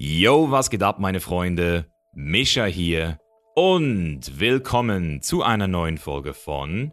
Yo, was geht ab, meine Freunde? Mischa hier und willkommen zu einer neuen Folge von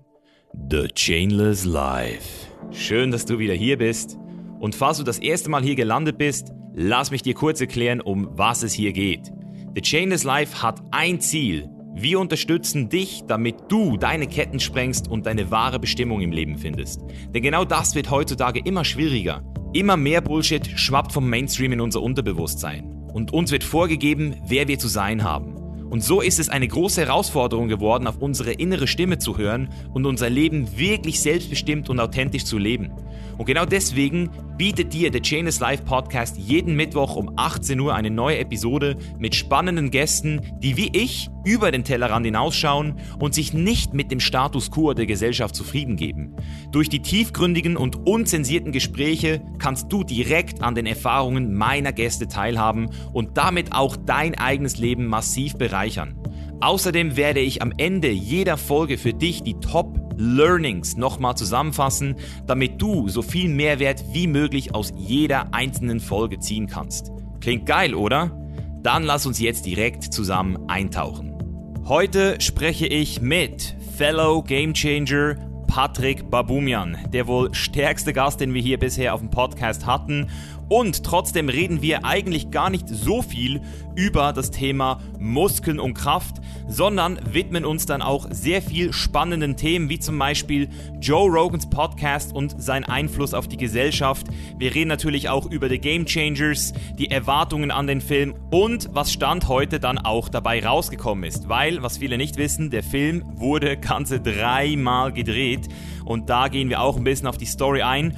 The Chainless Life. Schön, dass du wieder hier bist. Und falls du das erste Mal hier gelandet bist, lass mich dir kurz erklären, um was es hier geht. The Chainless Life hat ein Ziel. Wir unterstützen dich, damit du deine Ketten sprengst und deine wahre Bestimmung im Leben findest. Denn genau das wird heutzutage immer schwieriger. Immer mehr Bullshit schwappt vom Mainstream in unser Unterbewusstsein und uns wird vorgegeben, wer wir zu sein haben. Und so ist es eine große Herausforderung geworden, auf unsere innere Stimme zu hören und unser Leben wirklich selbstbestimmt und authentisch zu leben. Und genau deswegen bietet dir der Chainless Life Podcast jeden Mittwoch um 18 Uhr eine neue Episode mit spannenden Gästen, die wie ich über den Tellerrand hinausschauen und sich nicht mit dem Status quo der Gesellschaft zufrieden geben. Durch die tiefgründigen und unzensierten Gespräche kannst du direkt an den Erfahrungen meiner Gäste teilhaben und damit auch dein eigenes Leben massiv bereichern. Außerdem werde ich am Ende jeder Folge für dich die Top Learnings nochmal zusammenfassen, damit du so viel Mehrwert wie möglich aus jeder einzelnen Folge ziehen kannst. Klingt geil, oder? Dann lass uns jetzt direkt zusammen eintauchen. Heute spreche ich mit Fellow Gamechanger Patrick Babumian, der wohl stärkste Gast, den wir hier bisher auf dem Podcast hatten und trotzdem reden wir eigentlich gar nicht so viel über das Thema Muskeln und Kraft, sondern widmen uns dann auch sehr viel spannenden Themen, wie zum Beispiel Joe Rogans Podcast und sein Einfluss auf die Gesellschaft. Wir reden natürlich auch über The Game Changers, die Erwartungen an den Film und was Stand heute dann auch dabei rausgekommen ist. Weil, was viele nicht wissen, der Film wurde ganze dreimal gedreht und da gehen wir auch ein bisschen auf die Story ein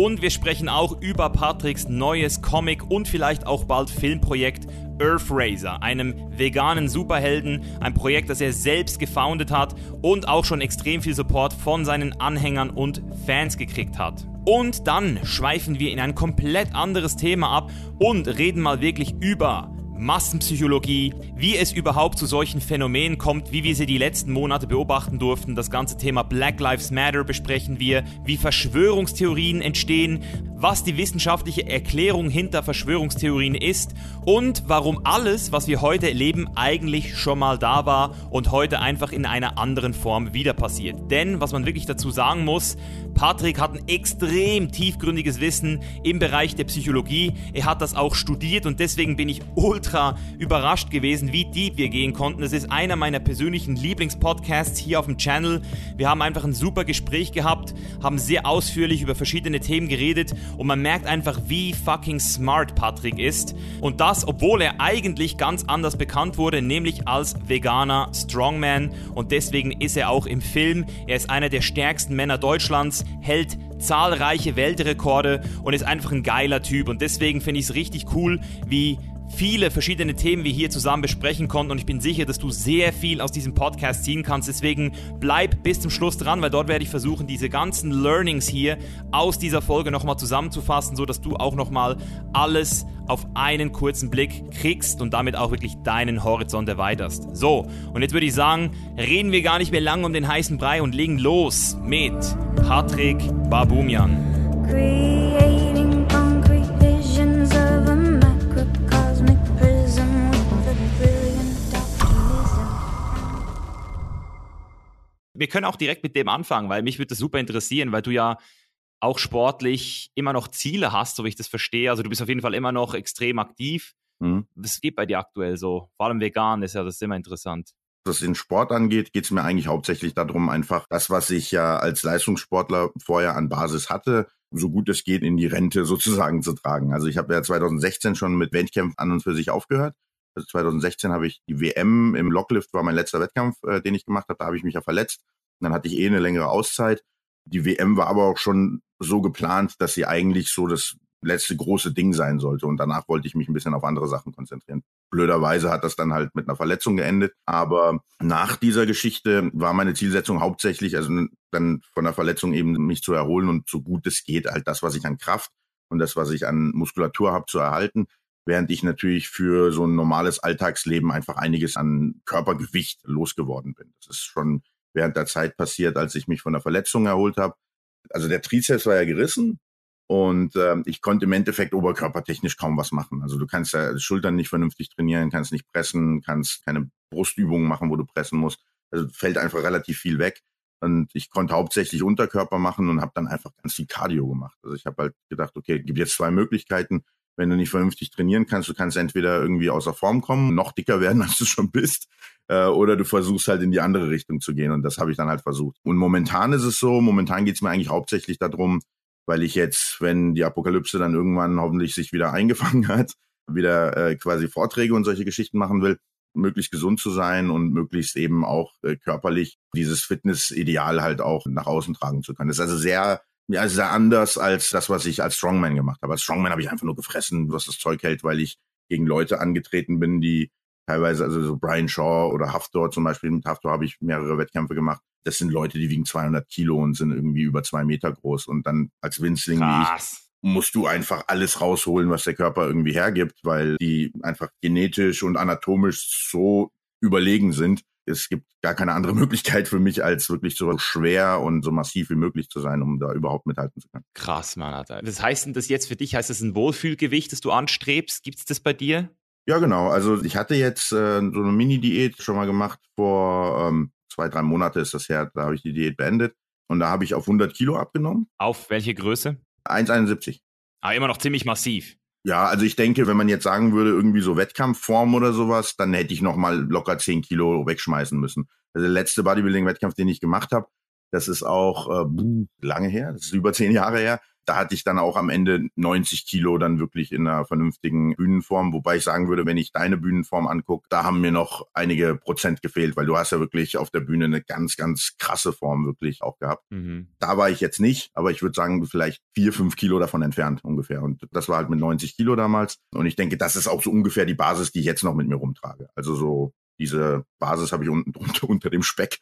und wir sprechen auch über Patricks neues Comic und vielleicht auch bald Filmprojekt Earthrazer, einem veganen Superhelden, ein Projekt, das er selbst gefoundet hat und auch schon extrem viel Support von seinen Anhängern und Fans gekriegt hat. Und dann schweifen wir in ein komplett anderes Thema ab und reden mal wirklich über Massenpsychologie, wie es überhaupt zu solchen Phänomenen kommt, wie wir sie die letzten Monate beobachten durften. Das ganze Thema Black Lives Matter besprechen wir, wie Verschwörungstheorien entstehen, was die wissenschaftliche Erklärung hinter Verschwörungstheorien ist und warum alles, was wir heute erleben, eigentlich schon mal da war und heute einfach in einer anderen Form wieder passiert. Denn, was man wirklich dazu sagen muss, Patrick hat ein extrem tiefgründiges Wissen im Bereich der Psychologie. Er hat das auch studiert und deswegen bin ich ultra überrascht gewesen, wie deep wir gehen konnten. Es ist einer meiner persönlichen Lieblingspodcasts hier auf dem Channel. Wir haben einfach ein super Gespräch gehabt, haben sehr ausführlich über verschiedene Themen geredet und man merkt einfach, wie fucking smart Patrick ist. Und das, obwohl er eigentlich ganz anders bekannt wurde, nämlich als veganer Strongman. Und deswegen ist er auch im Film. Er ist einer der stärksten Männer Deutschlands hält zahlreiche Weltrekorde und ist einfach ein geiler Typ. Und deswegen finde ich es richtig cool, wie viele verschiedene Themen wir hier zusammen besprechen konnten und ich bin sicher, dass du sehr viel aus diesem Podcast ziehen kannst. Deswegen bleib bis zum Schluss dran, weil dort werde ich versuchen, diese ganzen Learnings hier aus dieser Folge nochmal zusammenzufassen, sodass du auch nochmal alles auf einen kurzen Blick kriegst und damit auch wirklich deinen Horizont erweiterst. So, und jetzt würde ich sagen, reden wir gar nicht mehr lange um den heißen Brei und legen los mit Patrick Babumian. Wir können auch direkt mit dem anfangen, weil mich würde das super interessieren, weil du ja auch sportlich immer noch Ziele hast, so wie ich das verstehe. Also du bist auf jeden Fall immer noch extrem aktiv. Mhm. Was geht bei dir aktuell so? Vor allem vegan ist ja das ist immer interessant. Was den Sport angeht, geht es mir eigentlich hauptsächlich darum, einfach das, was ich ja als Leistungssportler vorher an Basis hatte, so gut es geht in die Rente sozusagen zu tragen. Also ich habe ja 2016 schon mit Wettkämpfen an und für sich aufgehört. Also 2016 habe ich die WM im Locklift war mein letzter Wettkampf, äh, den ich gemacht habe. Da habe ich mich ja verletzt. Und dann hatte ich eh eine längere Auszeit. Die WM war aber auch schon so geplant, dass sie eigentlich so das letzte große Ding sein sollte. Und danach wollte ich mich ein bisschen auf andere Sachen konzentrieren. Blöderweise hat das dann halt mit einer Verletzung geendet. Aber nach dieser Geschichte war meine Zielsetzung hauptsächlich, also dann von der Verletzung eben mich zu erholen und so gut es geht, halt das, was ich an Kraft und das, was ich an Muskulatur habe, zu erhalten. Während ich natürlich für so ein normales Alltagsleben einfach einiges an Körpergewicht losgeworden bin. Das ist schon während der Zeit passiert, als ich mich von der Verletzung erholt habe. Also der Trizeps war ja gerissen Und äh, ich konnte im Endeffekt oberkörpertechnisch kaum was machen. Also du kannst ja Schultern nicht vernünftig trainieren, kannst nicht pressen, kannst keine Brustübungen machen, wo du pressen musst. Also fällt einfach relativ viel weg. Und ich konnte hauptsächlich Unterkörper machen und habe dann einfach ganz viel Cardio gemacht. Also ich habe halt gedacht, okay, gibt jetzt zwei Möglichkeiten. Wenn du nicht vernünftig trainieren kannst, du kannst entweder irgendwie außer Form kommen, noch dicker werden, als du schon bist, äh, oder du versuchst halt in die andere Richtung zu gehen. Und das habe ich dann halt versucht. Und momentan ist es so, momentan geht es mir eigentlich hauptsächlich darum, weil ich jetzt, wenn die Apokalypse dann irgendwann hoffentlich sich wieder eingefangen hat, wieder äh, quasi Vorträge und solche Geschichten machen will, möglichst gesund zu sein und möglichst eben auch äh, körperlich dieses Fitnessideal halt auch nach außen tragen zu können. Das ist also sehr, ja, sehr anders als das, was ich als Strongman gemacht habe. Als Strongman habe ich einfach nur gefressen, was das Zeug hält, weil ich gegen Leute angetreten bin, die teilweise, also so Brian Shaw oder Haftor zum Beispiel, mit Haftor habe ich mehrere Wettkämpfe gemacht, das sind Leute, die wiegen 200 Kilo und sind irgendwie über zwei Meter groß. Und dann als Winzling wie ich musst du einfach alles rausholen, was der Körper irgendwie hergibt, weil die einfach genetisch und anatomisch so überlegen sind. Es gibt gar keine andere Möglichkeit für mich, als wirklich so schwer und so massiv wie möglich zu sein, um da überhaupt mithalten zu können. Krass, Mann. Alter. Das heißt denn das jetzt für dich, heißt das ein Wohlfühlgewicht, das du anstrebst? Gibt es das bei dir? Ja, genau. Also ich hatte jetzt äh, so eine Mini-Diät schon mal gemacht vor ähm, zwei, drei Monate ist das her, da habe ich die Diät beendet. Und da habe ich auf 100 Kilo abgenommen. Auf welche Größe? 1,71. Aber immer noch ziemlich massiv. Ja, also ich denke, wenn man jetzt sagen würde, irgendwie so Wettkampfform oder sowas, dann hätte ich noch mal locker 10 Kilo wegschmeißen müssen. Also der letzte Bodybuilding-Wettkampf, den ich gemacht habe, das ist auch äh, lange her, das ist über zehn Jahre her da hatte ich dann auch am Ende 90 Kilo dann wirklich in einer vernünftigen Bühnenform. Wobei ich sagen würde, wenn ich deine Bühnenform angucke, da haben mir noch einige Prozent gefehlt, weil du hast ja wirklich auf der Bühne eine ganz, ganz krasse Form wirklich auch gehabt. Mhm. Da war ich jetzt nicht, aber ich würde sagen, vielleicht vier, fünf Kilo davon entfernt ungefähr. Und das war halt mit 90 Kilo damals. Und ich denke, das ist auch so ungefähr die Basis, die ich jetzt noch mit mir rumtrage. Also so diese Basis habe ich unten drunter unter dem Speck.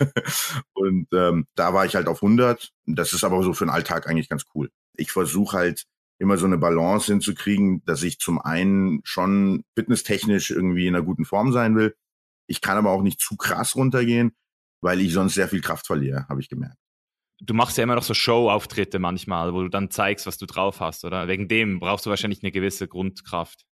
und ähm, da war ich halt auf 100. Das ist aber so für den Alltag eigentlich ganz cool. Ich versuche halt immer so eine Balance hinzukriegen, dass ich zum einen schon fitnesstechnisch irgendwie in einer guten Form sein will. Ich kann aber auch nicht zu krass runtergehen, weil ich sonst sehr viel Kraft verliere, habe ich gemerkt. Du machst ja immer noch so Show-Auftritte manchmal, wo du dann zeigst, was du drauf hast, oder? Wegen dem brauchst du wahrscheinlich eine gewisse Grundkraft.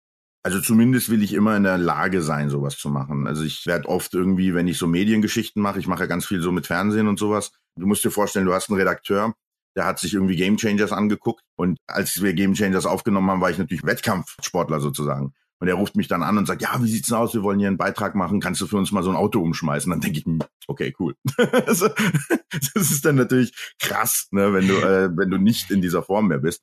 Also zumindest will ich immer in der Lage sein, sowas zu machen. Also ich werde oft irgendwie, wenn ich so Mediengeschichten mache, ich mache ja ganz viel so mit Fernsehen und sowas. Du musst dir vorstellen, du hast einen Redakteur, der hat sich irgendwie Game Changers angeguckt und als wir Game Changers aufgenommen haben, war ich natürlich Wettkampfsportler sozusagen. Und er ruft mich dann an und sagt, ja, wie sieht's denn aus? Wir wollen hier einen Beitrag machen. Kannst du für uns mal so ein Auto umschmeißen? Dann denke ich, hm, okay, cool. das ist dann natürlich krass, ne, wenn du, äh, wenn du nicht in dieser Form mehr bist.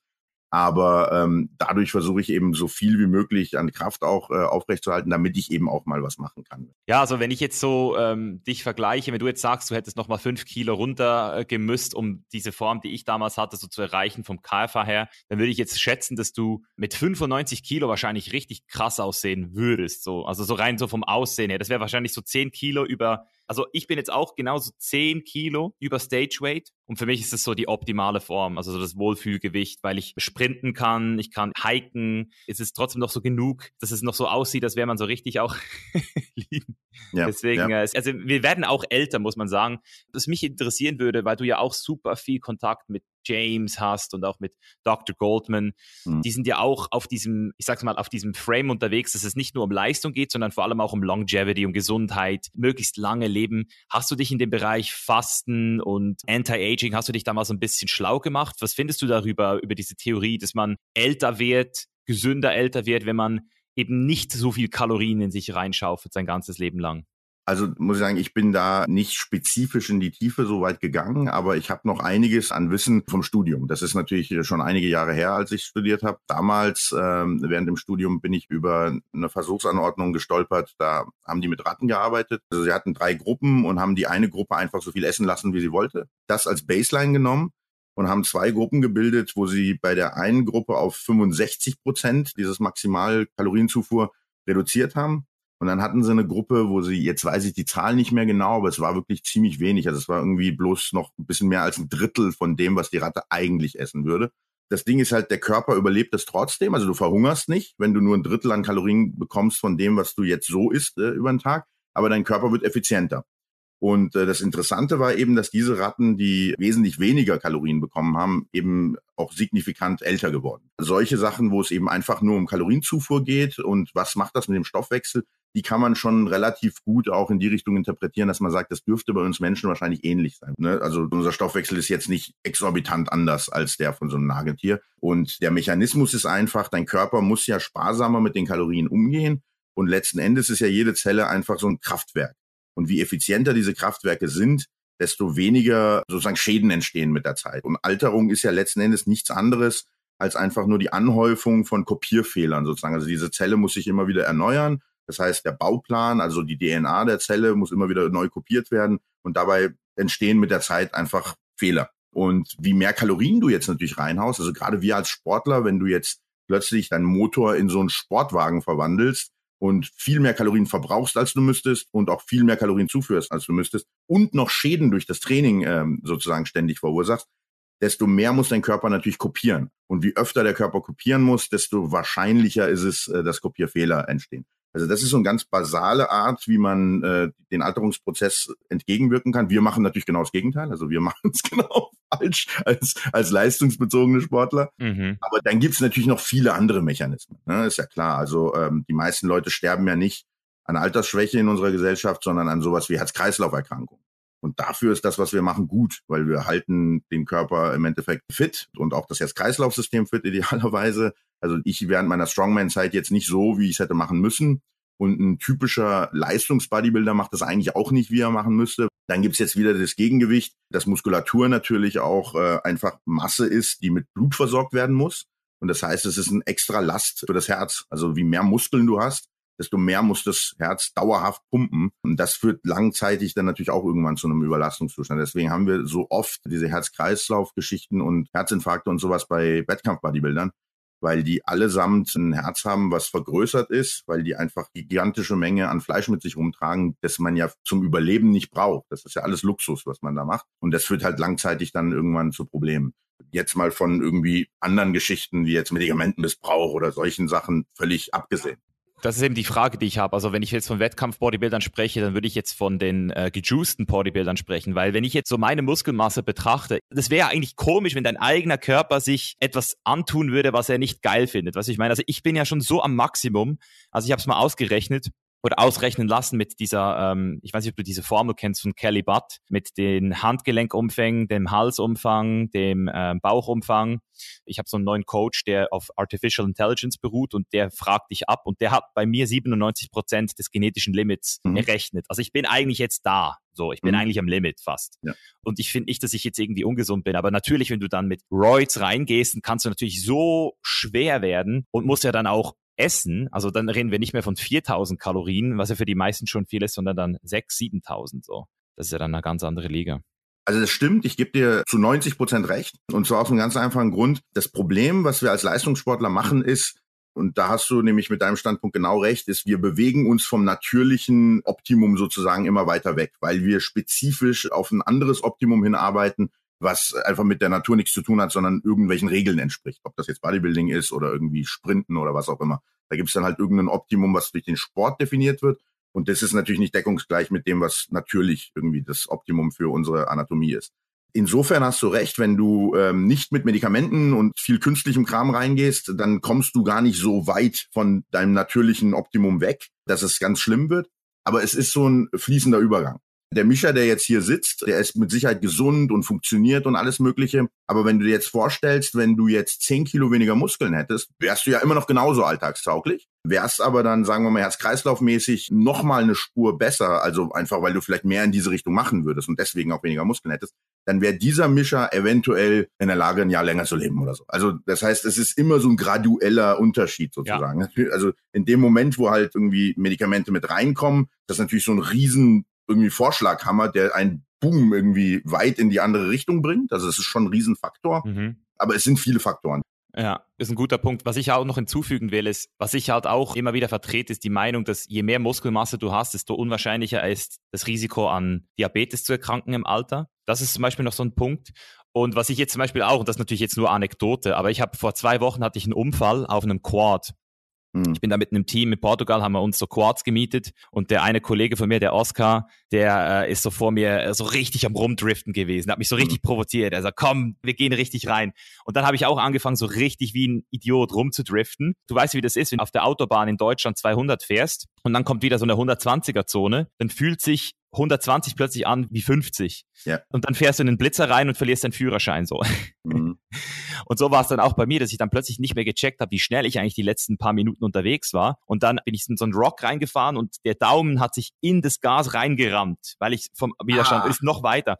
Aber ähm, dadurch versuche ich eben so viel wie möglich an Kraft auch äh, aufrechtzuerhalten, damit ich eben auch mal was machen kann. Ja, also wenn ich jetzt so ähm, dich vergleiche, wenn du jetzt sagst, du hättest noch mal fünf Kilo runtergemüsst, um diese Form, die ich damals hatte, so zu erreichen vom KFA her, dann würde ich jetzt schätzen, dass du mit 95 Kilo wahrscheinlich richtig krass aussehen würdest. So, also so rein so vom Aussehen her. Das wäre wahrscheinlich so 10 Kilo über also ich bin jetzt auch genauso 10 Kilo über Stage Weight und für mich ist das so die optimale Form, also so das Wohlfühlgewicht, weil ich sprinten kann, ich kann hiken, es ist trotzdem noch so genug, dass es noch so aussieht, als wäre man so richtig auch lieben. Ja, Deswegen, ja. Äh, also wir werden auch älter, muss man sagen. Was mich interessieren würde, weil du ja auch super viel Kontakt mit James hast und auch mit Dr. Goldman, mhm. die sind ja auch auf diesem, ich sag's mal, auf diesem Frame unterwegs, dass es nicht nur um Leistung geht, sondern vor allem auch um Longevity, um Gesundheit, möglichst lange leben. Hast du dich in dem Bereich Fasten und Anti-Aging, hast du dich da mal so ein bisschen schlau gemacht? Was findest du darüber, über diese Theorie, dass man älter wird, gesünder älter wird, wenn man eben nicht so viel Kalorien in sich reinschaufelt sein ganzes Leben lang? Also muss ich sagen, ich bin da nicht spezifisch in die Tiefe so weit gegangen, aber ich habe noch einiges an Wissen vom Studium. Das ist natürlich schon einige Jahre her, als ich studiert habe. Damals, ähm, während dem Studium, bin ich über eine Versuchsanordnung gestolpert. Da haben die mit Ratten gearbeitet. Also sie hatten drei Gruppen und haben die eine Gruppe einfach so viel essen lassen, wie sie wollte. Das als Baseline genommen und haben zwei Gruppen gebildet, wo sie bei der einen Gruppe auf 65 Prozent dieses Maximalkalorienzufuhr reduziert haben und dann hatten sie eine Gruppe, wo sie, jetzt weiß ich die Zahl nicht mehr genau, aber es war wirklich ziemlich wenig. Also es war irgendwie bloß noch ein bisschen mehr als ein Drittel von dem, was die Ratte eigentlich essen würde. Das Ding ist halt, der Körper überlebt es trotzdem. Also du verhungerst nicht, wenn du nur ein Drittel an Kalorien bekommst von dem, was du jetzt so isst äh, über den Tag. Aber dein Körper wird effizienter. Und äh, das Interessante war eben, dass diese Ratten, die wesentlich weniger Kalorien bekommen haben, eben auch signifikant älter geworden. Solche Sachen, wo es eben einfach nur um Kalorienzufuhr geht und was macht das mit dem Stoffwechsel, die kann man schon relativ gut auch in die Richtung interpretieren, dass man sagt, das dürfte bei uns Menschen wahrscheinlich ähnlich sein. Ne? Also unser Stoffwechsel ist jetzt nicht exorbitant anders als der von so einem Nagetier. Und der Mechanismus ist einfach, dein Körper muss ja sparsamer mit den Kalorien umgehen. Und letzten Endes ist ja jede Zelle einfach so ein Kraftwerk. Und wie effizienter diese Kraftwerke sind, desto weniger sozusagen Schäden entstehen mit der Zeit. Und Alterung ist ja letzten Endes nichts anderes als einfach nur die Anhäufung von Kopierfehlern sozusagen. Also diese Zelle muss sich immer wieder erneuern. Das heißt, der Bauplan, also die DNA der Zelle muss immer wieder neu kopiert werden und dabei entstehen mit der Zeit einfach Fehler. Und wie mehr Kalorien du jetzt natürlich reinhaust, also gerade wir als Sportler, wenn du jetzt plötzlich deinen Motor in so einen Sportwagen verwandelst, und viel mehr Kalorien verbrauchst, als du müsstest und auch viel mehr Kalorien zuführst, als du müsstest und noch Schäden durch das Training ähm, sozusagen ständig verursachst, desto mehr muss dein Körper natürlich kopieren. Und wie öfter der Körper kopieren muss, desto wahrscheinlicher ist es, äh, dass Kopierfehler entstehen. Also das ist so eine ganz basale Art, wie man äh, den Alterungsprozess entgegenwirken kann. Wir machen natürlich genau das Gegenteil. Also wir machen es genau falsch als, als leistungsbezogene Sportler. Mhm. Aber dann gibt es natürlich noch viele andere Mechanismen. Ne? Ist ja klar. Also ähm, die meisten Leute sterben ja nicht an Altersschwäche in unserer Gesellschaft, sondern an sowas wie Herz-Kreislauf-Erkrankungen. Und dafür ist das, was wir machen, gut, weil wir halten den Körper im Endeffekt fit und auch das Herz-Kreislauf-System fit idealerweise. Also ich während meiner Strongman-Zeit jetzt nicht so, wie ich es hätte machen müssen. Und ein typischer Leistungsbodybuilder macht das eigentlich auch nicht, wie er machen müsste. Dann gibt's jetzt wieder das Gegengewicht, dass Muskulatur natürlich auch äh, einfach Masse ist, die mit Blut versorgt werden muss. Und das heißt, es ist ein extra Last für das Herz. Also wie mehr Muskeln du hast, desto mehr muss das Herz dauerhaft pumpen. Und das führt langzeitig dann natürlich auch irgendwann zu einem Überlastungszustand. Deswegen haben wir so oft diese Herz-Kreislauf-Geschichten und Herzinfarkte und sowas bei Wettkampf-Bodybuildern, weil die allesamt ein Herz haben, was vergrößert ist, weil die einfach gigantische Menge an Fleisch mit sich rumtragen, das man ja zum Überleben nicht braucht. Das ist ja alles Luxus, was man da macht. Und das führt halt langzeitig dann irgendwann zu Problemen. Jetzt mal von irgendwie anderen Geschichten wie jetzt Medikamentenmissbrauch oder solchen Sachen völlig abgesehen. Das ist eben die Frage, die ich habe. Also wenn ich jetzt von Wettkampf-Bodybuildern spreche, dann würde ich jetzt von den äh, gejuicten Bodybuildern sprechen, weil wenn ich jetzt so meine Muskelmasse betrachte, das wäre eigentlich komisch, wenn dein eigener Körper sich etwas antun würde, was er nicht geil findet. Was ich meine, also ich bin ja schon so am Maximum. Also ich habe es mal ausgerechnet oder ausrechnen lassen mit dieser, ähm, ich weiß nicht, ob du diese Formel kennst von Kelly Butt, mit den Handgelenkumfängen, dem Halsumfang, dem ähm, Bauchumfang. Ich habe so einen neuen Coach, der auf Artificial Intelligence beruht und der fragt dich ab und der hat bei mir 97 Prozent des genetischen Limits mhm. errechnet. Also ich bin eigentlich jetzt da. So, ich bin mhm. eigentlich am Limit fast. Ja. Und ich finde nicht, dass ich jetzt irgendwie ungesund bin. Aber natürlich, wenn du dann mit Roids reingehst, dann kannst du natürlich so schwer werden und musst ja dann auch essen, also dann reden wir nicht mehr von 4000 Kalorien, was ja für die meisten schon viel ist, sondern dann 6.000, 7.000 so. Das ist ja dann eine ganz andere Liga. Also das stimmt, ich gebe dir zu 90 Prozent recht. Und zwar aus einem ganz einfachen Grund. Das Problem, was wir als Leistungssportler machen, ist, und da hast du nämlich mit deinem Standpunkt genau recht, ist, wir bewegen uns vom natürlichen Optimum sozusagen immer weiter weg, weil wir spezifisch auf ein anderes Optimum hinarbeiten, was einfach mit der Natur nichts zu tun hat, sondern irgendwelchen Regeln entspricht. Ob das jetzt Bodybuilding ist oder irgendwie Sprinten oder was auch immer. Da gibt es dann halt irgendein Optimum, was durch den Sport definiert wird. Und das ist natürlich nicht deckungsgleich mit dem, was natürlich irgendwie das Optimum für unsere Anatomie ist. Insofern hast du recht, wenn du ähm, nicht mit Medikamenten und viel künstlichem Kram reingehst, dann kommst du gar nicht so weit von deinem natürlichen Optimum weg, dass es ganz schlimm wird. Aber es ist so ein fließender Übergang. Der Mischer, der jetzt hier sitzt, der ist mit Sicherheit gesund und funktioniert und alles Mögliche. Aber wenn du dir jetzt vorstellst, wenn du jetzt zehn Kilo weniger Muskeln hättest, wärst du ja immer noch genauso alltagstauglich. Wärst aber dann, sagen wir mal, herz-kreislaufmäßig nochmal eine Spur besser, also einfach, weil du vielleicht mehr in diese Richtung machen würdest und deswegen auch weniger Muskeln hättest, dann wäre dieser Mischer eventuell in der Lage, ein Jahr länger zu leben oder so. Also das heißt, es ist immer so ein gradueller Unterschied sozusagen. Ja. Also in dem Moment, wo halt irgendwie Medikamente mit reinkommen, das ist natürlich so ein riesen irgendwie Vorschlaghammer, der einen Boom irgendwie weit in die andere Richtung bringt. Also es ist schon ein Riesenfaktor. Mhm. Aber es sind viele Faktoren. Ja, ist ein guter Punkt. Was ich auch noch hinzufügen will, ist, was ich halt auch immer wieder vertrete, ist die Meinung, dass je mehr Muskelmasse du hast, desto unwahrscheinlicher ist das Risiko an Diabetes zu erkranken im Alter. Das ist zum Beispiel noch so ein Punkt. Und was ich jetzt zum Beispiel auch, und das ist natürlich jetzt nur Anekdote, aber ich habe vor zwei Wochen hatte ich einen Unfall auf einem Quad. Mhm. Ich bin da mit einem Team in Portugal, haben wir uns so Quads gemietet und der eine Kollege von mir, der Oscar, der äh, ist so vor mir äh, so richtig am Rumdriften gewesen, hat mich so richtig mhm. provoziert. Er sagt, komm, wir gehen richtig rein. Und dann habe ich auch angefangen, so richtig wie ein Idiot rumzudriften. Du weißt, wie das ist, wenn du auf der Autobahn in Deutschland 200 fährst und dann kommt wieder so eine 120er Zone, dann fühlt sich 120 plötzlich an wie 50. Ja. Und dann fährst du in den Blitzer rein und verlierst deinen Führerschein so. Mhm. Und so war es dann auch bei mir, dass ich dann plötzlich nicht mehr gecheckt habe, wie schnell ich eigentlich die letzten paar Minuten unterwegs war. Und dann bin ich in so einen Rock reingefahren und der Daumen hat sich in das Gas reingerammt, weil ich vom Widerstand ah. ist noch weiter.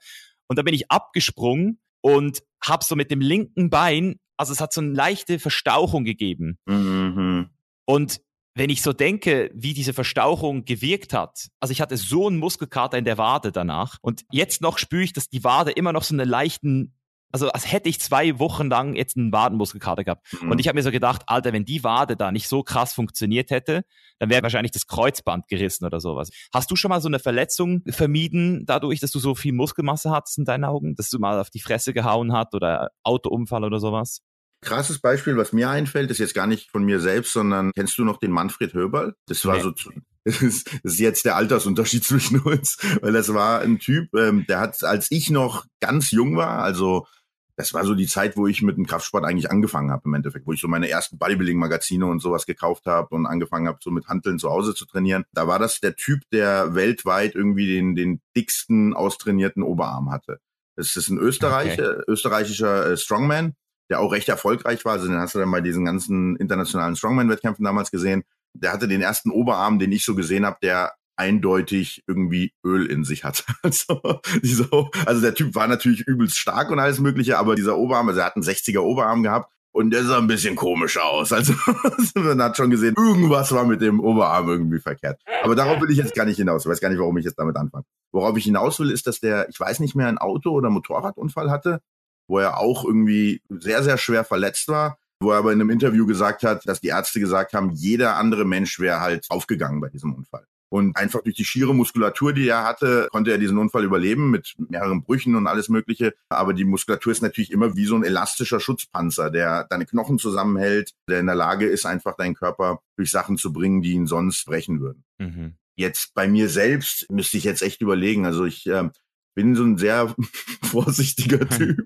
Und dann bin ich abgesprungen und habe so mit dem linken Bein, also es hat so eine leichte Verstauchung gegeben. Mhm. Und wenn ich so denke, wie diese Verstauchung gewirkt hat, also ich hatte so einen Muskelkater in der Wade danach und jetzt noch spüre ich, dass die Wade immer noch so einen leichten, also als hätte ich zwei Wochen lang jetzt einen Wadenmuskelkater gehabt. Mhm. Und ich habe mir so gedacht, Alter, wenn die Wade da nicht so krass funktioniert hätte, dann wäre wahrscheinlich das Kreuzband gerissen oder sowas. Hast du schon mal so eine Verletzung vermieden, dadurch, dass du so viel Muskelmasse hattest in deinen Augen, dass du mal auf die Fresse gehauen hat oder Autounfall oder sowas? Krasses Beispiel, was mir einfällt, ist jetzt gar nicht von mir selbst, sondern kennst du noch den Manfred Höberl? Das war nee. so, das ist, das ist jetzt der Altersunterschied zwischen uns, weil das war ein Typ, ähm, der hat, als ich noch ganz jung war, also das war so die Zeit, wo ich mit dem Kraftsport eigentlich angefangen habe im Endeffekt, wo ich so meine ersten Bodybuilding-Magazine und sowas gekauft habe und angefangen habe, so mit Hanteln zu Hause zu trainieren. Da war das der Typ, der weltweit irgendwie den, den dicksten austrainierten Oberarm hatte. Das ist ein Österreicher, okay. österreichischer äh, Strongman der auch recht erfolgreich war. Also den hast du dann bei diesen ganzen internationalen Strongman-Wettkämpfen damals gesehen. Der hatte den ersten Oberarm, den ich so gesehen habe, der eindeutig irgendwie Öl in sich hat. Also, so, also der Typ war natürlich übelst stark und alles Mögliche, aber dieser Oberarm, also er hat einen 60er Oberarm gehabt und der sah ein bisschen komisch aus. Also man hat schon gesehen, irgendwas war mit dem Oberarm irgendwie verkehrt. Aber darauf will ich jetzt gar nicht hinaus. Ich weiß gar nicht, warum ich jetzt damit anfange. Worauf ich hinaus will, ist, dass der, ich weiß nicht mehr, ein Auto- oder Motorradunfall hatte wo er auch irgendwie sehr, sehr schwer verletzt war, wo er aber in einem Interview gesagt hat, dass die Ärzte gesagt haben, jeder andere Mensch wäre halt aufgegangen bei diesem Unfall. Und einfach durch die schiere Muskulatur, die er hatte, konnte er diesen Unfall überleben mit mehreren Brüchen und alles Mögliche. Aber die Muskulatur ist natürlich immer wie so ein elastischer Schutzpanzer, der deine Knochen zusammenhält, der in der Lage ist, einfach deinen Körper durch Sachen zu bringen, die ihn sonst brechen würden. Mhm. Jetzt bei mir selbst müsste ich jetzt echt überlegen. Also ich äh, bin so ein sehr vorsichtiger Typ.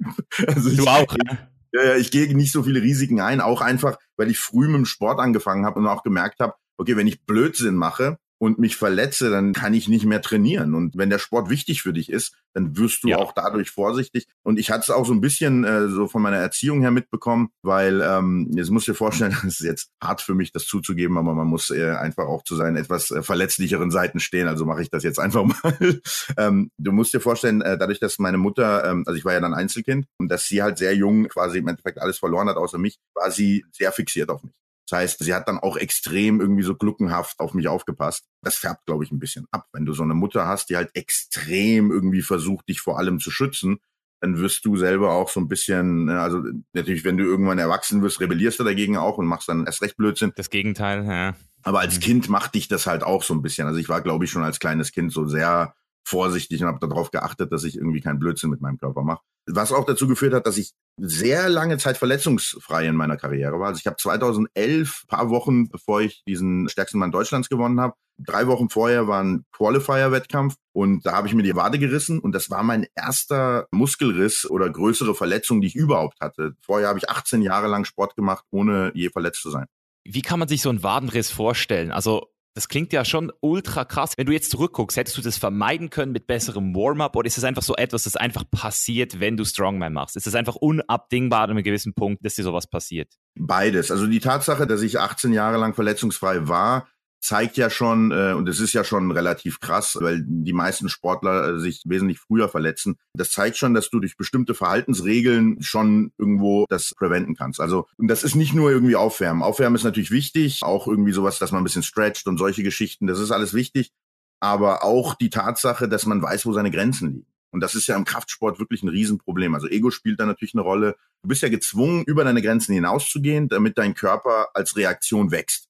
Also du ich, auch, ne? Ja, ja, ich gehe nicht so viele Risiken ein, auch einfach, weil ich früh mit dem Sport angefangen habe und auch gemerkt habe, okay, wenn ich Blödsinn mache, und mich verletze, dann kann ich nicht mehr trainieren. Und wenn der Sport wichtig für dich ist, dann wirst du ja. auch dadurch vorsichtig. Und ich hatte es auch so ein bisschen äh, so von meiner Erziehung her mitbekommen, weil ähm, jetzt musst du dir vorstellen, das ist jetzt hart für mich, das zuzugeben, aber man muss äh, einfach auch zu seinen etwas äh, verletzlicheren Seiten stehen. Also mache ich das jetzt einfach mal. ähm, du musst dir vorstellen, äh, dadurch, dass meine Mutter, ähm, also ich war ja dann Einzelkind und dass sie halt sehr jung quasi im Endeffekt alles verloren hat außer mich, war sie sehr fixiert auf mich. Das heißt, sie hat dann auch extrem irgendwie so gluckenhaft auf mich aufgepasst. Das färbt, glaube ich, ein bisschen ab. Wenn du so eine Mutter hast, die halt extrem irgendwie versucht, dich vor allem zu schützen, dann wirst du selber auch so ein bisschen, ne, also natürlich, wenn du irgendwann erwachsen wirst, rebellierst du dagegen auch und machst dann erst recht Blödsinn. Das Gegenteil, ja. Aber als mhm. Kind macht dich das halt auch so ein bisschen. Also ich war, glaube ich, schon als kleines Kind so sehr vorsichtig und habe darauf geachtet, dass ich irgendwie keinen Blödsinn mit meinem Körper mache. Was auch dazu geführt hat, dass ich sehr lange Zeit verletzungsfrei in meiner Karriere war. Also ich habe 2011, paar Wochen bevor ich diesen stärksten Mann Deutschlands gewonnen habe, drei Wochen vorher war ein Qualifier-Wettkampf und da habe ich mir die Wade gerissen und das war mein erster Muskelriss oder größere Verletzung, die ich überhaupt hatte. Vorher habe ich 18 Jahre lang Sport gemacht, ohne je verletzt zu sein. Wie kann man sich so einen Wadenriss vorstellen? Also das klingt ja schon ultra krass. Wenn du jetzt zurückguckst, hättest du das vermeiden können mit besserem Warm-up oder ist es einfach so etwas, das einfach passiert, wenn du Strongman machst? Ist es einfach unabdingbar an einem gewissen Punkt, dass dir sowas passiert? Beides. Also die Tatsache, dass ich 18 Jahre lang verletzungsfrei war, zeigt ja schon, äh, und es ist ja schon relativ krass, weil die meisten Sportler äh, sich wesentlich früher verletzen. Das zeigt schon, dass du durch bestimmte Verhaltensregeln schon irgendwo das preventen kannst. Also, und das ist nicht nur irgendwie Aufwärmen. Aufwärmen ist natürlich wichtig, auch irgendwie sowas, dass man ein bisschen stretcht und solche Geschichten, das ist alles wichtig. Aber auch die Tatsache, dass man weiß, wo seine Grenzen liegen. Und das ist ja im Kraftsport wirklich ein Riesenproblem. Also Ego spielt da natürlich eine Rolle. Du bist ja gezwungen, über deine Grenzen hinauszugehen, damit dein Körper als Reaktion wächst.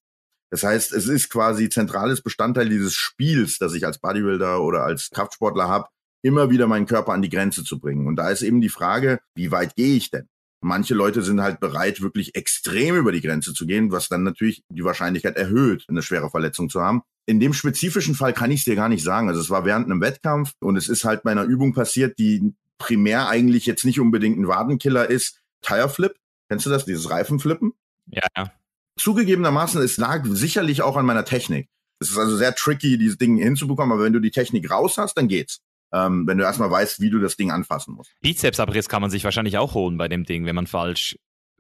Das heißt, es ist quasi zentrales Bestandteil dieses Spiels, das ich als Bodybuilder oder als Kraftsportler habe, immer wieder meinen Körper an die Grenze zu bringen. Und da ist eben die Frage, wie weit gehe ich denn? Manche Leute sind halt bereit, wirklich extrem über die Grenze zu gehen, was dann natürlich die Wahrscheinlichkeit erhöht, eine schwere Verletzung zu haben. In dem spezifischen Fall kann ich es dir gar nicht sagen. Also es war während einem Wettkampf und es ist halt bei einer Übung passiert, die primär eigentlich jetzt nicht unbedingt ein Wadenkiller ist. Tire Flip. Kennst du das? Dieses Reifenflippen? Ja, ja. Zugegebenermaßen, es lag sicherlich auch an meiner Technik. Es ist also sehr tricky, dieses Ding hinzubekommen, aber wenn du die Technik raus hast, dann geht's. Ähm, wenn du erstmal weißt, wie du das Ding anfassen musst. Bizepsabriss kann man sich wahrscheinlich auch holen bei dem Ding, wenn man falsch,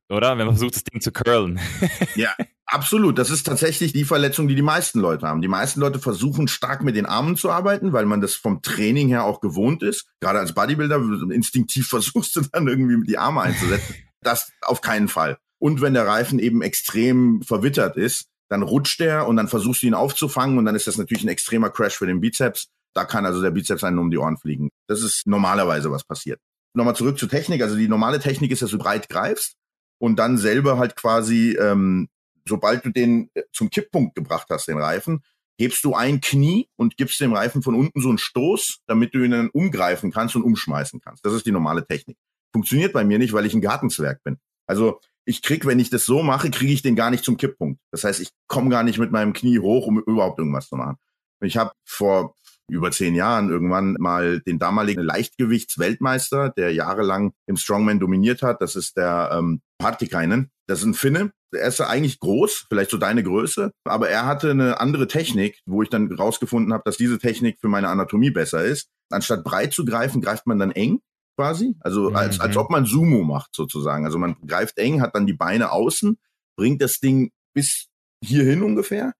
oder? Wenn man versucht, das Ding zu curlen. ja, absolut. Das ist tatsächlich die Verletzung, die die meisten Leute haben. Die meisten Leute versuchen stark mit den Armen zu arbeiten, weil man das vom Training her auch gewohnt ist. Gerade als Bodybuilder instinktiv versuchst du dann irgendwie die Arme einzusetzen. das auf keinen Fall. Und wenn der Reifen eben extrem verwittert ist, dann rutscht der und dann versuchst du ihn aufzufangen und dann ist das natürlich ein extremer Crash für den Bizeps. Da kann also der Bizeps einen um die Ohren fliegen. Das ist normalerweise, was passiert. Nochmal zurück zur Technik. Also die normale Technik ist, dass du breit greifst und dann selber halt quasi, ähm, sobald du den äh, zum Kipppunkt gebracht hast, den Reifen, hebst du ein Knie und gibst dem Reifen von unten so einen Stoß, damit du ihn dann umgreifen kannst und umschmeißen kannst. Das ist die normale Technik. Funktioniert bei mir nicht, weil ich ein Gartenzwerg bin. Also ich krieg, wenn ich das so mache, kriege ich den gar nicht zum Kipppunkt. Das heißt, ich komme gar nicht mit meinem Knie hoch, um überhaupt irgendwas zu machen. Ich habe vor über zehn Jahren irgendwann mal den damaligen Leichtgewichtsweltmeister, der jahrelang im Strongman dominiert hat, das ist der ähm, Partikainen. Das ist ein Finne. Er ist eigentlich groß, vielleicht so deine Größe, aber er hatte eine andere Technik, wo ich dann rausgefunden habe, dass diese Technik für meine Anatomie besser ist. Anstatt breit zu greifen, greift man dann eng quasi. Also als, als mhm. ob man Sumo macht sozusagen. Also man greift eng, hat dann die Beine außen, bringt das Ding bis hierhin ungefähr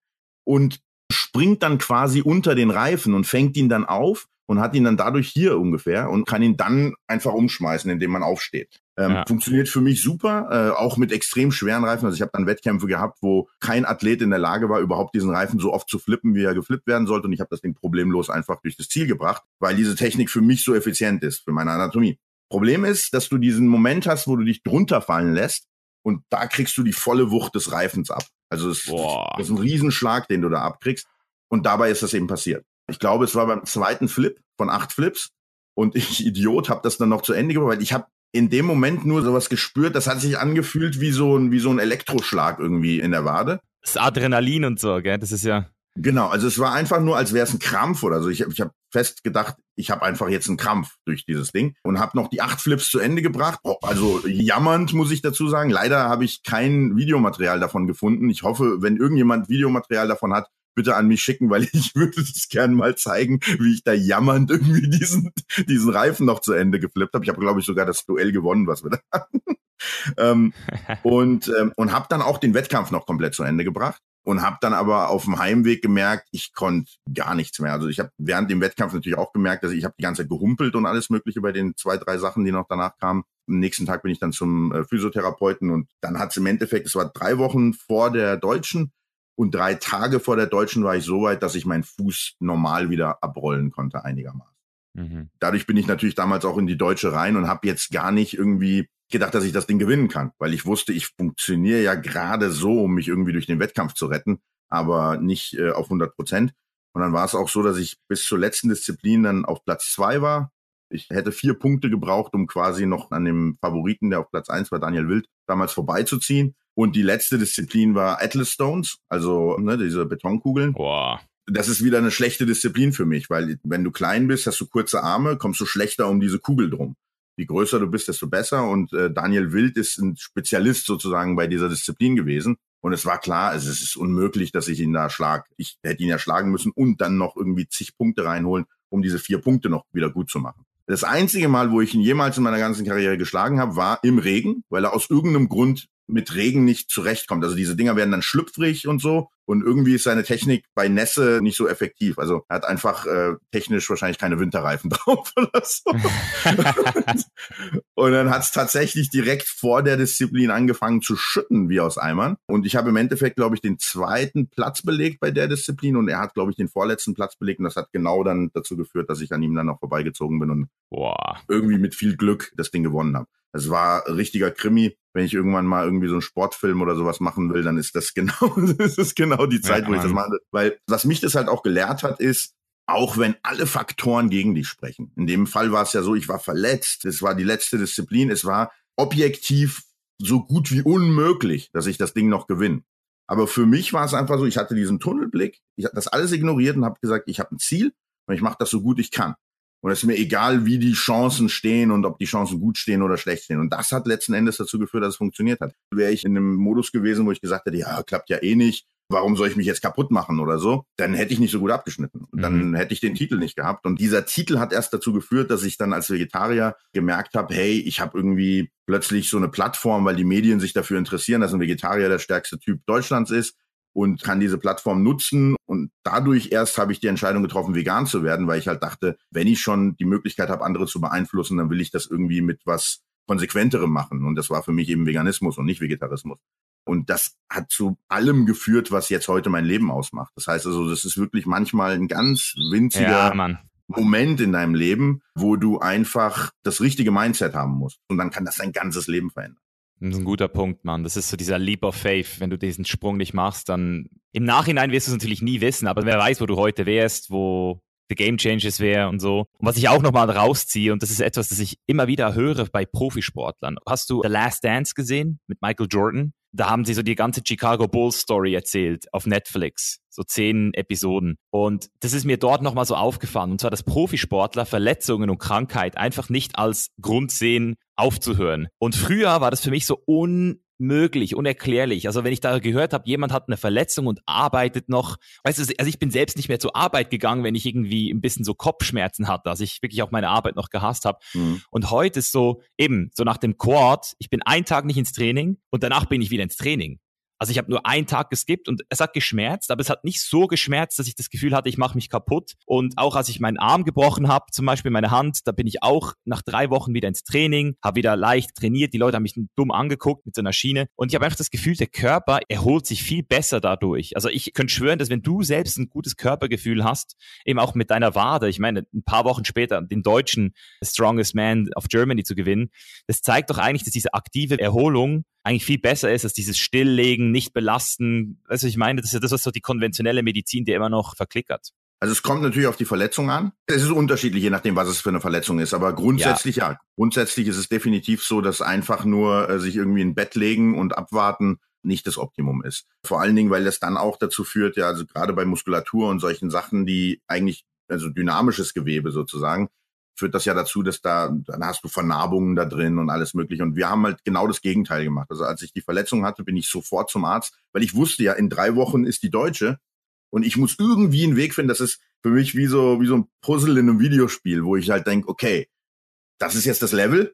und springt dann quasi unter den Reifen und fängt ihn dann auf und hat ihn dann dadurch hier ungefähr und kann ihn dann einfach umschmeißen, indem man aufsteht. Ähm, ja. Funktioniert für mich super, äh, auch mit extrem schweren Reifen. Also ich habe dann Wettkämpfe gehabt, wo kein Athlet in der Lage war, überhaupt diesen Reifen so oft zu flippen, wie er geflippt werden sollte. Und ich habe das Ding problemlos einfach durch das Ziel gebracht, weil diese Technik für mich so effizient ist, für meine Anatomie. Problem ist, dass du diesen Moment hast, wo du dich drunter fallen lässt und da kriegst du die volle Wucht des Reifens ab. Also es das ist ein Riesenschlag, den du da abkriegst. Und dabei ist das eben passiert. Ich glaube, es war beim zweiten Flip von acht Flips und ich Idiot habe das dann noch zu Ende gebracht, weil ich habe in dem Moment nur sowas gespürt, das hat sich angefühlt wie so ein, wie so ein Elektroschlag irgendwie in der Wade. Das Adrenalin und so, gell? Das ist ja. Genau, also es war einfach nur, als wäre es ein Krampf oder so. Ich, ich habe fest gedacht, ich habe einfach jetzt einen Krampf durch dieses Ding und habe noch die acht Flips zu Ende gebracht. Oh, also jammernd muss ich dazu sagen. Leider habe ich kein Videomaterial davon gefunden. Ich hoffe, wenn irgendjemand Videomaterial davon hat, bitte an mich schicken, weil ich würde das gerne mal zeigen, wie ich da jammernd irgendwie diesen, diesen Reifen noch zu Ende geflippt habe. Ich habe, glaube ich, sogar das Duell gewonnen, was wir da hatten. ähm, und ähm, und habe dann auch den Wettkampf noch komplett zu Ende gebracht und habe dann aber auf dem Heimweg gemerkt, ich konnte gar nichts mehr. Also ich habe während dem Wettkampf natürlich auch gemerkt, dass ich habe die ganze Zeit gehumpelt und alles Mögliche bei den zwei, drei Sachen, die noch danach kamen. Am nächsten Tag bin ich dann zum äh, Physiotherapeuten und dann hat es im Endeffekt, es war drei Wochen vor der Deutschen, und drei Tage vor der Deutschen war ich so weit, dass ich meinen Fuß normal wieder abrollen konnte einigermaßen. Mhm. Dadurch bin ich natürlich damals auch in die Deutsche rein und habe jetzt gar nicht irgendwie gedacht, dass ich das Ding gewinnen kann, weil ich wusste, ich funktioniere ja gerade so, um mich irgendwie durch den Wettkampf zu retten, aber nicht äh, auf 100 Prozent. Und dann war es auch so, dass ich bis zur letzten Disziplin dann auf Platz zwei war. Ich hätte vier Punkte gebraucht, um quasi noch an dem Favoriten, der auf Platz eins war, Daniel Wild, damals vorbeizuziehen. Und die letzte Disziplin war Atlas Stones, also ne, diese Betonkugeln. Boah. Das ist wieder eine schlechte Disziplin für mich, weil wenn du klein bist, hast du kurze Arme, kommst du schlechter um diese Kugel drum. Je größer du bist, desto besser. Und äh, Daniel Wild ist ein Spezialist sozusagen bei dieser Disziplin gewesen. Und es war klar, es ist unmöglich, dass ich ihn da schlag. Ich hätte ihn ja schlagen müssen und dann noch irgendwie zig Punkte reinholen, um diese vier Punkte noch wieder gut zu machen. Das einzige Mal, wo ich ihn jemals in meiner ganzen Karriere geschlagen habe, war im Regen, weil er aus irgendeinem Grund mit Regen nicht zurechtkommt. Also diese Dinger werden dann schlüpfrig und so. Und irgendwie ist seine Technik bei Nässe nicht so effektiv. Also er hat einfach äh, technisch wahrscheinlich keine Winterreifen drauf oder so. und dann hat es tatsächlich direkt vor der Disziplin angefangen zu schütten wie aus Eimern. Und ich habe im Endeffekt, glaube ich, den zweiten Platz belegt bei der Disziplin und er hat, glaube ich, den vorletzten Platz belegt. Und das hat genau dann dazu geführt, dass ich an ihm dann noch vorbeigezogen bin und Boah. irgendwie mit viel Glück das Ding gewonnen habe. Es war richtiger Krimi. Wenn ich irgendwann mal irgendwie so einen Sportfilm oder sowas machen will, dann ist das genau, das ist genau die Zeit, ja, wo ich das mache. Weil was mich das halt auch gelehrt hat, ist, auch wenn alle Faktoren gegen dich sprechen. In dem Fall war es ja so, ich war verletzt, es war die letzte Disziplin, es war objektiv so gut wie unmöglich, dass ich das Ding noch gewinne. Aber für mich war es einfach so, ich hatte diesen Tunnelblick, ich habe das alles ignoriert und habe gesagt, ich habe ein Ziel und ich mache das so gut ich kann. Und es ist mir egal, wie die Chancen stehen und ob die Chancen gut stehen oder schlecht stehen. Und das hat letzten Endes dazu geführt, dass es funktioniert hat. Wäre ich in einem Modus gewesen, wo ich gesagt hätte, ja, klappt ja eh nicht, warum soll ich mich jetzt kaputt machen oder so, dann hätte ich nicht so gut abgeschnitten. Und dann mhm. hätte ich den Titel nicht gehabt. Und dieser Titel hat erst dazu geführt, dass ich dann als Vegetarier gemerkt habe, hey, ich habe irgendwie plötzlich so eine Plattform, weil die Medien sich dafür interessieren, dass ein Vegetarier der stärkste Typ Deutschlands ist und kann diese Plattform nutzen. Und dadurch erst habe ich die Entscheidung getroffen, vegan zu werden, weil ich halt dachte, wenn ich schon die Möglichkeit habe, andere zu beeinflussen, dann will ich das irgendwie mit was konsequenterem machen. Und das war für mich eben Veganismus und nicht Vegetarismus. Und das hat zu allem geführt, was jetzt heute mein Leben ausmacht. Das heißt also, das ist wirklich manchmal ein ganz winziger ja, Moment in deinem Leben, wo du einfach das richtige Mindset haben musst. Und dann kann das dein ganzes Leben verändern. Das ist ein guter Punkt, Mann. Das ist so dieser Leap of Faith. Wenn du diesen Sprung nicht machst, dann im Nachhinein wirst du es natürlich nie wissen, aber wer weiß, wo du heute wärst, wo The Game Changes wäre und so. Und was ich auch nochmal rausziehe, und das ist etwas, das ich immer wieder höre bei Profisportlern. Hast du The Last Dance gesehen mit Michael Jordan? Da haben sie so die ganze Chicago Bulls Story erzählt auf Netflix. So zehn Episoden. Und das ist mir dort nochmal so aufgefallen. Und zwar, dass Profisportler Verletzungen und Krankheit einfach nicht als Grund sehen, aufzuhören. Und früher war das für mich so un möglich, unerklärlich. Also wenn ich da gehört habe, jemand hat eine Verletzung und arbeitet noch, weißt du, also ich bin selbst nicht mehr zur Arbeit gegangen, wenn ich irgendwie ein bisschen so Kopfschmerzen hatte, also ich wirklich auch meine Arbeit noch gehasst habe. Mhm. Und heute ist so eben so nach dem Quad, ich bin einen Tag nicht ins Training und danach bin ich wieder ins Training. Also ich habe nur einen Tag geskippt und es hat geschmerzt, aber es hat nicht so geschmerzt, dass ich das Gefühl hatte, ich mache mich kaputt. Und auch als ich meinen Arm gebrochen habe, zum Beispiel meine Hand, da bin ich auch nach drei Wochen wieder ins Training, habe wieder leicht trainiert. Die Leute haben mich dumm angeguckt mit so einer Schiene. Und ich habe einfach das Gefühl, der Körper erholt sich viel besser dadurch. Also ich könnte schwören, dass wenn du selbst ein gutes Körpergefühl hast, eben auch mit deiner Wade, ich meine, ein paar Wochen später den deutschen Strongest Man of Germany zu gewinnen, das zeigt doch eigentlich, dass diese aktive Erholung eigentlich viel besser ist als dieses Stilllegen, nicht belasten. Weißt ich meine, das ist ja das, was so die konventionelle Medizin dir immer noch verklickert. Also es kommt natürlich auf die Verletzung an. Es ist unterschiedlich, je nachdem, was es für eine Verletzung ist. Aber grundsätzlich ja. ja. Grundsätzlich ist es definitiv so, dass einfach nur äh, sich irgendwie in Bett legen und abwarten nicht das Optimum ist. Vor allen Dingen, weil das dann auch dazu führt, ja, also gerade bei Muskulatur und solchen Sachen, die eigentlich, also dynamisches Gewebe sozusagen, führt das ja dazu, dass da, dann hast du Vernarbungen da drin und alles mögliche. Und wir haben halt genau das Gegenteil gemacht. Also als ich die Verletzung hatte, bin ich sofort zum Arzt, weil ich wusste ja, in drei Wochen ist die Deutsche und ich muss irgendwie einen Weg finden. Das ist für mich wie so, wie so ein Puzzle in einem Videospiel, wo ich halt denke, okay, das ist jetzt das Level,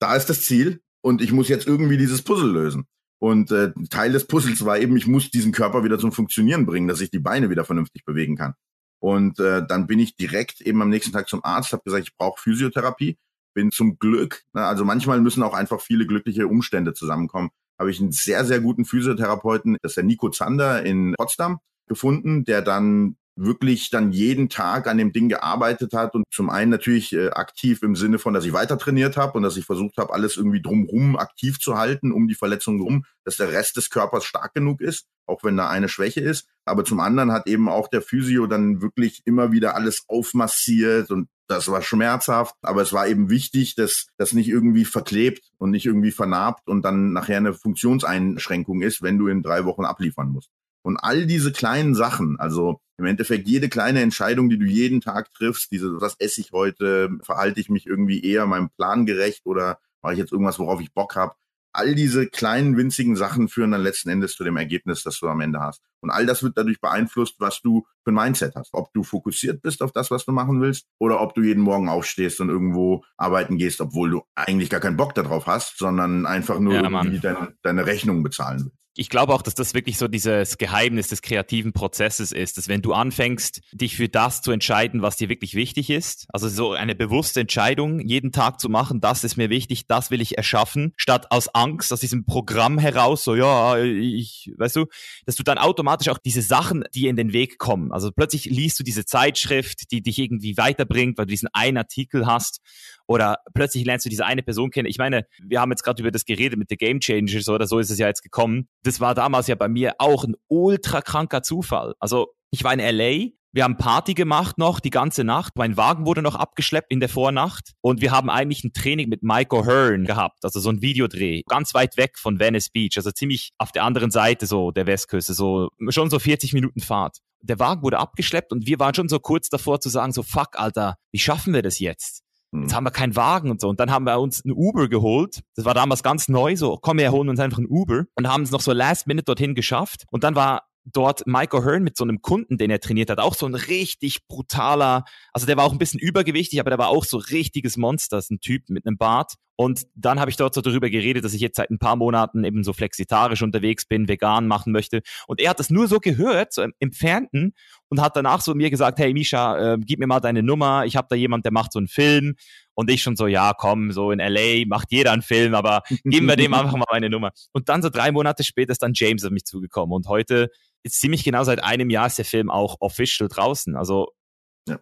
da ist das Ziel und ich muss jetzt irgendwie dieses Puzzle lösen. Und äh, Teil des Puzzles war eben, ich muss diesen Körper wieder zum Funktionieren bringen, dass ich die Beine wieder vernünftig bewegen kann. Und äh, dann bin ich direkt eben am nächsten Tag zum Arzt, habe gesagt, ich brauche Physiotherapie. Bin zum Glück, ne, also manchmal müssen auch einfach viele glückliche Umstände zusammenkommen, habe ich einen sehr, sehr guten Physiotherapeuten, das ist der Nico Zander in Potsdam, gefunden, der dann wirklich dann jeden Tag an dem Ding gearbeitet hat und zum einen natürlich äh, aktiv im Sinne von, dass ich weiter trainiert habe und dass ich versucht habe, alles irgendwie drumrum aktiv zu halten, um die Verletzung rum, dass der Rest des Körpers stark genug ist, auch wenn da eine Schwäche ist. Aber zum anderen hat eben auch der Physio dann wirklich immer wieder alles aufmassiert und das war schmerzhaft, aber es war eben wichtig, dass das nicht irgendwie verklebt und nicht irgendwie vernarbt und dann nachher eine Funktionseinschränkung ist, wenn du in drei Wochen abliefern musst. Und all diese kleinen Sachen, also im Endeffekt jede kleine Entscheidung, die du jeden Tag triffst, diese, was esse ich heute, verhalte ich mich irgendwie eher meinem Plan gerecht oder mache ich jetzt irgendwas, worauf ich Bock habe, all diese kleinen, winzigen Sachen führen dann letzten Endes zu dem Ergebnis, das du am Ende hast. Und all das wird dadurch beeinflusst, was du für ein Mindset hast. Ob du fokussiert bist auf das, was du machen willst, oder ob du jeden Morgen aufstehst und irgendwo arbeiten gehst, obwohl du eigentlich gar keinen Bock darauf hast, sondern einfach nur ja, deine, deine Rechnung bezahlen willst ich glaube auch, dass das wirklich so dieses Geheimnis des kreativen Prozesses ist, dass wenn du anfängst, dich für das zu entscheiden, was dir wirklich wichtig ist, also so eine bewusste Entscheidung jeden Tag zu machen, das ist mir wichtig, das will ich erschaffen, statt aus Angst, aus diesem Programm heraus, so ja, ich, weißt du, dass du dann automatisch auch diese Sachen, die in den Weg kommen, also plötzlich liest du diese Zeitschrift, die dich irgendwie weiterbringt, weil du diesen einen Artikel hast oder plötzlich lernst du diese eine Person kennen. Ich meine, wir haben jetzt gerade über das geredet mit The Game Changers oder so ist es ja jetzt gekommen. Das war damals ja bei mir auch ein ultra kranker Zufall. Also ich war in LA, Wir haben Party gemacht noch die ganze Nacht. Mein Wagen wurde noch abgeschleppt in der Vornacht. Und wir haben eigentlich ein Training mit Michael Hearn gehabt, also so ein Videodreh. Ganz weit weg von Venice Beach, also ziemlich auf der anderen Seite so der Westküste, so schon so 40 Minuten Fahrt. Der Wagen wurde abgeschleppt und wir waren schon so kurz davor zu sagen, so fuck, Alter, wie schaffen wir das jetzt? Jetzt hm. haben wir keinen Wagen und so. Und dann haben wir uns ein Uber geholt. Das war damals ganz neu, so, komm, wir holen uns einfach ein Uber. Und haben es noch so last minute dorthin geschafft. Und dann war dort Michael Hearn mit so einem Kunden, den er trainiert hat, auch so ein richtig brutaler, also der war auch ein bisschen übergewichtig, aber der war auch so richtiges Monster, ein Typ mit einem Bart. Und dann habe ich dort so darüber geredet, dass ich jetzt seit ein paar Monaten eben so flexitarisch unterwegs bin, vegan machen möchte. Und er hat das nur so gehört, so im Entfernten, und hat danach so mir gesagt, hey Misha, äh, gib mir mal deine Nummer, ich habe da jemand, der macht so einen Film. Und ich schon so, ja, komm, so in LA macht jeder einen Film, aber geben wir dem einfach mal meine Nummer. Und dann so drei Monate später ist dann James auf mich zugekommen. Und heute ist ziemlich genau seit einem Jahr ist der Film auch official draußen. Also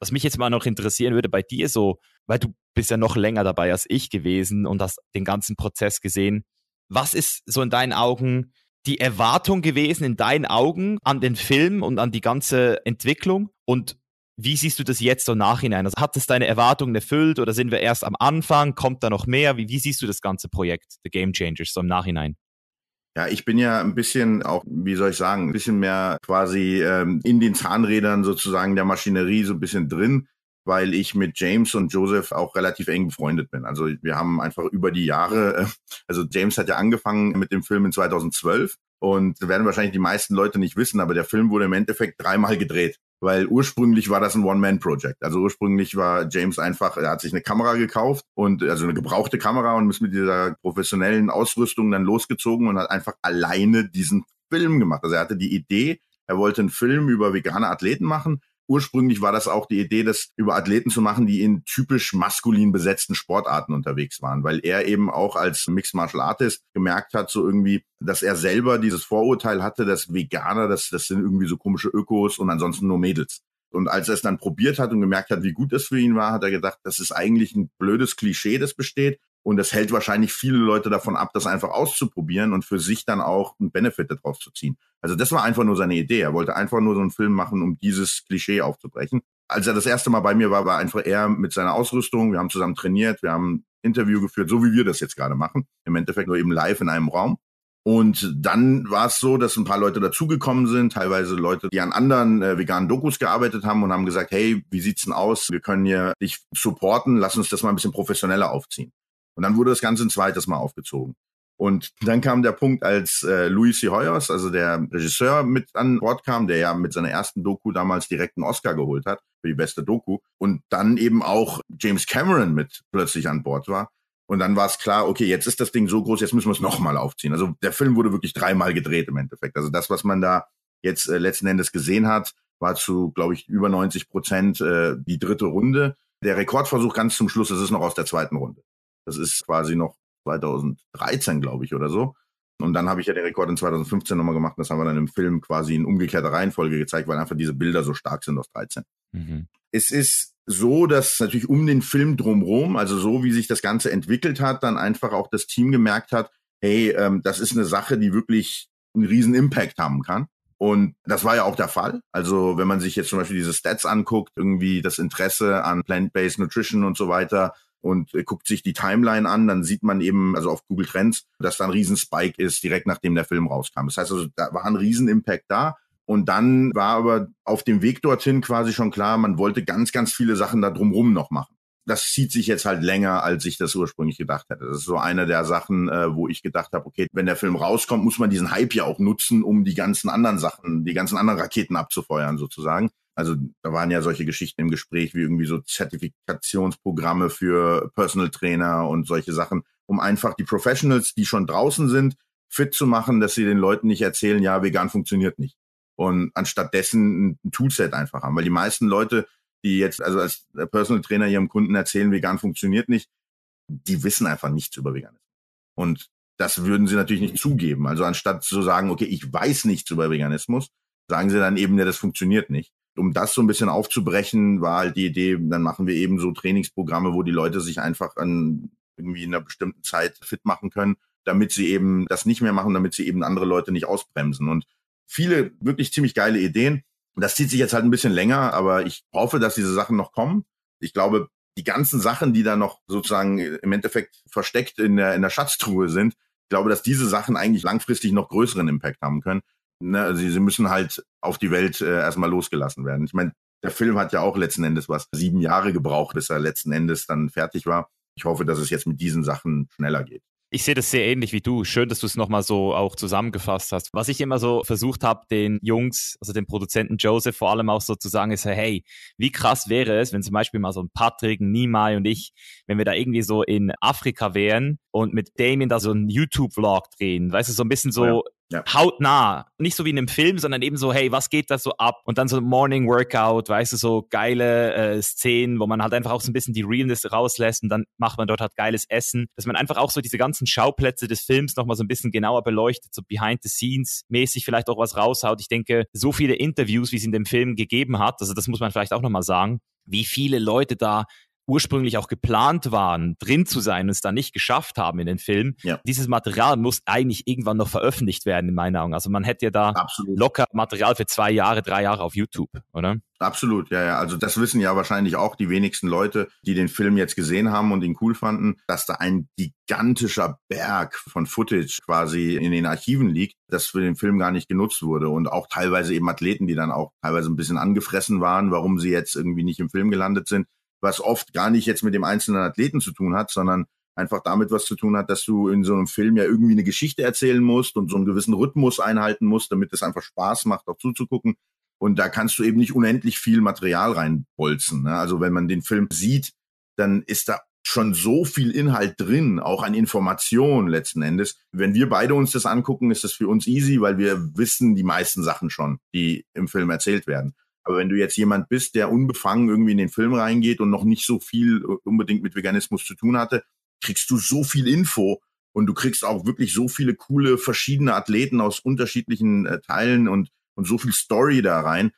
was mich jetzt mal noch interessieren würde bei dir so, weil du bist ja noch länger dabei als ich gewesen und hast den ganzen Prozess gesehen. Was ist so in deinen Augen die Erwartung gewesen, in deinen Augen an den Film und an die ganze Entwicklung? Und wie siehst du das jetzt so nachhinein? Also hat es deine Erwartungen erfüllt oder sind wir erst am Anfang? Kommt da noch mehr? Wie, wie siehst du das ganze Projekt, The Game Changers, so im Nachhinein? Ja, ich bin ja ein bisschen auch, wie soll ich sagen, ein bisschen mehr quasi ähm, in den Zahnrädern sozusagen der Maschinerie so ein bisschen drin, weil ich mit James und Joseph auch relativ eng befreundet bin. Also wir haben einfach über die Jahre, äh, also James hat ja angefangen mit dem Film in 2012 und werden wahrscheinlich die meisten Leute nicht wissen, aber der Film wurde im Endeffekt dreimal gedreht weil ursprünglich war das ein One-Man-Project. Also ursprünglich war James einfach, er hat sich eine Kamera gekauft und also eine gebrauchte Kamera und ist mit dieser professionellen Ausrüstung dann losgezogen und hat einfach alleine diesen Film gemacht. Also er hatte die Idee, er wollte einen Film über vegane Athleten machen ursprünglich war das auch die Idee, das über Athleten zu machen, die in typisch maskulin besetzten Sportarten unterwegs waren, weil er eben auch als Mixed Martial Artist gemerkt hat, so irgendwie, dass er selber dieses Vorurteil hatte, dass Veganer, das, das sind irgendwie so komische Ökos und ansonsten nur Mädels. Und als er es dann probiert hat und gemerkt hat, wie gut es für ihn war, hat er gedacht, das ist eigentlich ein blödes Klischee, das besteht. Und es hält wahrscheinlich viele Leute davon ab, das einfach auszuprobieren und für sich dann auch einen Benefit daraus zu ziehen. Also das war einfach nur seine Idee. Er wollte einfach nur so einen Film machen, um dieses Klischee aufzubrechen. Als er das erste Mal bei mir war, war einfach er mit seiner Ausrüstung. Wir haben zusammen trainiert, wir haben Interview geführt, so wie wir das jetzt gerade machen. Im Endeffekt nur eben live in einem Raum. Und dann war es so, dass ein paar Leute dazugekommen sind, teilweise Leute, die an anderen äh, veganen Dokus gearbeitet haben und haben gesagt, hey, wie sieht's denn aus? Wir können hier dich supporten, lass uns das mal ein bisschen professioneller aufziehen. Und dann wurde das Ganze ein zweites Mal aufgezogen. Und dann kam der Punkt, als äh, Louis C. Hoyers, also der Regisseur, mit an Bord kam, der ja mit seiner ersten Doku damals direkt einen Oscar geholt hat für die beste Doku. Und dann eben auch James Cameron mit plötzlich an Bord war. Und dann war es klar, okay, jetzt ist das Ding so groß, jetzt müssen wir es nochmal aufziehen. Also der Film wurde wirklich dreimal gedreht im Endeffekt. Also das, was man da jetzt äh, letzten Endes gesehen hat, war zu, glaube ich, über 90 Prozent äh, die dritte Runde. Der Rekordversuch ganz zum Schluss, das ist noch aus der zweiten Runde. Das ist quasi noch 2013, glaube ich, oder so. Und dann habe ich ja den Rekord in 2015 nochmal gemacht. Das haben wir dann im Film quasi in umgekehrter Reihenfolge gezeigt, weil einfach diese Bilder so stark sind aus 13. Mhm. Es ist so, dass natürlich um den Film drumherum, also so wie sich das Ganze entwickelt hat, dann einfach auch das Team gemerkt hat, hey, ähm, das ist eine Sache, die wirklich einen riesen Impact haben kann. Und das war ja auch der Fall. Also wenn man sich jetzt zum Beispiel diese Stats anguckt, irgendwie das Interesse an Plant-Based Nutrition und so weiter, und äh, guckt sich die Timeline an, dann sieht man eben, also auf Google Trends, dass da ein Riesenspike ist, direkt nachdem der Film rauskam. Das heißt also, da war ein Riesen-Impact da. Und dann war aber auf dem Weg dorthin quasi schon klar, man wollte ganz, ganz viele Sachen da drumrum noch machen. Das zieht sich jetzt halt länger, als ich das ursprünglich gedacht hätte. Das ist so eine der Sachen, äh, wo ich gedacht habe, okay, wenn der Film rauskommt, muss man diesen Hype ja auch nutzen, um die ganzen anderen Sachen, die ganzen anderen Raketen abzufeuern sozusagen. Also da waren ja solche Geschichten im Gespräch wie irgendwie so Zertifikationsprogramme für Personal Trainer und solche Sachen, um einfach die Professionals, die schon draußen sind, fit zu machen, dass sie den Leuten nicht erzählen, ja, vegan funktioniert nicht. Und anstattdessen ein Toolset einfach haben. Weil die meisten Leute, die jetzt also als Personal Trainer ihrem Kunden erzählen, vegan funktioniert nicht, die wissen einfach nichts über Veganismus. Und das würden sie natürlich nicht zugeben. Also anstatt zu sagen, okay, ich weiß nichts über Veganismus, sagen sie dann eben, ja, das funktioniert nicht um das so ein bisschen aufzubrechen, war halt die Idee, dann machen wir eben so Trainingsprogramme, wo die Leute sich einfach an irgendwie in einer bestimmten Zeit fit machen können, damit sie eben das nicht mehr machen, damit sie eben andere Leute nicht ausbremsen. Und viele wirklich ziemlich geile Ideen. Das zieht sich jetzt halt ein bisschen länger, aber ich hoffe, dass diese Sachen noch kommen. Ich glaube, die ganzen Sachen, die da noch sozusagen im Endeffekt versteckt in der, in der Schatztruhe sind, ich glaube, dass diese Sachen eigentlich langfristig noch größeren Impact haben können. Ne, also sie, sie müssen halt auf die Welt äh, erstmal losgelassen werden. Ich meine, der Film hat ja auch letzten Endes was sieben Jahre gebraucht, bis er letzten Endes dann fertig war. Ich hoffe, dass es jetzt mit diesen Sachen schneller geht. Ich sehe das sehr ähnlich wie du. Schön, dass du es nochmal so auch zusammengefasst hast. Was ich immer so versucht habe, den Jungs, also den Produzenten Joseph vor allem auch so zu sagen, ist, hey, wie krass wäre es, wenn zum Beispiel mal so ein Patrick, Nimai und ich, wenn wir da irgendwie so in Afrika wären und mit Damien da so einen YouTube-Vlog drehen. Weißt du, so ein bisschen so ja ja. hautnah. Nicht so wie in einem Film, sondern eben so, hey, was geht da so ab? Und dann so Morning Workout, weißt du, so geile äh, Szenen, wo man halt einfach auch so ein bisschen die Realness rauslässt und dann macht man dort halt geiles Essen. Dass man einfach auch so diese ganzen Schauplätze des Films nochmal so ein bisschen genauer beleuchtet, so behind the scenes mäßig vielleicht auch was raushaut. Ich denke, so viele Interviews, wie es in dem Film gegeben hat, also das muss man vielleicht auch nochmal sagen, wie viele Leute da ursprünglich auch geplant waren, drin zu sein und es dann nicht geschafft haben in den Film. Ja. Dieses Material muss eigentlich irgendwann noch veröffentlicht werden, in meinen Augen. Also man hätte ja da Absolut. locker Material für zwei Jahre, drei Jahre auf YouTube, oder? Absolut, ja, ja. Also das wissen ja wahrscheinlich auch die wenigsten Leute, die den Film jetzt gesehen haben und ihn cool fanden, dass da ein gigantischer Berg von Footage quasi in den Archiven liegt, das für den Film gar nicht genutzt wurde. Und auch teilweise eben Athleten, die dann auch teilweise ein bisschen angefressen waren, warum sie jetzt irgendwie nicht im Film gelandet sind was oft gar nicht jetzt mit dem einzelnen Athleten zu tun hat, sondern einfach damit was zu tun hat, dass du in so einem Film ja irgendwie eine Geschichte erzählen musst und so einen gewissen Rhythmus einhalten musst, damit es einfach Spaß macht, auch zuzugucken. Und da kannst du eben nicht unendlich viel Material reinbolzen. Ne? Also wenn man den Film sieht, dann ist da schon so viel Inhalt drin, auch an Informationen letzten Endes. Wenn wir beide uns das angucken, ist das für uns easy, weil wir wissen die meisten Sachen schon, die im Film erzählt werden. Aber wenn du jetzt jemand bist, der unbefangen irgendwie in den Film reingeht und noch nicht so viel äh, unbedingt mit Veganismus zu tun hatte, kriegst du so viel Info und du kriegst auch wirklich so viele coole verschiedene Athleten aus unterschiedlichen äh, Teilen und, und so viel Story da rein.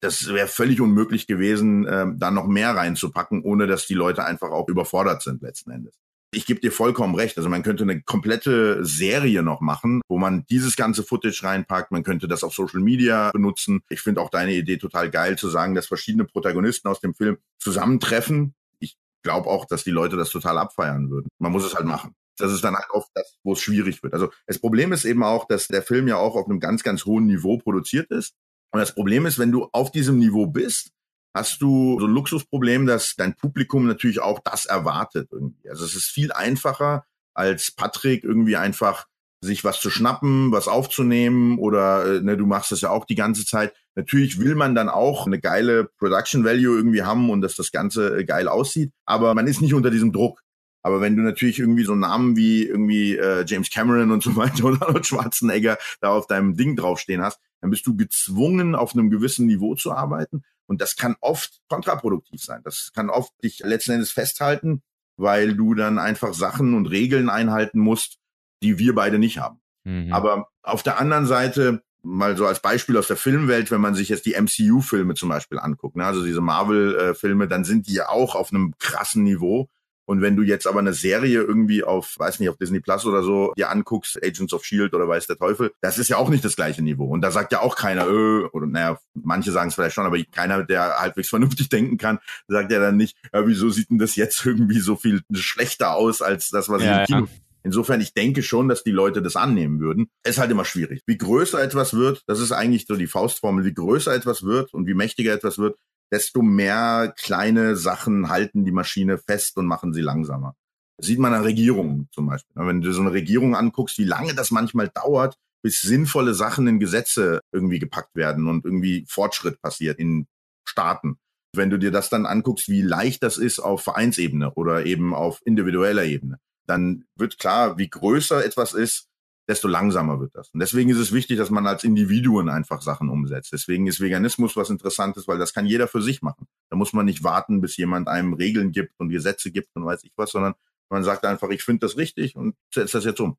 Das wäre völlig unmöglich gewesen, äh, da noch mehr reinzupacken, ohne dass die Leute einfach auch überfordert sind letzten Endes ich gebe dir vollkommen recht. Also man könnte eine komplette Serie noch machen, wo man dieses ganze Footage reinpackt. Man könnte das auf Social Media benutzen. Ich finde auch deine Idee total geil zu sagen, dass verschiedene Protagonisten aus dem Film zusammentreffen. Ich glaube auch, dass die Leute das total abfeiern würden. Man muss es halt machen. Das ist dann halt oft das, wo es schwierig wird. Also das Problem ist eben auch, dass der Film ja auch auf einem ganz, ganz hohen Niveau produziert ist. Und das Problem ist, wenn du auf diesem Niveau bist, hast du so ein Luxusproblem, dass dein Publikum natürlich auch das erwartet irgendwie. Also es ist viel einfacher als Patrick irgendwie einfach sich was zu schnappen, was aufzunehmen oder äh, ne, du machst das ja auch die ganze Zeit. Natürlich will man dann auch eine geile Production Value irgendwie haben und dass das Ganze äh, geil aussieht, aber man ist nicht unter diesem Druck. Aber wenn du natürlich irgendwie so Namen wie irgendwie äh, James Cameron und so weiter oder Schwarzenegger da auf deinem Ding draufstehen hast, dann bist du gezwungen, auf einem gewissen Niveau zu arbeiten. Und das kann oft kontraproduktiv sein. Das kann oft dich letzten Endes festhalten, weil du dann einfach Sachen und Regeln einhalten musst, die wir beide nicht haben. Mhm. Aber auf der anderen Seite, mal so als Beispiel aus der Filmwelt, wenn man sich jetzt die MCU-Filme zum Beispiel anguckt, ne, also diese Marvel-Filme, dann sind die ja auch auf einem krassen Niveau. Und wenn du jetzt aber eine Serie irgendwie auf, weiß nicht, auf Disney Plus oder so dir anguckst, Agents of Shield oder weiß der Teufel, das ist ja auch nicht das gleiche Niveau. Und da sagt ja auch keiner, äh, oder naja, manche sagen es vielleicht schon, aber keiner, der halbwegs vernünftig denken kann, sagt ja dann nicht, ja, wieso sieht denn das jetzt irgendwie so viel schlechter aus als das, was ja, ich im Kino ja. Insofern, ich denke schon, dass die Leute das annehmen würden. Es ist halt immer schwierig. Wie größer etwas wird, das ist eigentlich so die Faustformel, wie größer etwas wird und wie mächtiger etwas wird, desto mehr kleine Sachen halten die Maschine fest und machen sie langsamer. Das sieht man an Regierungen zum Beispiel. Wenn du so eine Regierung anguckst, wie lange das manchmal dauert, bis sinnvolle Sachen in Gesetze irgendwie gepackt werden und irgendwie Fortschritt passiert in Staaten. Wenn du dir das dann anguckst, wie leicht das ist auf Vereinsebene oder eben auf individueller Ebene, dann wird klar, wie größer etwas ist, desto langsamer wird das. Und deswegen ist es wichtig, dass man als Individuen einfach Sachen umsetzt. Deswegen ist Veganismus was Interessantes, weil das kann jeder für sich machen. Da muss man nicht warten, bis jemand einem Regeln gibt und Gesetze gibt und weiß ich was, sondern man sagt einfach, ich finde das richtig und setze das jetzt um.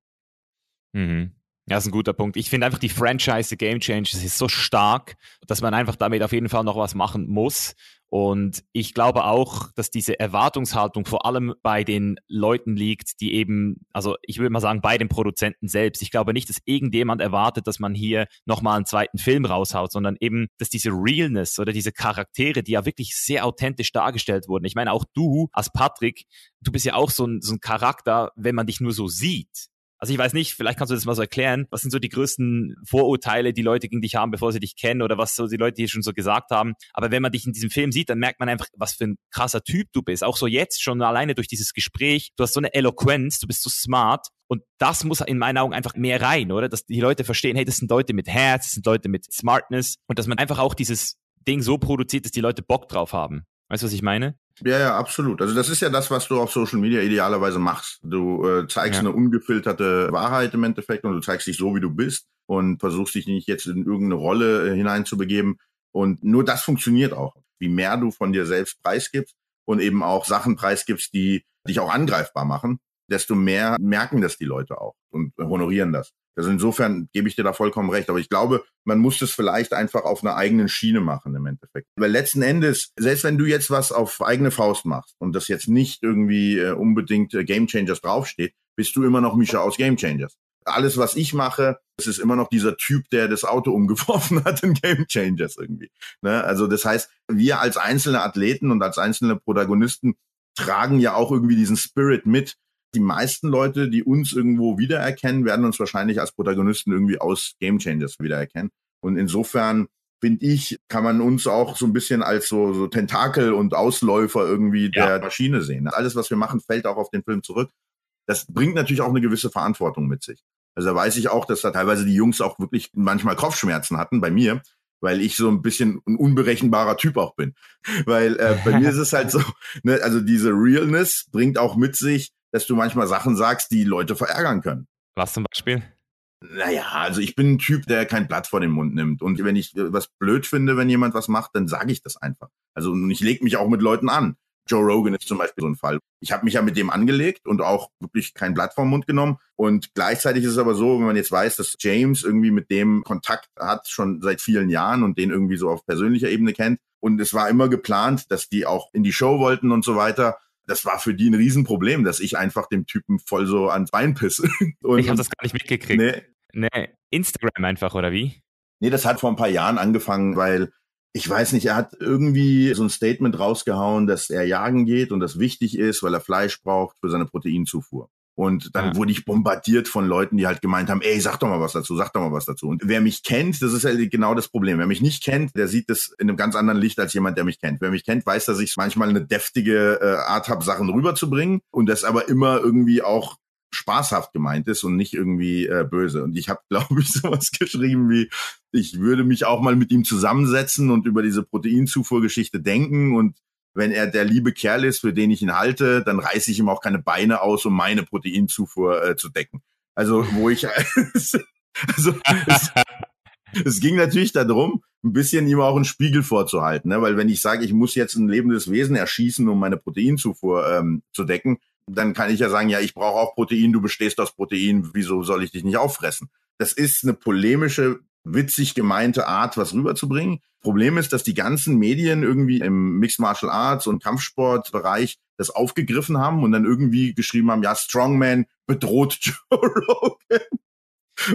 Mhm. Ja, das ist ein guter Punkt. Ich finde einfach die Franchise Game Changers ist so stark, dass man einfach damit auf jeden Fall noch was machen muss. Und ich glaube auch, dass diese Erwartungshaltung vor allem bei den Leuten liegt, die eben, also ich würde mal sagen, bei den Produzenten selbst. Ich glaube nicht, dass irgendjemand erwartet, dass man hier nochmal einen zweiten Film raushaut, sondern eben, dass diese Realness oder diese Charaktere, die ja wirklich sehr authentisch dargestellt wurden. Ich meine, auch du als Patrick, du bist ja auch so ein, so ein Charakter, wenn man dich nur so sieht. Also ich weiß nicht, vielleicht kannst du das mal so erklären. Was sind so die größten Vorurteile, die Leute gegen dich haben, bevor sie dich kennen oder was so die Leute hier schon so gesagt haben. Aber wenn man dich in diesem Film sieht, dann merkt man einfach, was für ein krasser Typ du bist. Auch so jetzt schon alleine durch dieses Gespräch. Du hast so eine Eloquenz, du bist so smart. Und das muss in meinen Augen einfach mehr rein, oder? Dass die Leute verstehen, hey, das sind Leute mit Herz, das sind Leute mit Smartness und dass man einfach auch dieses Ding so produziert, dass die Leute Bock drauf haben. Weißt du, was ich meine? Ja, ja, absolut. Also das ist ja das, was du auf Social Media idealerweise machst. Du äh, zeigst ja. eine ungefilterte Wahrheit im Endeffekt und du zeigst dich so, wie du bist und versuchst dich nicht jetzt in irgendeine Rolle äh, hineinzubegeben. Und nur das funktioniert auch. Wie mehr du von dir selbst preisgibst und eben auch Sachen preisgibst, die dich auch angreifbar machen, desto mehr merken das die Leute auch und honorieren das. Also insofern gebe ich dir da vollkommen recht. Aber ich glaube, man muss das vielleicht einfach auf einer eigenen Schiene machen im Endeffekt. Weil letzten Endes, selbst wenn du jetzt was auf eigene Faust machst und das jetzt nicht irgendwie äh, unbedingt äh, Game Changers draufsteht, bist du immer noch Mischa aus Game Changers. Alles, was ich mache, es ist immer noch dieser Typ, der das Auto umgeworfen hat in Game Changers irgendwie. Ne? Also das heißt, wir als einzelne Athleten und als einzelne Protagonisten tragen ja auch irgendwie diesen Spirit mit, die meisten Leute, die uns irgendwo wiedererkennen, werden uns wahrscheinlich als Protagonisten irgendwie aus Game Changers wiedererkennen. Und insofern finde ich, kann man uns auch so ein bisschen als so, so Tentakel und Ausläufer irgendwie ja. der Maschine sehen. Alles, was wir machen, fällt auch auf den Film zurück. Das bringt natürlich auch eine gewisse Verantwortung mit sich. Also da weiß ich auch, dass da teilweise die Jungs auch wirklich manchmal Kopfschmerzen hatten bei mir, weil ich so ein bisschen ein unberechenbarer Typ auch bin. Weil äh, bei mir ist es halt so, ne, also diese Realness bringt auch mit sich, dass du manchmal Sachen sagst, die Leute verärgern können. Was zum Beispiel? Naja, also ich bin ein Typ, der kein Blatt vor den Mund nimmt. Und wenn ich was blöd finde, wenn jemand was macht, dann sage ich das einfach. Also ich lege mich auch mit Leuten an. Joe Rogan ist zum Beispiel so ein Fall. Ich habe mich ja mit dem angelegt und auch wirklich kein Blatt vom Mund genommen. Und gleichzeitig ist es aber so, wenn man jetzt weiß, dass James irgendwie mit dem Kontakt hat, schon seit vielen Jahren und den irgendwie so auf persönlicher Ebene kennt. Und es war immer geplant, dass die auch in die Show wollten und so weiter das war für die ein Riesenproblem, dass ich einfach dem Typen voll so ans Bein pisse. Und, ich habe das gar nicht mitgekriegt. Nee. nee, Instagram einfach, oder wie? Nee, das hat vor ein paar Jahren angefangen, weil ich weiß nicht, er hat irgendwie so ein Statement rausgehauen, dass er jagen geht und das wichtig ist, weil er Fleisch braucht für seine Proteinzufuhr. Und dann ja. wurde ich bombardiert von Leuten, die halt gemeint haben, ey, sag doch mal was dazu, sag doch mal was dazu. Und wer mich kennt, das ist ja genau das Problem. Wer mich nicht kennt, der sieht das in einem ganz anderen Licht als jemand, der mich kennt. Wer mich kennt, weiß, dass ich manchmal eine deftige äh, Art habe, Sachen rüberzubringen und das aber immer irgendwie auch spaßhaft gemeint ist und nicht irgendwie äh, böse. Und ich habe, glaube ich, sowas geschrieben wie, ich würde mich auch mal mit ihm zusammensetzen und über diese Proteinzufuhrgeschichte denken und wenn er der liebe Kerl ist, für den ich ihn halte, dann reiße ich ihm auch keine Beine aus, um meine Proteinzufuhr äh, zu decken. Also, wo ich, also, es, es ging natürlich darum, ein bisschen ihm auch einen Spiegel vorzuhalten, ne? weil wenn ich sage, ich muss jetzt ein lebendes Wesen erschießen, um meine Proteinzufuhr ähm, zu decken, dann kann ich ja sagen, ja, ich brauche auch Protein, du bestehst aus Protein, wieso soll ich dich nicht auffressen? Das ist eine polemische witzig gemeinte Art, was rüberzubringen. Problem ist, dass die ganzen Medien irgendwie im Mixed Martial Arts und Kampfsportbereich das aufgegriffen haben und dann irgendwie geschrieben haben, ja, Strongman bedroht Joe Rogan.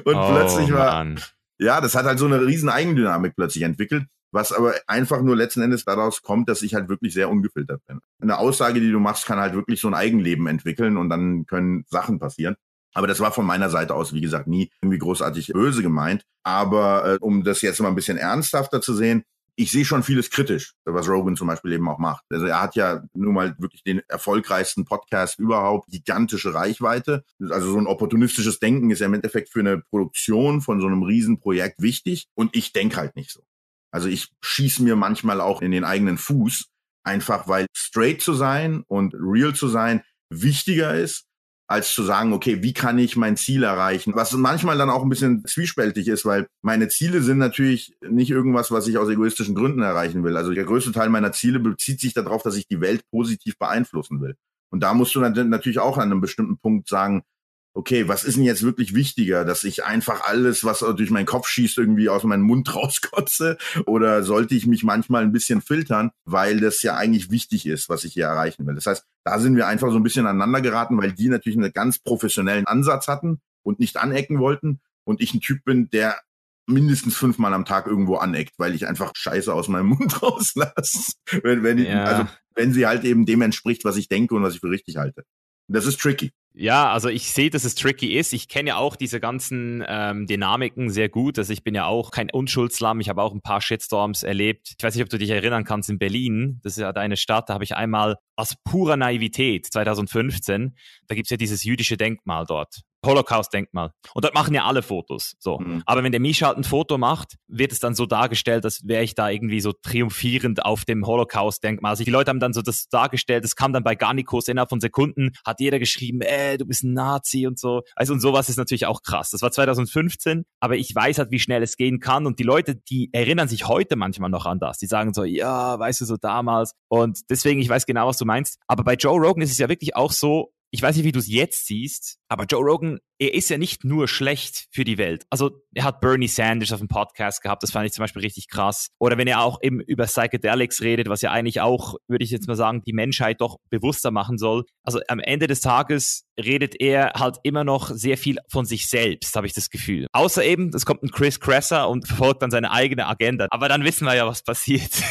Und oh, plötzlich war, Mann. ja, das hat halt so eine riesen Eigendynamik plötzlich entwickelt, was aber einfach nur letzten Endes daraus kommt, dass ich halt wirklich sehr ungefiltert bin. Eine Aussage, die du machst, kann halt wirklich so ein Eigenleben entwickeln und dann können Sachen passieren. Aber das war von meiner Seite aus, wie gesagt, nie irgendwie großartig böse gemeint. Aber äh, um das jetzt mal ein bisschen ernsthafter zu sehen, ich sehe schon vieles kritisch, was Rogan zum Beispiel eben auch macht. Also er hat ja nun mal wirklich den erfolgreichsten Podcast überhaupt, gigantische Reichweite. Also so ein opportunistisches Denken ist ja im Endeffekt für eine Produktion von so einem Riesenprojekt wichtig. Und ich denke halt nicht so. Also ich schieße mir manchmal auch in den eigenen Fuß, einfach weil straight zu sein und real zu sein wichtiger ist als zu sagen, okay, wie kann ich mein Ziel erreichen? Was manchmal dann auch ein bisschen zwiespältig ist, weil meine Ziele sind natürlich nicht irgendwas, was ich aus egoistischen Gründen erreichen will. Also der größte Teil meiner Ziele bezieht sich darauf, dass ich die Welt positiv beeinflussen will. Und da musst du natürlich auch an einem bestimmten Punkt sagen, okay, was ist denn jetzt wirklich wichtiger, dass ich einfach alles, was durch meinen Kopf schießt, irgendwie aus meinem Mund rauskotze? Oder sollte ich mich manchmal ein bisschen filtern, weil das ja eigentlich wichtig ist, was ich hier erreichen will? Das heißt, da sind wir einfach so ein bisschen aneinander geraten, weil die natürlich einen ganz professionellen Ansatz hatten und nicht anecken wollten. Und ich ein Typ bin, der mindestens fünfmal am Tag irgendwo aneckt, weil ich einfach Scheiße aus meinem Mund rauslasse. Wenn, wenn, ja. also, wenn sie halt eben dem entspricht, was ich denke und was ich für richtig halte. Das ist tricky. Ja, also ich sehe, dass es tricky ist. Ich kenne ja auch diese ganzen ähm, Dynamiken sehr gut. Also ich bin ja auch kein Unschuldslamm. Ich habe auch ein paar Shitstorms erlebt. Ich weiß nicht, ob du dich erinnern kannst in Berlin. Das ist ja deine Stadt. Da habe ich einmal aus purer Naivität 2015, da gibt's ja dieses jüdische Denkmal dort. Holocaust-Denkmal. Und dort machen ja alle Fotos. So. Mhm. Aber wenn der Mischa halt ein Foto macht, wird es dann so dargestellt, als wäre ich da irgendwie so triumphierend auf dem Holocaust-Denkmal. Also die Leute haben dann so das dargestellt, es kam dann bei Garnikos innerhalb von Sekunden, hat jeder geschrieben, äh, du bist ein Nazi und so. Also und sowas ist natürlich auch krass. Das war 2015, aber ich weiß halt, wie schnell es gehen kann. Und die Leute, die erinnern sich heute manchmal noch an das. Die sagen so, ja, weißt du, so damals. Und deswegen, ich weiß genau, was du meinst. Aber bei Joe Rogan ist es ja wirklich auch so, ich weiß nicht, wie du es jetzt siehst, aber Joe Rogan, er ist ja nicht nur schlecht für die Welt. Also er hat Bernie Sanders auf dem Podcast gehabt, das fand ich zum Beispiel richtig krass. Oder wenn er auch eben über Psychedelics redet, was ja eigentlich auch, würde ich jetzt mal sagen, die Menschheit doch bewusster machen soll. Also am Ende des Tages redet er halt immer noch sehr viel von sich selbst, habe ich das Gefühl. Außer eben, es kommt ein Chris Cresser und verfolgt dann seine eigene Agenda. Aber dann wissen wir ja, was passiert.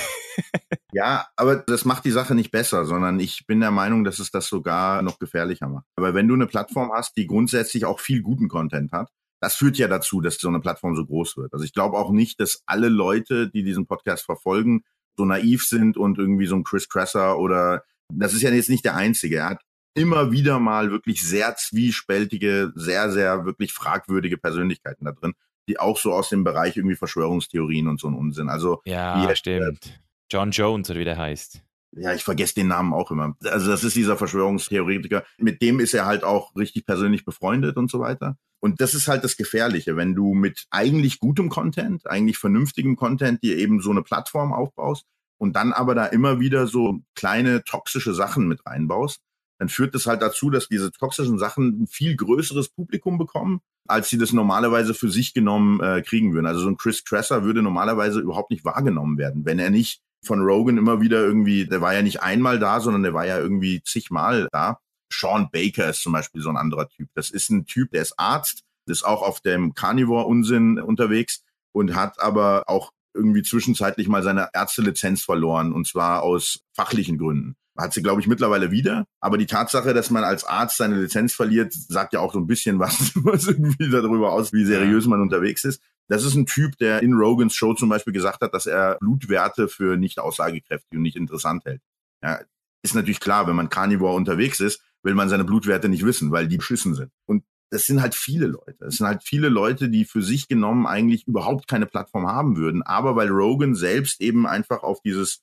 Ja, aber das macht die Sache nicht besser, sondern ich bin der Meinung, dass es das sogar noch gefährlicher macht. Aber wenn du eine Plattform hast, die grundsätzlich auch viel guten Content hat, das führt ja dazu, dass so eine Plattform so groß wird. Also ich glaube auch nicht, dass alle Leute, die diesen Podcast verfolgen, so naiv sind und irgendwie so ein Chris Cresser oder das ist ja jetzt nicht der einzige. Er hat immer wieder mal wirklich sehr zwiespältige, sehr, sehr wirklich fragwürdige Persönlichkeiten da drin, die auch so aus dem Bereich irgendwie Verschwörungstheorien und so ein Unsinn. Also ja, wie, stimmt. John Jones oder wie der heißt. Ja, ich vergesse den Namen auch immer. Also das ist dieser Verschwörungstheoretiker. Mit dem ist er halt auch richtig persönlich befreundet und so weiter. Und das ist halt das Gefährliche, wenn du mit eigentlich gutem Content, eigentlich vernünftigem Content dir eben so eine Plattform aufbaust und dann aber da immer wieder so kleine toxische Sachen mit reinbaust, dann führt das halt dazu, dass diese toxischen Sachen ein viel größeres Publikum bekommen, als sie das normalerweise für sich genommen äh, kriegen würden. Also so ein Chris Tresser würde normalerweise überhaupt nicht wahrgenommen werden, wenn er nicht von Rogan immer wieder irgendwie, der war ja nicht einmal da, sondern der war ja irgendwie zigmal da. Sean Baker ist zum Beispiel so ein anderer Typ. Das ist ein Typ, der ist Arzt, ist auch auf dem Carnivore-Unsinn unterwegs und hat aber auch irgendwie zwischenzeitlich mal seine Ärztelizenz verloren und zwar aus fachlichen Gründen. Hat sie, glaube ich, mittlerweile wieder. Aber die Tatsache, dass man als Arzt seine Lizenz verliert, sagt ja auch so ein bisschen was, was irgendwie darüber aus, wie seriös man unterwegs ist. Das ist ein Typ, der in Rogans Show zum Beispiel gesagt hat, dass er Blutwerte für nicht aussagekräftig und nicht interessant hält. Ja, ist natürlich klar, wenn man Carnivore unterwegs ist, will man seine Blutwerte nicht wissen, weil die beschissen sind. Und das sind halt viele Leute. Das sind halt viele Leute, die für sich genommen eigentlich überhaupt keine Plattform haben würden. Aber weil Rogan selbst eben einfach auf dieses,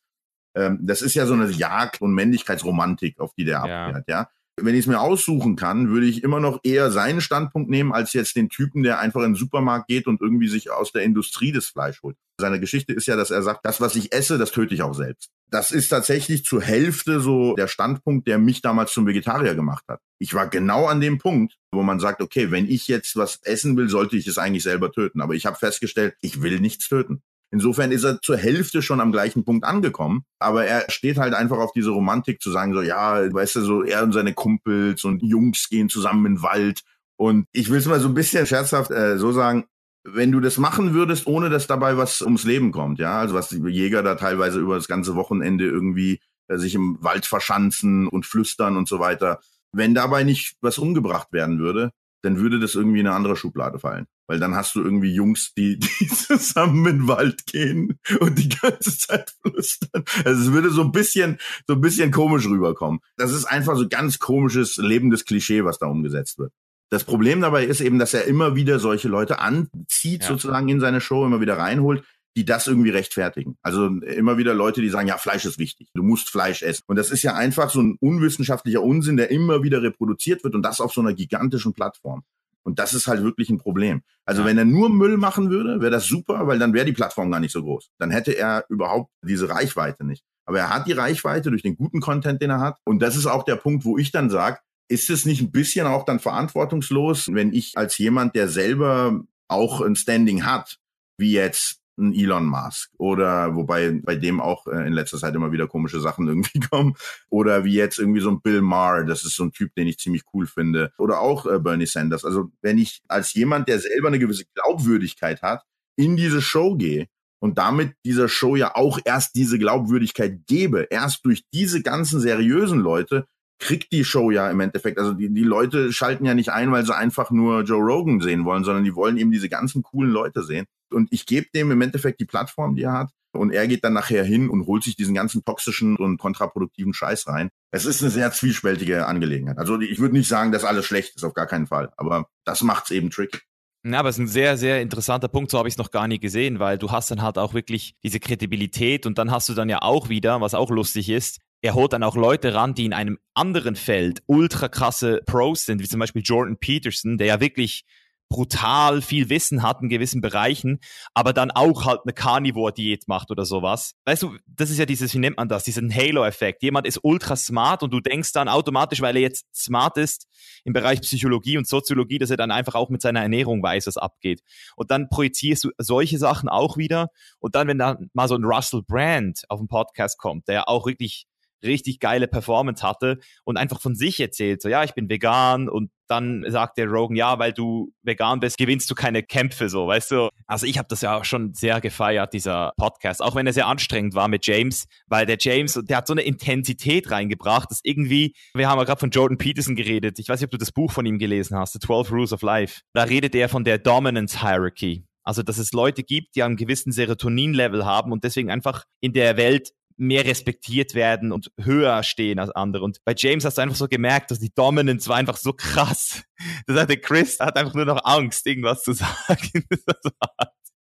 ähm, das ist ja so eine Jagd- und Männlichkeitsromantik, auf die der ja. abfährt, ja wenn ich es mir aussuchen kann, würde ich immer noch eher seinen Standpunkt nehmen, als jetzt den Typen, der einfach in den Supermarkt geht und irgendwie sich aus der Industrie das Fleisch holt. Seine Geschichte ist ja, dass er sagt, das, was ich esse, das töte ich auch selbst. Das ist tatsächlich zur Hälfte so der Standpunkt, der mich damals zum Vegetarier gemacht hat. Ich war genau an dem Punkt, wo man sagt, okay, wenn ich jetzt was essen will, sollte ich es eigentlich selber töten. Aber ich habe festgestellt, ich will nichts töten. Insofern ist er zur Hälfte schon am gleichen Punkt angekommen. Aber er steht halt einfach auf diese Romantik zu sagen, so, ja, weißt du, so er und seine Kumpels und Jungs gehen zusammen in den Wald. Und ich will es mal so ein bisschen scherzhaft äh, so sagen, wenn du das machen würdest, ohne dass dabei was ums Leben kommt, ja, also was die Jäger da teilweise über das ganze Wochenende irgendwie äh, sich im Wald verschanzen und flüstern und so weiter, wenn dabei nicht was umgebracht werden würde, dann würde das irgendwie in eine andere Schublade fallen. Weil dann hast du irgendwie Jungs, die, die zusammen in den Wald gehen und die ganze Zeit flüstern. Also es würde so ein bisschen, so ein bisschen komisch rüberkommen. Das ist einfach so ganz komisches, lebendes Klischee, was da umgesetzt wird. Das Problem dabei ist eben, dass er immer wieder solche Leute anzieht, ja. sozusagen in seine Show, immer wieder reinholt, die das irgendwie rechtfertigen. Also immer wieder Leute, die sagen, ja, Fleisch ist wichtig, du musst Fleisch essen. Und das ist ja einfach so ein unwissenschaftlicher Unsinn, der immer wieder reproduziert wird und das auf so einer gigantischen Plattform. Und das ist halt wirklich ein Problem. Also wenn er nur Müll machen würde, wäre das super, weil dann wäre die Plattform gar nicht so groß. Dann hätte er überhaupt diese Reichweite nicht. Aber er hat die Reichweite durch den guten Content, den er hat. Und das ist auch der Punkt, wo ich dann sage, ist es nicht ein bisschen auch dann verantwortungslos, wenn ich als jemand, der selber auch ein Standing hat, wie jetzt ein Elon Musk oder wobei bei dem auch äh, in letzter Zeit immer wieder komische Sachen irgendwie kommen oder wie jetzt irgendwie so ein Bill Maher, das ist so ein Typ, den ich ziemlich cool finde oder auch äh, Bernie Sanders. Also wenn ich als jemand, der selber eine gewisse Glaubwürdigkeit hat, in diese Show gehe und damit dieser Show ja auch erst diese Glaubwürdigkeit gebe, erst durch diese ganzen seriösen Leute kriegt die Show ja im Endeffekt. Also die, die Leute schalten ja nicht ein, weil sie einfach nur Joe Rogan sehen wollen, sondern die wollen eben diese ganzen coolen Leute sehen. Und ich gebe dem im Endeffekt die Plattform, die er hat. Und er geht dann nachher hin und holt sich diesen ganzen toxischen und kontraproduktiven Scheiß rein. Es ist eine sehr zwiespältige Angelegenheit. Also ich würde nicht sagen, dass alles schlecht ist, auf gar keinen Fall. Aber das macht's eben tricky. Ja, aber es ist ein sehr, sehr interessanter Punkt, so habe ich es noch gar nie gesehen, weil du hast dann halt auch wirklich diese Kredibilität und dann hast du dann ja auch wieder, was auch lustig ist, er holt dann auch Leute ran, die in einem anderen Feld ultra krasse Pros sind, wie zum Beispiel Jordan Peterson, der ja wirklich brutal viel Wissen hat in gewissen Bereichen, aber dann auch halt eine Carnivore-Diät macht oder sowas. Weißt du, das ist ja dieses, wie nennt man das, diesen Halo-Effekt. Jemand ist ultra smart und du denkst dann automatisch, weil er jetzt smart ist im Bereich Psychologie und Soziologie, dass er dann einfach auch mit seiner Ernährung weiß, was abgeht. Und dann projizierst du solche Sachen auch wieder. Und dann, wenn da mal so ein Russell Brand auf dem Podcast kommt, der ja auch wirklich richtig geile Performance hatte und einfach von sich erzählt, so ja, ich bin vegan und dann sagt der Rogan, ja, weil du vegan bist, gewinnst du keine Kämpfe, so, weißt du. Also ich habe das ja auch schon sehr gefeiert, dieser Podcast, auch wenn er sehr anstrengend war mit James, weil der James, der hat so eine Intensität reingebracht, dass irgendwie, wir haben ja gerade von Jordan Peterson geredet, ich weiß nicht, ob du das Buch von ihm gelesen hast, The 12 Rules of Life, da redet er von der Dominance Hierarchy. Also, dass es Leute gibt, die einen gewissen Serotonin-Level haben und deswegen einfach in der Welt mehr respektiert werden und höher stehen als andere. Und bei James hast du einfach so gemerkt, dass die Dominance war einfach so krass. Das hatte Chris, hat einfach nur noch Angst, irgendwas zu sagen.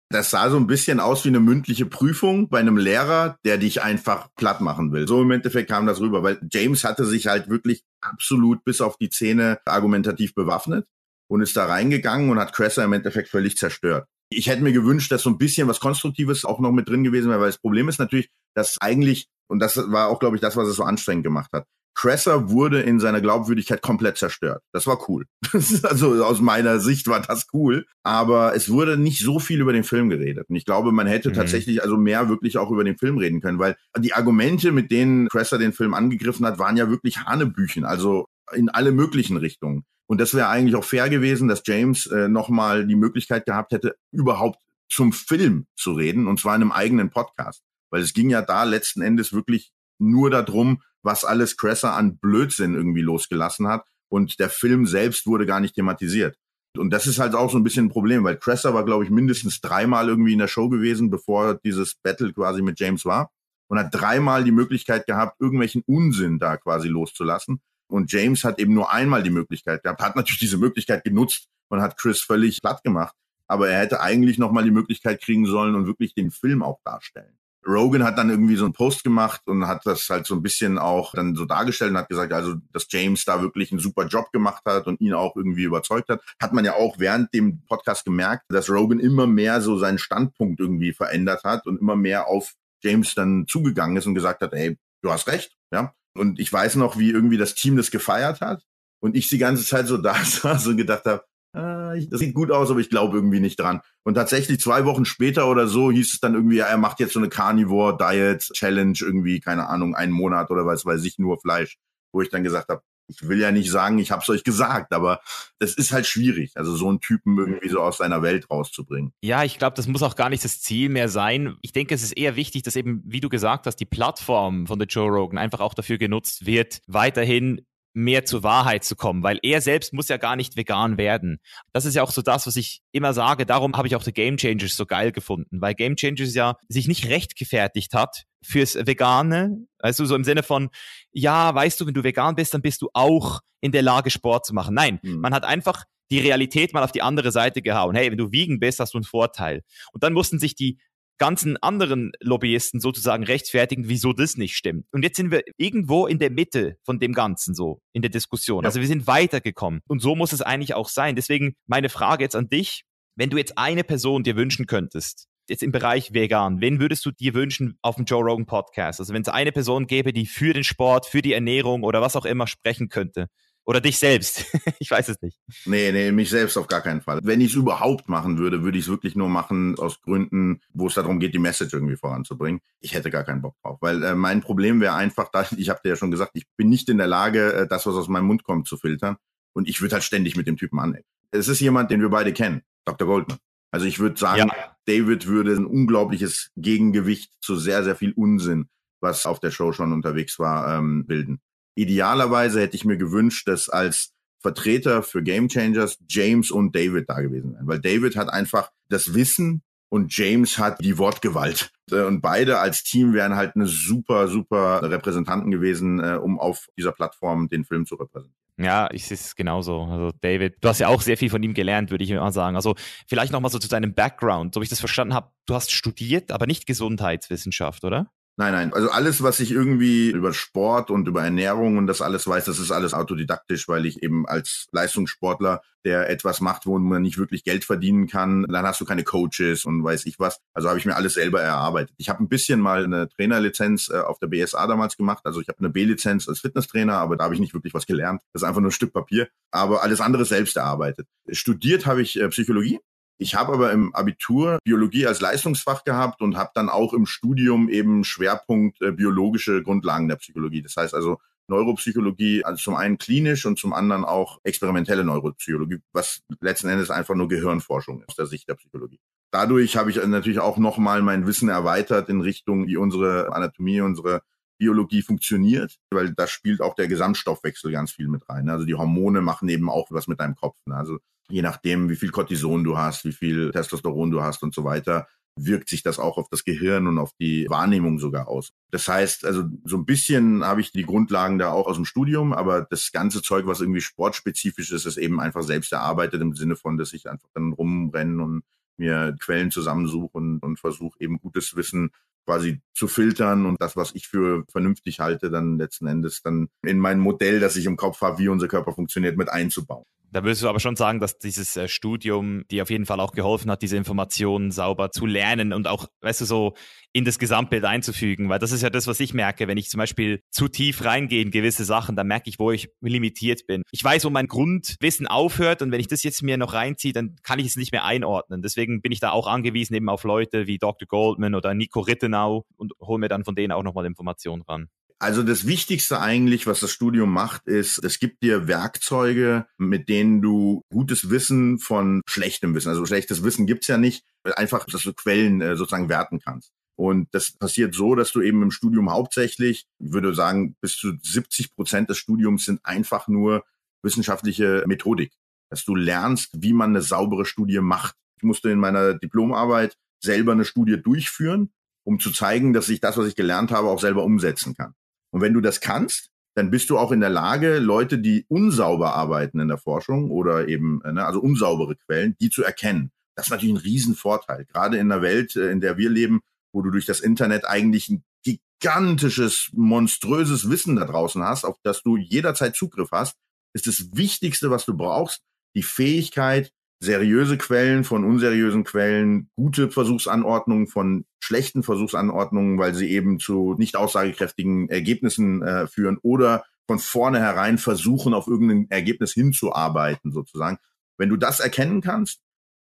Das sah so ein bisschen aus wie eine mündliche Prüfung bei einem Lehrer, der dich einfach platt machen will. So im Endeffekt kam das rüber, weil James hatte sich halt wirklich absolut bis auf die Zähne argumentativ bewaffnet und ist da reingegangen und hat Cresser im Endeffekt völlig zerstört. Ich hätte mir gewünscht, dass so ein bisschen was Konstruktives auch noch mit drin gewesen wäre, weil das Problem ist natürlich, dass eigentlich, und das war auch, glaube ich, das, was es so anstrengend gemacht hat, Cresser wurde in seiner Glaubwürdigkeit komplett zerstört. Das war cool. also aus meiner Sicht war das cool. Aber es wurde nicht so viel über den Film geredet. Und ich glaube, man hätte mhm. tatsächlich also mehr wirklich auch über den Film reden können, weil die Argumente, mit denen Cresser den Film angegriffen hat, waren ja wirklich Hanebüchen. Also in alle möglichen Richtungen. Und das wäre eigentlich auch fair gewesen, dass James äh, nochmal die Möglichkeit gehabt hätte, überhaupt zum Film zu reden, und zwar in einem eigenen Podcast. Weil es ging ja da letzten Endes wirklich nur darum, was alles Cresser an Blödsinn irgendwie losgelassen hat. Und der Film selbst wurde gar nicht thematisiert. Und das ist halt auch so ein bisschen ein Problem, weil Cresser war, glaube ich, mindestens dreimal irgendwie in der Show gewesen, bevor dieses Battle quasi mit James war. Und hat dreimal die Möglichkeit gehabt, irgendwelchen Unsinn da quasi loszulassen. Und James hat eben nur einmal die Möglichkeit gehabt, hat natürlich diese Möglichkeit genutzt und hat Chris völlig platt gemacht. Aber er hätte eigentlich nochmal die Möglichkeit kriegen sollen und wirklich den Film auch darstellen. Rogan hat dann irgendwie so einen Post gemacht und hat das halt so ein bisschen auch dann so dargestellt und hat gesagt, also, dass James da wirklich einen super Job gemacht hat und ihn auch irgendwie überzeugt hat. Hat man ja auch während dem Podcast gemerkt, dass Rogan immer mehr so seinen Standpunkt irgendwie verändert hat und immer mehr auf James dann zugegangen ist und gesagt hat, ey, du hast recht, ja. Und ich weiß noch, wie irgendwie das Team das gefeiert hat und ich die ganze Zeit so da saß und gedacht habe, ah, das sieht gut aus, aber ich glaube irgendwie nicht dran. Und tatsächlich zwei Wochen später oder so hieß es dann irgendwie, ja, er macht jetzt so eine Carnivore Diet Challenge irgendwie, keine Ahnung, einen Monat oder was weiß ich, nur Fleisch, wo ich dann gesagt habe, ich will ja nicht sagen, ich habe es euch gesagt, aber es ist halt schwierig, also so einen Typen irgendwie so aus seiner Welt rauszubringen. Ja, ich glaube, das muss auch gar nicht das Ziel mehr sein. Ich denke, es ist eher wichtig, dass eben, wie du gesagt hast, die Plattform von der Joe Rogan einfach auch dafür genutzt wird, weiterhin mehr zur Wahrheit zu kommen, weil er selbst muss ja gar nicht vegan werden. Das ist ja auch so das, was ich immer sage. Darum habe ich auch The Game Changers so geil gefunden, weil Game Changers ja sich nicht rechtgefertigt hat fürs Vegane. Also so im Sinne von, ja, weißt du, wenn du vegan bist, dann bist du auch in der Lage, Sport zu machen. Nein, hm. man hat einfach die Realität mal auf die andere Seite gehauen. Hey, wenn du wiegen bist, hast du einen Vorteil. Und dann mussten sich die ganzen anderen Lobbyisten sozusagen rechtfertigen, wieso das nicht stimmt. Und jetzt sind wir irgendwo in der Mitte von dem Ganzen so, in der Diskussion. Ja. Also wir sind weitergekommen. Und so muss es eigentlich auch sein. Deswegen meine Frage jetzt an dich, wenn du jetzt eine Person dir wünschen könntest, jetzt im Bereich vegan, wen würdest du dir wünschen auf dem Joe Rogan Podcast? Also wenn es eine Person gäbe, die für den Sport, für die Ernährung oder was auch immer sprechen könnte, Oder dich selbst. ich weiß es nicht. Nee, nee, mich selbst auf gar keinen Fall. Wenn ich es überhaupt machen würde, würde ich es wirklich nur machen aus Gründen, wo es darum geht, die Message irgendwie voranzubringen. Ich hätte gar keinen Bock drauf. Weil äh, mein Problem wäre einfach, da, ich habe dir ja schon gesagt, ich bin nicht in der Lage, äh, das, was aus meinem Mund kommt, zu filtern. Und ich würde halt ständig mit dem Typen anecken. Es ist jemand, den wir beide kennen, Dr. Goldman. Also ich würde sagen, ja. David würde ein unglaubliches Gegengewicht zu sehr, sehr viel Unsinn, was auf der Show schon unterwegs war, ähm, bilden. Idealerweise hätte ich mir gewünscht, dass als Vertreter für Game Changers James und David da gewesen wären, weil David hat einfach das Wissen und James hat die Wortgewalt. Äh, und beide als Team wären halt eine super, super Repräsentanten gewesen, äh, um auf dieser Plattform den Film zu repräsentieren. Ja, ich sehe es genauso. Also David, du hast ja auch sehr viel von ihm gelernt, würde ich mal sagen. Also vielleicht nochmal so zu deinem Background, so wie ich das verstanden habe. Du hast studiert, aber nicht Gesundheitswissenschaft, oder? Nein, nein. Also alles, was ich irgendwie über Sport und über Ernährung und das alles weiß, das ist alles autodidaktisch, weil ich eben als Leistungssportler, der etwas macht, wo man nicht wirklich Geld verdienen kann, dann hast du keine Coaches und weiß ich was. Also habe ich mir alles selber erarbeitet. Ich habe ein bisschen mal eine Trainerlizenz äh, auf der BSA damals gemacht. Also ich habe eine B-Lizenz als Fitnesstrainer, aber da habe ich nicht wirklich was gelernt. Das ist einfach nur ein Stück Papier. Aber alles andere selbst erarbeitet. Studiert habe ich äh, Psychologie ich habe aber im Abitur Biologie als Leistungsfach gehabt und habe dann auch im Studium eben Schwerpunkt äh, biologische Grundlagen der Psychologie. Das heißt also Neuropsychologie, also zum einen klinisch und zum anderen auch experimentelle Neuropsychologie, was letzten Endes einfach nur Gehirnforschung ist, aus der Sicht der Psychologie. Dadurch habe ich natürlich auch nochmal mein Wissen erweitert in Richtung, wie unsere Anatomie, unsere Biologie funktioniert, weil da spielt auch der Gesamtstoffwechsel ganz viel mit rein. Also die Hormone machen eben auch was mit deinem Kopf. Ne? Also je nachdem, wie viel Cortison du hast, wie viel Testosteron du hast und so weiter, wirkt sich das auch auf das Gehirn und auf die Wahrnehmung sogar aus. Das heißt, also so ein bisschen habe ich die Grundlagen da auch aus dem Studium, aber das ganze Zeug, was irgendwie sportspezifisch ist, ist eben einfach selbst erarbeitet im Sinne von, dass ich einfach dann rumrennen und mir Quellen zusammensuche und, und versuche eben gutes Wissen quasi zu filtern und das, was ich für vernünftig halte, dann letzten Endes dann in mein Modell, das ich im Kopf habe, wie unser Körper funktioniert, mit einzubauen. Da würdest du aber schon sagen, dass dieses äh, Studium dir auf jeden Fall auch geholfen hat, diese Informationen sauber zu lernen und auch, weißt du, so in das Gesamtbild einzufügen. Weil das ist ja das, was ich merke, wenn ich zum Beispiel zu tief reingehe in gewisse Sachen, dann merke ich, wo ich limitiert bin. Ich weiß, wo mein Grundwissen aufhört und wenn ich das jetzt mir noch reinziehe, dann kann ich es nicht mehr einordnen. Deswegen bin ich da auch angewiesen eben auf Leute wie Dr. Goldman oder Nico Rittenau und hole mir dann von denen auch nochmal Informationen ran. Also das Wichtigste eigentlich, was das Studium macht, ist, es gibt dir Werkzeuge, mit denen du gutes Wissen von schlechtem Wissen, also schlechtes Wissen gibt's ja nicht, einfach, dass du Quellen äh, sozusagen werten kannst. Und das passiert so, dass du eben im Studium hauptsächlich, ich würde sagen, bis zu 70 Prozent des Studiums sind einfach nur wissenschaftliche Methodik. Dass du lernst, wie man eine saubere Studie macht. Ich musste in meiner Diplomarbeit selber eine Studie durchführen, um zu zeigen, dass ich das, was ich gelernt habe, auch selber umsetzen kann. Und wenn du das kannst, dann bist du auch in der Lage, Leute, die unsauber arbeiten in der Forschung oder eben, äh, ne, also unsaubere Quellen, die zu erkennen. Das ist natürlich ein Riesenvorteil. Gerade in der Welt, äh, in der wir leben, wo du durch das Internet eigentlich ein gigantisches, monströses Wissen da draußen hast, auf das du jederzeit Zugriff hast, ist das Wichtigste, was du brauchst, die Fähigkeit, seriöse Quellen von unseriösen Quellen, gute Versuchsanordnungen von schlechten Versuchsanordnungen, weil sie eben zu nicht aussagekräftigen Ergebnissen äh, führen oder von vornherein versuchen, auf irgendein Ergebnis hinzuarbeiten, sozusagen. Wenn du das erkennen kannst,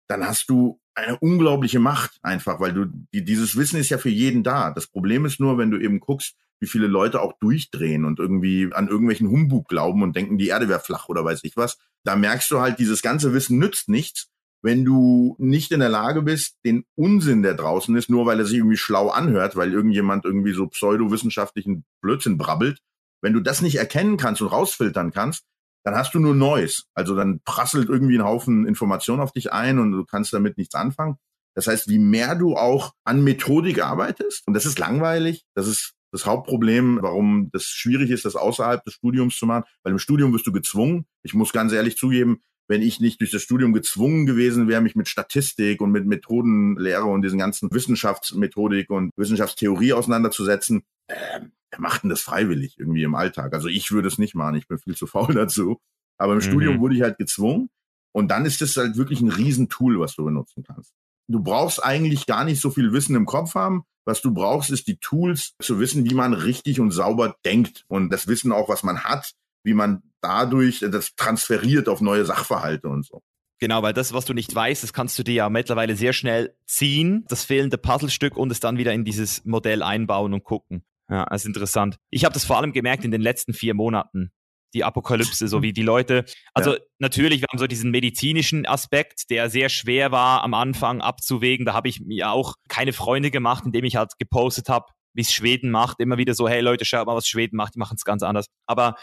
dann hast du eine unglaubliche Macht einfach, weil du, die, dieses Wissen ist ja für jeden da. Das Problem ist nur, wenn du eben guckst, wie viele Leute auch durchdrehen und irgendwie an irgendwelchen Humbug glauben und denken, die Erde wäre flach oder weiß ich was. Da merkst du halt, dieses ganze Wissen nützt nichts, wenn du nicht in der Lage bist, den Unsinn, der draußen ist, nur weil er sich irgendwie schlau anhört, weil irgendjemand irgendwie so pseudowissenschaftlichen Blödsinn brabbelt, wenn du das nicht erkennen kannst und rausfiltern kannst, dann hast du nur Neues. Also dann prasselt irgendwie ein Haufen Informationen auf dich ein und du kannst damit nichts anfangen. Das heißt, wie mehr du auch an Methodik arbeitest, und das ist langweilig, das ist das Hauptproblem, warum das schwierig ist, das außerhalb des Studiums zu machen, weil im Studium wirst du gezwungen. Ich muss ganz ehrlich zugeben, wenn ich nicht durch das Studium gezwungen gewesen wäre, mich mit Statistik und mit Methodenlehre und diesen ganzen Wissenschaftsmethodik und Wissenschaftstheorie auseinanderzusetzen, äh, wer macht denn das freiwillig irgendwie im Alltag? Also ich würde es nicht machen, ich bin viel zu faul dazu. Aber im mhm. Studium wurde ich halt gezwungen. Und dann ist es halt wirklich ein Riesentool, was du benutzen kannst. Du brauchst eigentlich gar nicht so viel Wissen im Kopf haben. Was du brauchst, ist die Tools zu wissen, wie man richtig und sauber denkt. Und das Wissen auch, was man hat, wie man dadurch das transferiert auf neue Sachverhalte und so. Genau, weil das, was du nicht weißt, das kannst du dir ja mittlerweile sehr schnell ziehen, das fehlende Puzzlestück und es dann wieder in dieses Modell einbauen und gucken. Ja, das ist interessant. Ich habe das vor allem gemerkt in den letzten vier Monaten, die Apokalypse, so wie die Leute. Also ja. natürlich, wir haben so diesen medizinischen Aspekt, der sehr schwer war am Anfang abzuwägen. Da habe ich mir auch keine Freunde gemacht, indem ich halt gepostet habe, wie es Schweden macht. Immer wieder so, hey Leute, schaut mal, was Schweden macht, die machen es ganz anders. Aber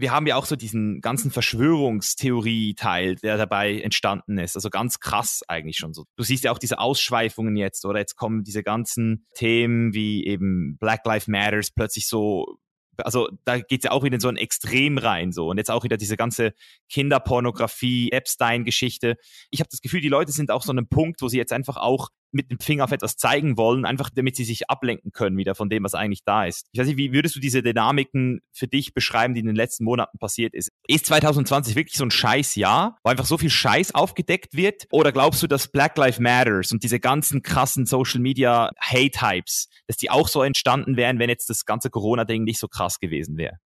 wir haben ja auch so diesen ganzen Verschwörungstheorie-Teil, der dabei entstanden ist. Also ganz krass eigentlich schon so. Du siehst ja auch diese Ausschweifungen jetzt, oder jetzt kommen diese ganzen Themen wie eben Black Lives Matters plötzlich so also da geht's ja auch wieder in so ein Extrem rein so und jetzt auch wieder diese ganze Kinderpornografie, Epstein-Geschichte. Ich habe das Gefühl, die Leute sind auch so an einem Punkt, wo sie jetzt einfach auch mit dem Finger auf etwas zeigen wollen, einfach damit sie sich ablenken können wieder von dem, was eigentlich da ist. Ich weiß nicht, wie würdest du diese Dynamiken für dich beschreiben, die in den letzten Monaten passiert ist? Ist 2020 wirklich so ein Scheißjahr, wo einfach so viel Scheiß aufgedeckt wird? Oder glaubst du, dass Black Lives Matters und diese ganzen krassen Social Media Hate-Hypes, dass die auch so entstanden wären, wenn jetzt das ganze Corona-Ding nicht so krass gewesen wäre?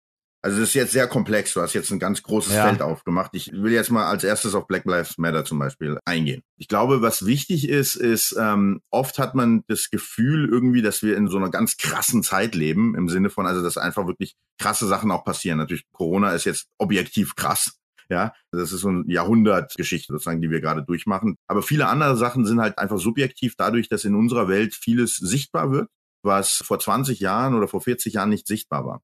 Also das ist jetzt sehr komplex. Du hast jetzt ein ganz großes ja. Feld aufgemacht. Ich will jetzt mal als erstes auf Black Lives Matter zum Beispiel eingehen. Ich glaube, was wichtig ist, ist, ähm, oft hat man das Gefühl irgendwie, dass wir in so einer ganz krassen Zeit leben, im Sinne von, also dass einfach wirklich krasse Sachen auch passieren. Natürlich, Corona ist jetzt objektiv krass. Ja, das ist so eine Jahrhundertgeschichte sozusagen, die wir gerade durchmachen. Aber viele andere Sachen sind halt einfach subjektiv dadurch, dass in unserer Welt vieles sichtbar wird, was vor 20 Jahren oder vor 40 Jahren nicht sichtbar war.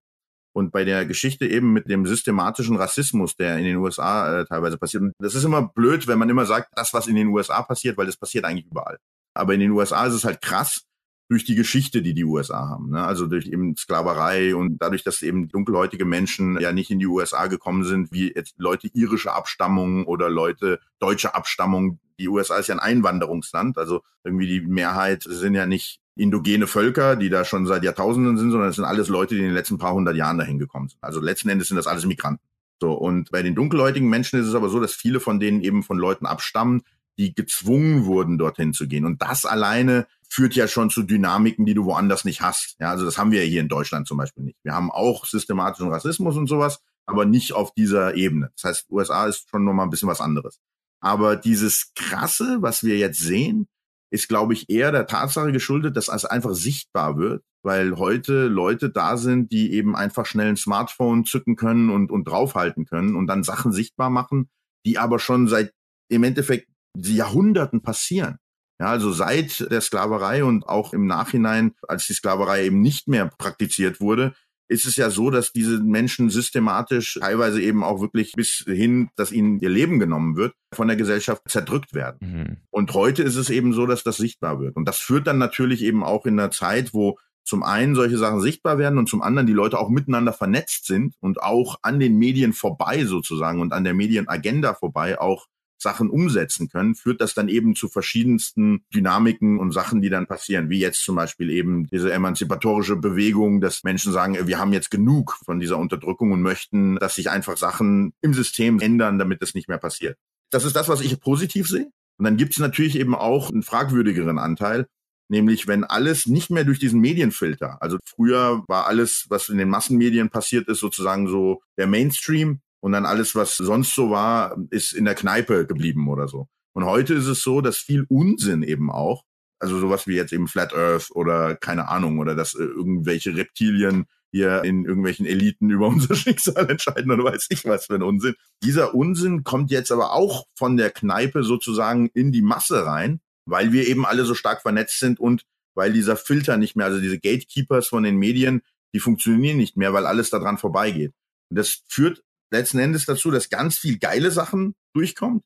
Und bei der Geschichte eben mit dem systematischen Rassismus, der in den USA äh, teilweise passiert. Und das ist immer blöd, wenn man immer sagt, das, was in den USA passiert, weil das passiert eigentlich überall. Aber in den USA ist es halt krass durch die Geschichte, die die USA haben. Ne? Also durch eben Sklaverei und dadurch, dass eben dunkelhäutige Menschen ja nicht in die USA gekommen sind, wie jetzt Leute irische Abstammung oder Leute deutsche Abstammung. Die USA ist ja ein Einwanderungsland. Also irgendwie die Mehrheit sind ja nicht indogene Völker, die da schon seit Jahrtausenden sind, sondern es sind alles Leute, die in den letzten paar hundert Jahren dahin gekommen sind. Also letzten Endes sind das alles Migranten. So, und bei den dunkelhäutigen Menschen ist es aber so, dass viele von denen eben von Leuten abstammen, die gezwungen wurden, dorthin zu gehen. Und das alleine führt ja schon zu Dynamiken, die du woanders nicht hast. Ja, also das haben wir ja hier in Deutschland zum Beispiel nicht. Wir haben auch systematischen Rassismus und sowas, aber nicht auf dieser Ebene. Das heißt, USA ist schon nochmal ein bisschen was anderes. Aber dieses Krasse, was wir jetzt sehen, ist, glaube ich, eher der Tatsache geschuldet, dass es einfach sichtbar wird, weil heute Leute da sind, die eben einfach schnell ein Smartphone zücken können und, und draufhalten können und dann Sachen sichtbar machen, die aber schon seit im Endeffekt Jahrhunderten passieren. Ja, also seit der Sklaverei und auch im Nachhinein, als die Sklaverei eben nicht mehr praktiziert wurde, ist es ja so, dass diese Menschen systematisch, teilweise eben auch wirklich bis hin, dass ihnen ihr Leben genommen wird, von der Gesellschaft zerdrückt werden. Mhm. Und heute ist es eben so, dass das sichtbar wird. Und das führt dann natürlich eben auch in einer Zeit, wo zum einen solche Sachen sichtbar werden und zum anderen die Leute auch miteinander vernetzt sind und auch an den Medien vorbei sozusagen und an der Medienagenda vorbei auch Sachen umsetzen können, führt das dann eben zu verschiedensten Dynamiken und Sachen, die dann passieren, wie jetzt zum Beispiel eben diese emanzipatorische Bewegung, dass Menschen sagen, wir haben jetzt genug von dieser Unterdrückung und möchten, dass sich einfach Sachen im System ändern, damit das nicht mehr passiert. Das ist das, was ich positiv sehe. Und dann gibt es natürlich eben auch einen fragwürdigeren Anteil, nämlich wenn alles nicht mehr durch diesen Medienfilter, also früher war alles, was in den Massenmedien passiert ist, sozusagen so der Mainstream und dann alles, was sonst so war, ist in der Kneipe geblieben oder so. Und heute ist es so, dass viel Unsinn eben auch, also sowas wie jetzt eben Flat Earth oder keine Ahnung, oder dass äh, irgendwelche Reptilien hier in irgendwelchen Eliten über unser Schicksal entscheiden oder weiß ich was für ein Unsinn. Dieser Unsinn kommt jetzt aber auch von der Kneipe sozusagen in die Masse rein, weil wir eben alle so stark vernetzt sind und weil dieser Filter nicht mehr, also diese Gatekeepers von den Medien, die funktionieren nicht mehr, weil alles daran vorbeigeht. Und das führt letzten Endes dazu, dass ganz viel geile Sachen durchkommt,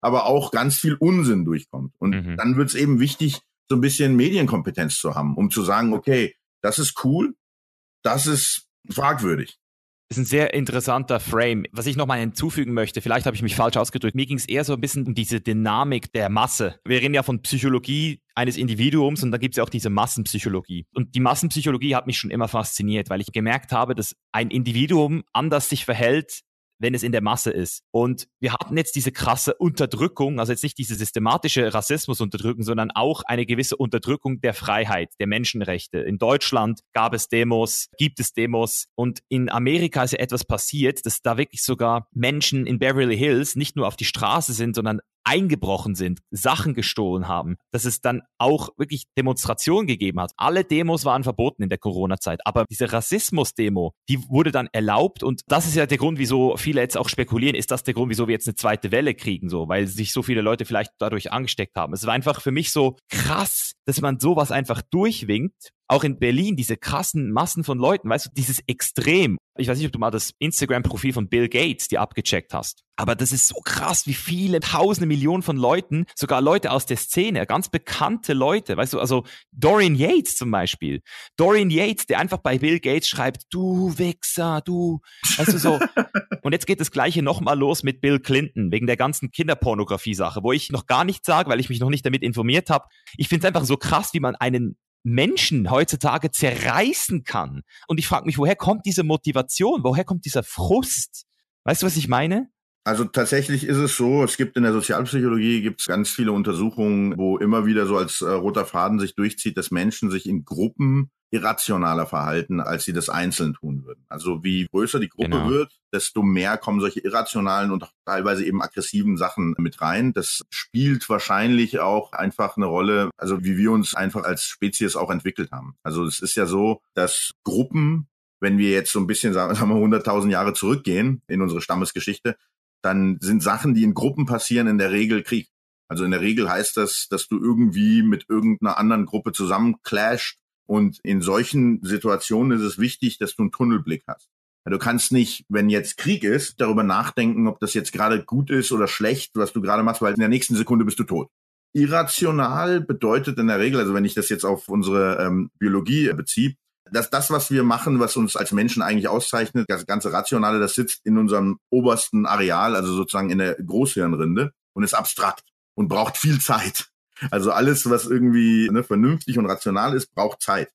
aber auch ganz viel Unsinn durchkommt. Und mhm. dann wird es eben wichtig, so ein bisschen Medienkompetenz zu haben, um zu sagen, okay, das ist cool, das ist fragwürdig. Das ist ein sehr interessanter Frame. Was ich nochmal hinzufügen möchte, vielleicht habe ich mich falsch ausgedrückt, mir ging es eher so ein bisschen um diese Dynamik der Masse. Wir reden ja von Psychologie eines Individuums und da gibt es ja auch diese Massenpsychologie. Und die Massenpsychologie hat mich schon immer fasziniert, weil ich gemerkt habe, dass ein Individuum anders sich verhält, wenn es in der Masse ist. Und wir hatten jetzt diese krasse Unterdrückung, also jetzt nicht diese systematische Rassismusunterdrückung, sondern auch eine gewisse Unterdrückung der Freiheit, der Menschenrechte. In Deutschland gab es Demos, gibt es Demos und in Amerika ist ja etwas passiert, dass da wirklich sogar Menschen in Beverly Hills nicht nur auf die Straße sind, sondern eingebrochen sind, Sachen gestohlen haben, dass es dann auch wirklich Demonstrationen gegeben hat. Alle Demos waren verboten in der Corona-Zeit, aber diese Rassismus-Demo, die wurde dann erlaubt und das ist ja der Grund, wieso viele jetzt auch spekulieren, ist das der Grund, wieso wir jetzt eine zweite Welle kriegen, so, weil sich so viele Leute vielleicht dadurch angesteckt haben. Es war einfach für mich so krass, dass man sowas einfach durchwinkt auch in Berlin diese krassen Massen von Leuten, weißt du, dieses Extrem. Ich weiß nicht, ob du mal das Instagram-Profil von Bill Gates dir abgecheckt hast. Aber das ist so krass, wie viele tausende Millionen von Leuten, sogar Leute aus der Szene, ganz bekannte Leute, weißt du, also Dorian Yates zum Beispiel. Dorian Yates, der einfach bei Bill Gates schreibt, du Wichser, du, weißt du so. Und jetzt geht das Gleiche nochmal los mit Bill Clinton, wegen der ganzen Kinderpornografie-Sache, wo ich noch gar nichts sage, weil ich mich noch nicht damit informiert habe. Ich finde es einfach so krass, wie man einen Menschen heutzutage zerreißen kann. Und ich frage mich, woher kommt diese Motivation? Woher kommt dieser Frust? Weißt du, was ich meine? Also tatsächlich ist es so, es gibt in der Sozialpsychologie gibt's ganz viele Untersuchungen, wo immer wieder so als äh, roter Faden sich durchzieht, dass Menschen sich in Gruppen irrationaler verhalten, als sie das einzeln tun würden. Also wie größer die Gruppe genau. wird, desto mehr kommen solche irrationalen und auch teilweise eben aggressiven Sachen mit rein. Das spielt wahrscheinlich auch einfach eine Rolle, also wie wir uns einfach als Spezies auch entwickelt haben. Also es ist ja so, dass Gruppen, wenn wir jetzt so ein bisschen, sagen wir 100.000 Jahre zurückgehen in unsere Stammesgeschichte, dann sind Sachen, die in Gruppen passieren, in der Regel Krieg. Also in der Regel heißt das, dass du irgendwie mit irgendeiner anderen Gruppe zusammen clasht. Und in solchen Situationen ist es wichtig, dass du einen Tunnelblick hast. Du kannst nicht, wenn jetzt Krieg ist, darüber nachdenken, ob das jetzt gerade gut ist oder schlecht, was du gerade machst, weil in der nächsten Sekunde bist du tot. Irrational bedeutet in der Regel, also wenn ich das jetzt auf unsere ähm, Biologie beziehe, dass das, was wir machen, was uns als Menschen eigentlich auszeichnet, das ganze Rationale, das sitzt in unserem obersten Areal, also sozusagen in der Großhirnrinde und ist abstrakt und braucht viel Zeit. Also alles, was irgendwie ne, vernünftig und rational ist, braucht Zeit.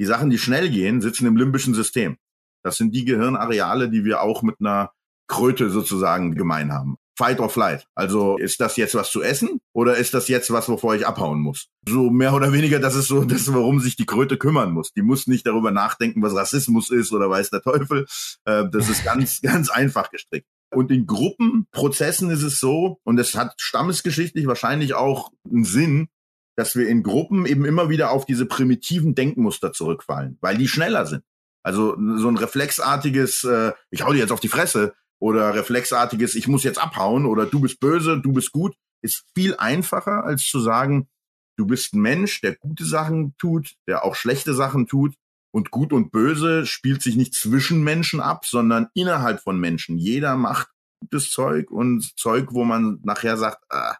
Die Sachen, die schnell gehen, sitzen im limbischen System. Das sind die Gehirnareale, die wir auch mit einer Kröte sozusagen gemein haben. Fight or Flight. Also ist das jetzt was zu essen oder ist das jetzt was, wovor ich abhauen muss? So mehr oder weniger, das ist so das, warum sich die Kröte kümmern muss. Die muss nicht darüber nachdenken, was Rassismus ist oder weiß der Teufel. Äh, das ist ganz, ganz einfach gestrickt. Und in Gruppenprozessen ist es so, und es hat stammesgeschichtlich wahrscheinlich auch einen Sinn, dass wir in Gruppen eben immer wieder auf diese primitiven Denkmuster zurückfallen, weil die schneller sind. Also so ein reflexartiges, äh, ich hau dir jetzt auf die Fresse, oder reflexartiges, ich muss jetzt abhauen oder du bist böse, du bist gut, ist viel einfacher, als zu sagen, du bist ein Mensch, der gute Sachen tut, der auch schlechte Sachen tut. Und gut und böse spielt sich nicht zwischen Menschen ab, sondern innerhalb von Menschen. Jeder macht gutes Zeug und Zeug, wo man nachher sagt, ah,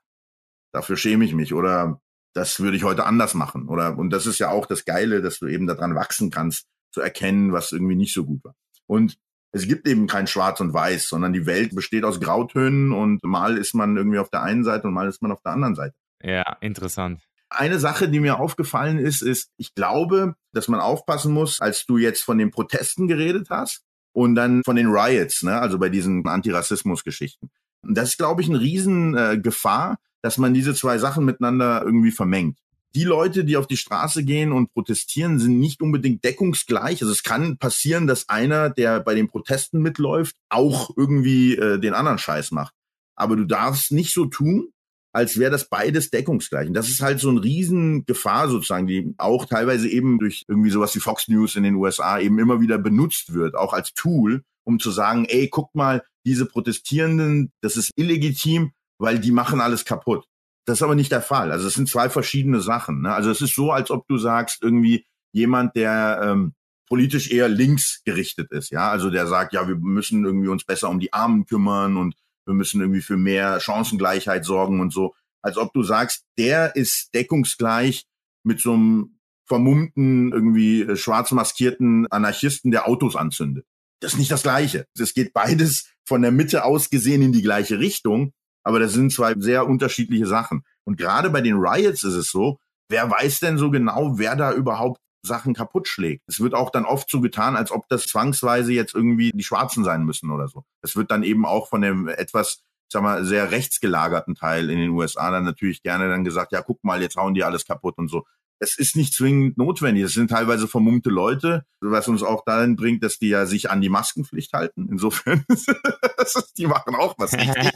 dafür schäme ich mich oder das würde ich heute anders machen. Oder, und das ist ja auch das Geile, dass du eben daran wachsen kannst, zu erkennen, was irgendwie nicht so gut war. Und es gibt eben kein Schwarz und Weiß, sondern die Welt besteht aus Grautönen und mal ist man irgendwie auf der einen Seite und mal ist man auf der anderen Seite. Ja, interessant. Eine Sache, die mir aufgefallen ist, ist, ich glaube, dass man aufpassen muss, als du jetzt von den Protesten geredet hast und dann von den Riots, ne, also bei diesen Antirassismus-Geschichten. Das ist, glaube ich, eine Riesengefahr, äh, dass man diese zwei Sachen miteinander irgendwie vermengt die Leute, die auf die Straße gehen und protestieren, sind nicht unbedingt deckungsgleich. Also es kann passieren, dass einer, der bei den Protesten mitläuft, auch irgendwie äh, den anderen Scheiß macht. Aber du darfst nicht so tun, als wäre das beides deckungsgleich. Und das ist halt so ein Riesengefahr sozusagen, die auch teilweise eben durch irgendwie sowas wie Fox News in den USA eben immer wieder benutzt wird, auch als Tool, um zu sagen, ey, guck mal, diese Protestierenden, das ist illegitim, weil die machen alles kaputt. Das ist aber nicht der Fall. Also es sind zwei verschiedene Sachen. Ne? Also es ist so, als ob du sagst, irgendwie jemand, der ähm, politisch eher links gerichtet ist, ja, also der sagt, ja, wir müssen irgendwie uns besser um die Armen kümmern und wir müssen irgendwie für mehr Chancengleichheit sorgen und so. Als ob du sagst, der ist deckungsgleich mit so einem vermummten, irgendwie äh, schwarz maskierten Anarchisten, der Autos anzündet. Das ist nicht das Gleiche. Es geht beides von der Mitte aus gesehen in die gleiche Richtung, aber das sind zwei sehr unterschiedliche Sachen. Und gerade bei den Riots ist es so, wer weiß denn so genau, wer da überhaupt Sachen kaputt schlägt. Es wird auch dann oft so getan, als ob das zwangsweise jetzt irgendwie die Schwarzen sein müssen oder so. Es wird dann eben auch von dem etwas sag mal, sehr rechtsgelagerten Teil in den USA dann natürlich gerne dann gesagt, ja, guck mal, jetzt hauen die alles kaputt und so. Es ist nicht zwingend notwendig. Es sind teilweise vermummte Leute, was uns auch dahin bringt, dass die ja sich an die Maskenpflicht halten. Insofern, die machen auch was richtig.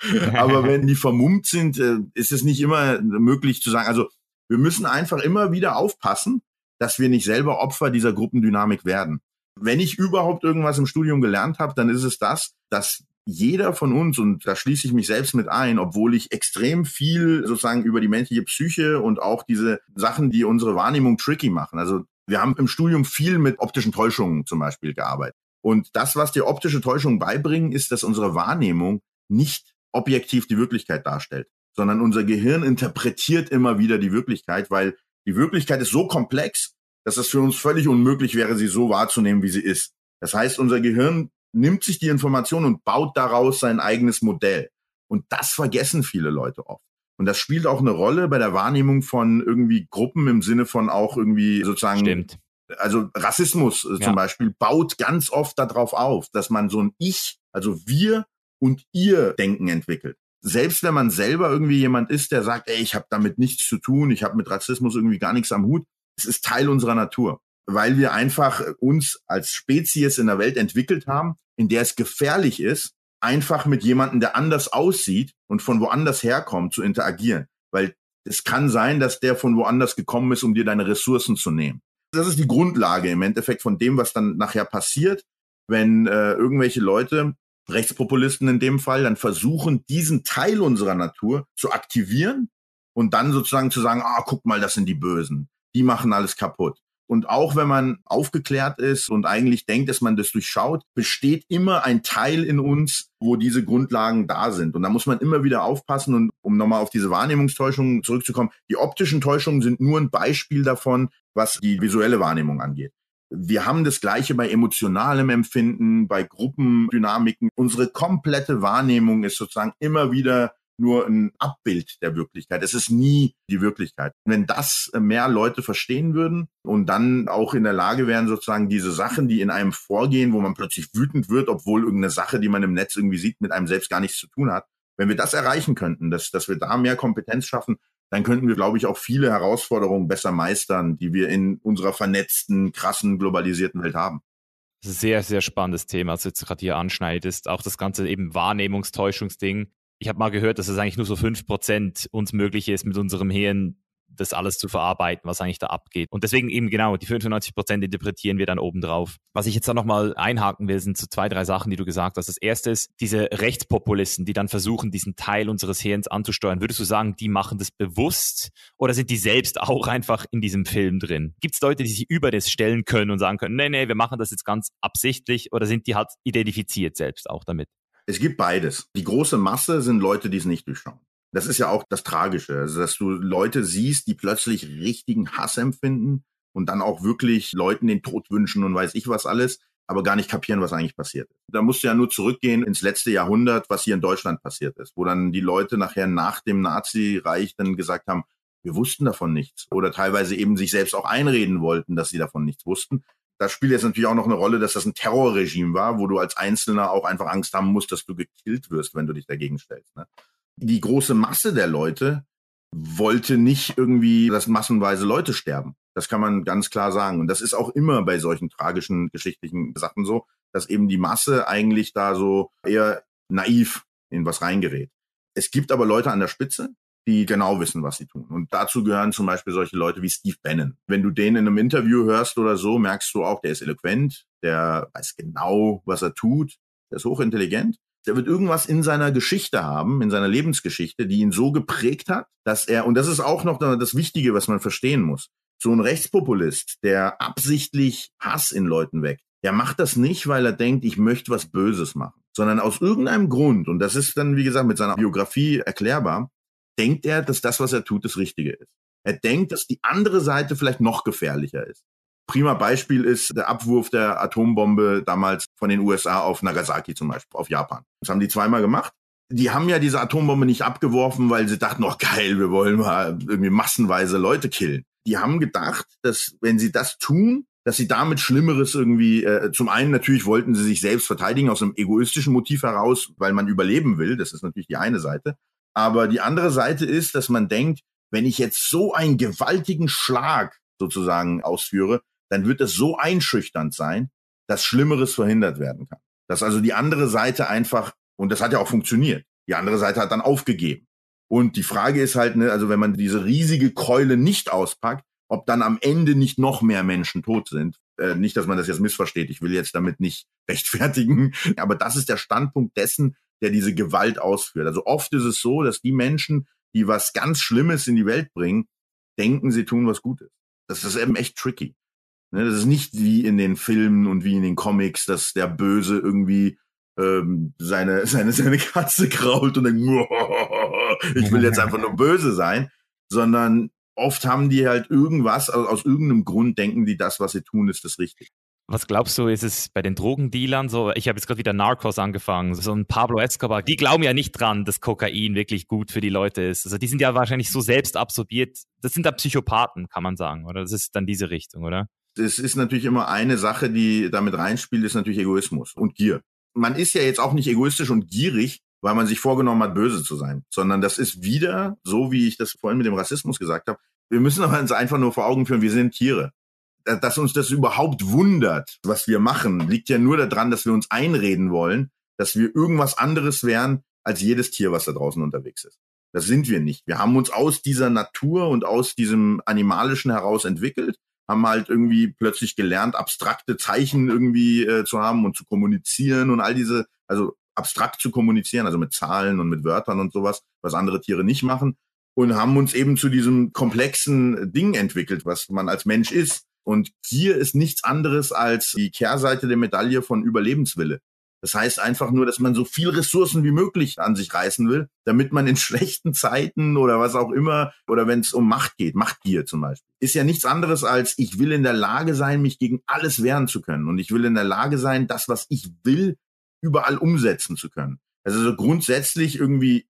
Aber wenn die vermummt sind, äh, ist es nicht immer möglich zu sagen, also wir müssen einfach immer wieder aufpassen, dass wir nicht selber Opfer dieser Gruppendynamik werden. Wenn ich überhaupt irgendwas im Studium gelernt habe, dann ist es das, dass jeder von uns, und da schließe ich mich selbst mit ein, obwohl ich extrem viel sozusagen über die menschliche Psyche und auch diese Sachen, die unsere Wahrnehmung tricky machen. Also wir haben im Studium viel mit optischen Täuschungen zum Beispiel gearbeitet. Und das, was die optische Täuschung beibringen, ist, dass unsere Wahrnehmung nicht objektiv die Wirklichkeit darstellt, sondern unser Gehirn interpretiert immer wieder die Wirklichkeit, weil die Wirklichkeit ist so komplex, dass es für uns völlig unmöglich wäre, sie so wahrzunehmen, wie sie ist. Das heißt, unser Gehirn nimmt sich die Information und baut daraus sein eigenes Modell. Und das vergessen viele Leute oft. Und das spielt auch eine Rolle bei der Wahrnehmung von irgendwie Gruppen im Sinne von auch irgendwie sozusagen. Stimmt. Also Rassismus äh, ja. zum Beispiel baut ganz oft darauf auf, dass man so ein Ich, also wir und ihr Denken entwickelt. Selbst wenn man selber irgendwie jemand ist, der sagt, ey, ich habe damit nichts zu tun, ich habe mit Rassismus irgendwie gar nichts am Hut, es ist Teil unserer Natur weil wir einfach uns als Spezies in der Welt entwickelt haben, in der es gefährlich ist, einfach mit jemandem, der anders aussieht und von woanders herkommt, zu interagieren. Weil es kann sein, dass der von woanders gekommen ist, um dir deine Ressourcen zu nehmen. Das ist die Grundlage im Endeffekt von dem, was dann nachher passiert, wenn äh, irgendwelche Leute, Rechtspopulisten in dem Fall, dann versuchen, diesen Teil unserer Natur zu aktivieren und dann sozusagen zu sagen, ah, guck mal, das sind die Bösen. Die machen alles kaputt. Und auch wenn man aufgeklärt ist und eigentlich denkt, dass man das durchschaut, besteht immer ein Teil in uns, wo diese Grundlagen da sind. Und da muss man immer wieder aufpassen. Und um nochmal auf diese Wahrnehmungstäuschungen zurückzukommen, die optischen Täuschungen sind nur ein Beispiel davon, was die visuelle Wahrnehmung angeht. Wir haben das Gleiche bei emotionalem Empfinden, bei Gruppendynamiken. Unsere komplette Wahrnehmung ist sozusagen immer wieder nur ein Abbild der Wirklichkeit. Es ist nie die Wirklichkeit. Wenn das mehr Leute verstehen würden und dann auch in der Lage wären, sozusagen diese Sachen, die in einem vorgehen, wo man plötzlich wütend wird, obwohl irgendeine Sache, die man im Netz irgendwie sieht, mit einem selbst gar nichts zu tun hat. Wenn wir das erreichen könnten, dass, dass wir da mehr Kompetenz schaffen, dann könnten wir, glaube ich, auch viele Herausforderungen besser meistern, die wir in unserer vernetzten, krassen, globalisierten Welt haben. Sehr, sehr spannendes Thema, was du jetzt gerade hier anschneidest. Auch das ganze eben Wahrnehmungstäuschungsding ich habe mal gehört, dass es eigentlich nur so fünf Prozent uns möglich ist, mit unserem Hirn das alles zu verarbeiten, was eigentlich da abgeht. Und deswegen eben genau, die 95 Prozent interpretieren wir dann oben drauf. Was ich jetzt da nochmal einhaken will, sind so zwei, drei Sachen, die du gesagt hast. Das erste ist, diese Rechtspopulisten, die dann versuchen, diesen Teil unseres Hirns anzusteuern. Würdest du sagen, die machen das bewusst oder sind die selbst auch einfach in diesem Film drin? Gibt es Leute, die sich über das stellen können und sagen können, nee, nee, wir machen das jetzt ganz absichtlich oder sind die halt identifiziert selbst auch damit? Es gibt beides. Die große Masse sind Leute, die es nicht durchschauen. Das ist ja auch das Tragische, also dass du Leute siehst, die plötzlich richtigen Hass empfinden und dann auch wirklich Leuten den Tod wünschen und weiß ich was alles, aber gar nicht kapieren, was eigentlich passiert ist. Da musst du ja nur zurückgehen ins letzte Jahrhundert, was hier in Deutschland passiert ist, wo dann die Leute nachher nach dem Nazireich dann gesagt haben, wir wussten davon nichts oder teilweise eben sich selbst auch einreden wollten, dass sie davon nichts wussten da spielt jetzt natürlich auch noch eine Rolle, dass das ein Terrorregime war, wo du als Einzelner auch einfach Angst haben musst, dass du gekillt wirst, wenn du dich dagegen stellst. Ne? Die große Masse der Leute wollte nicht irgendwie, dass massenweise Leute sterben. Das kann man ganz klar sagen. Und das ist auch immer bei solchen tragischen geschichtlichen Sachen so, dass eben die Masse eigentlich da so eher naiv in was reingerät. Es gibt aber Leute an der Spitze, die genau wissen, was sie tun. Und dazu gehören zum Beispiel solche Leute wie Steve Bannon. Wenn du den in einem Interview hörst oder so, merkst du auch, der ist eloquent, der weiß genau, was er tut, der ist hochintelligent. Der wird irgendwas in seiner Geschichte haben, in seiner Lebensgeschichte, die ihn so geprägt hat, dass er, und das ist auch noch das Wichtige, was man verstehen muss, so ein Rechtspopulist, der absichtlich Hass in Leuten weckt, der macht das nicht, weil er denkt, ich möchte was Böses machen, sondern aus irgendeinem Grund, und das ist dann, wie gesagt, mit seiner Biografie erklärbar, denkt er, dass das, was er tut, das Richtige ist. Er denkt, dass die andere Seite vielleicht noch gefährlicher ist. Prima Beispiel ist der Abwurf der Atombombe damals von den USA auf Nagasaki zum Beispiel, auf Japan. Das haben die zweimal gemacht. Die haben ja diese Atombombe nicht abgeworfen, weil sie dachten, oh geil, wir wollen mal irgendwie massenweise Leute killen. Die haben gedacht, dass wenn sie das tun, dass sie damit Schlimmeres irgendwie, äh, zum einen natürlich wollten sie sich selbst verteidigen aus einem egoistischen Motiv heraus, weil man überleben will. Das ist natürlich die eine Seite. Aber die andere Seite ist, dass man denkt, wenn ich jetzt so einen gewaltigen Schlag sozusagen ausführe, dann wird es so einschüchternd sein, dass Schlimmeres verhindert werden kann. Dass also die andere Seite einfach, und das hat ja auch funktioniert, die andere Seite hat dann aufgegeben. Und die Frage ist halt, ne, also wenn man diese riesige Keule nicht auspackt, ob dann am Ende nicht noch mehr Menschen tot sind. Äh, nicht, dass man das jetzt missversteht. Ich will jetzt damit nicht rechtfertigen. Aber das ist der Standpunkt dessen, der diese Gewalt ausführt. Also oft ist es so, dass die Menschen, die was ganz Schlimmes in die Welt bringen, denken, sie tun was Gutes. Das ist eben echt tricky. Ne, das ist nicht wie in den Filmen und wie in den Comics, dass der Böse irgendwie ähm, seine, seine, seine Katze krault und denkt, ich will jetzt einfach nur böse sein, sondern oft haben die halt irgendwas, also aus irgendeinem Grund denken die, das, was sie tun, ist das Richtige. Was glaubst du, ist es bei den Drogendealern so? Ich habe jetzt gerade wieder Narcos angefangen, so ein Pablo Escobar. Die glauben ja nicht dran, dass Kokain wirklich gut für die Leute ist. Also die sind ja wahrscheinlich so selbst absorbiert. Das sind da Psychopathen, kann man sagen, oder? Das ist dann diese Richtung, oder? Es ist natürlich immer eine Sache, die damit reinspielt, ist natürlich Egoismus und Gier. Man ist ja jetzt auch nicht egoistisch und gierig, weil man sich vorgenommen hat, böse zu sein, sondern das ist wieder, so wie ich das vorhin mit dem Rassismus gesagt habe, wir müssen uns einfach nur vor Augen führen, wir sind Tiere dass uns das überhaupt wundert, was wir machen, liegt ja nur daran, dass wir uns einreden wollen, dass wir irgendwas anderes wären als jedes Tier, was da draußen unterwegs ist. Das sind wir nicht. Wir haben uns aus dieser Natur und aus diesem Animalischen heraus entwickelt, haben halt irgendwie plötzlich gelernt, abstrakte Zeichen irgendwie äh, zu haben und zu kommunizieren und all diese, also abstrakt zu kommunizieren, also mit Zahlen und mit Wörtern und sowas, was andere Tiere nicht machen und haben uns eben zu diesem komplexen Ding entwickelt, was man als Mensch ist. Und hier ist nichts anderes als die Kehrseite der Medaille von Überlebenswille. Das heißt einfach nur, dass man so viel Ressourcen wie möglich an sich reißen will, damit man in schlechten Zeiten oder was auch immer, oder wenn es um Macht geht, Machtgier zum Beispiel, ist ja nichts anderes als, ich will in der Lage sein, mich gegen alles wehren zu können. Und ich will in der Lage sein, das, was ich will, überall umsetzen zu können. Also so grundsätzlich irgendwie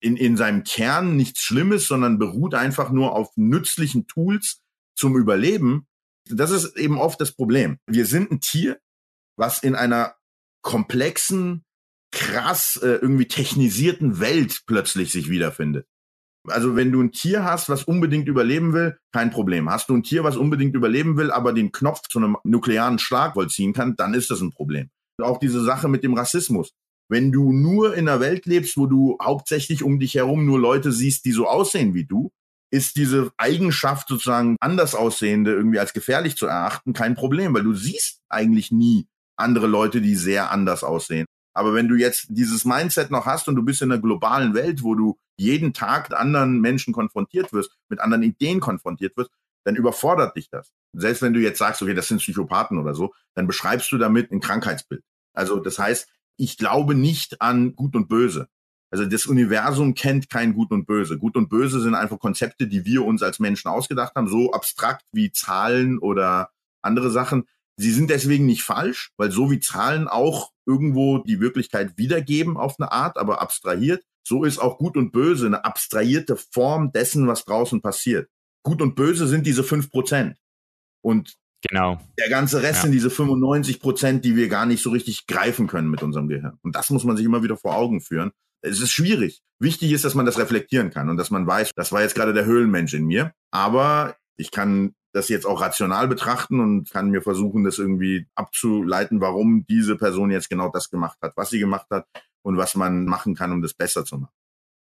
in, in seinem Kern nichts Schlimmes, sondern beruht einfach nur auf nützlichen Tools zum Überleben das ist eben oft das Problem. Wir sind ein Tier, was in einer komplexen, krass äh, irgendwie technisierten Welt plötzlich sich wiederfindet. Also wenn du ein Tier hast, was unbedingt überleben will, kein Problem. Hast du ein Tier, was unbedingt überleben will, aber den Knopf zu einem nuklearen Schlag vollziehen kann, dann ist das ein Problem. Auch diese Sache mit dem Rassismus. Wenn du nur in einer Welt lebst, wo du hauptsächlich um dich herum nur Leute siehst, die so aussehen wie du, ist diese Eigenschaft sozusagen anders aussehende irgendwie als gefährlich zu erachten kein Problem, weil du siehst eigentlich nie andere Leute, die sehr anders aussehen. Aber wenn du jetzt dieses Mindset noch hast und du bist in einer globalen Welt, wo du jeden Tag mit anderen Menschen konfrontiert wirst, mit anderen Ideen konfrontiert wirst, dann überfordert dich das. Selbst wenn du jetzt sagst, okay, das sind Psychopathen oder so, dann beschreibst du damit ein Krankheitsbild. Also das heißt, ich glaube nicht an Gut und Böse. Also das Universum kennt kein Gut und Böse. Gut und Böse sind einfach Konzepte, die wir uns als Menschen ausgedacht haben, so abstrakt wie Zahlen oder andere Sachen. Sie sind deswegen nicht falsch, weil so wie Zahlen auch irgendwo die Wirklichkeit wiedergeben auf eine Art, aber abstrahiert, so ist auch Gut und Böse eine abstrahierte Form dessen, was draußen passiert. Gut und Böse sind diese fünf Prozent. Und Genau. Der ganze Rest ja. sind diese 95 Prozent, die wir gar nicht so richtig greifen können mit unserem Gehirn. Und das muss man sich immer wieder vor Augen führen es ist schwierig. Wichtig ist, dass man das reflektieren kann und dass man weiß, das war jetzt gerade der Höhlenmensch in mir. Aber ich kann das jetzt auch rational betrachten und kann mir versuchen, das irgendwie abzuleiten, warum diese Person jetzt genau das gemacht hat, was sie gemacht hat und was man machen kann, um das besser zu machen.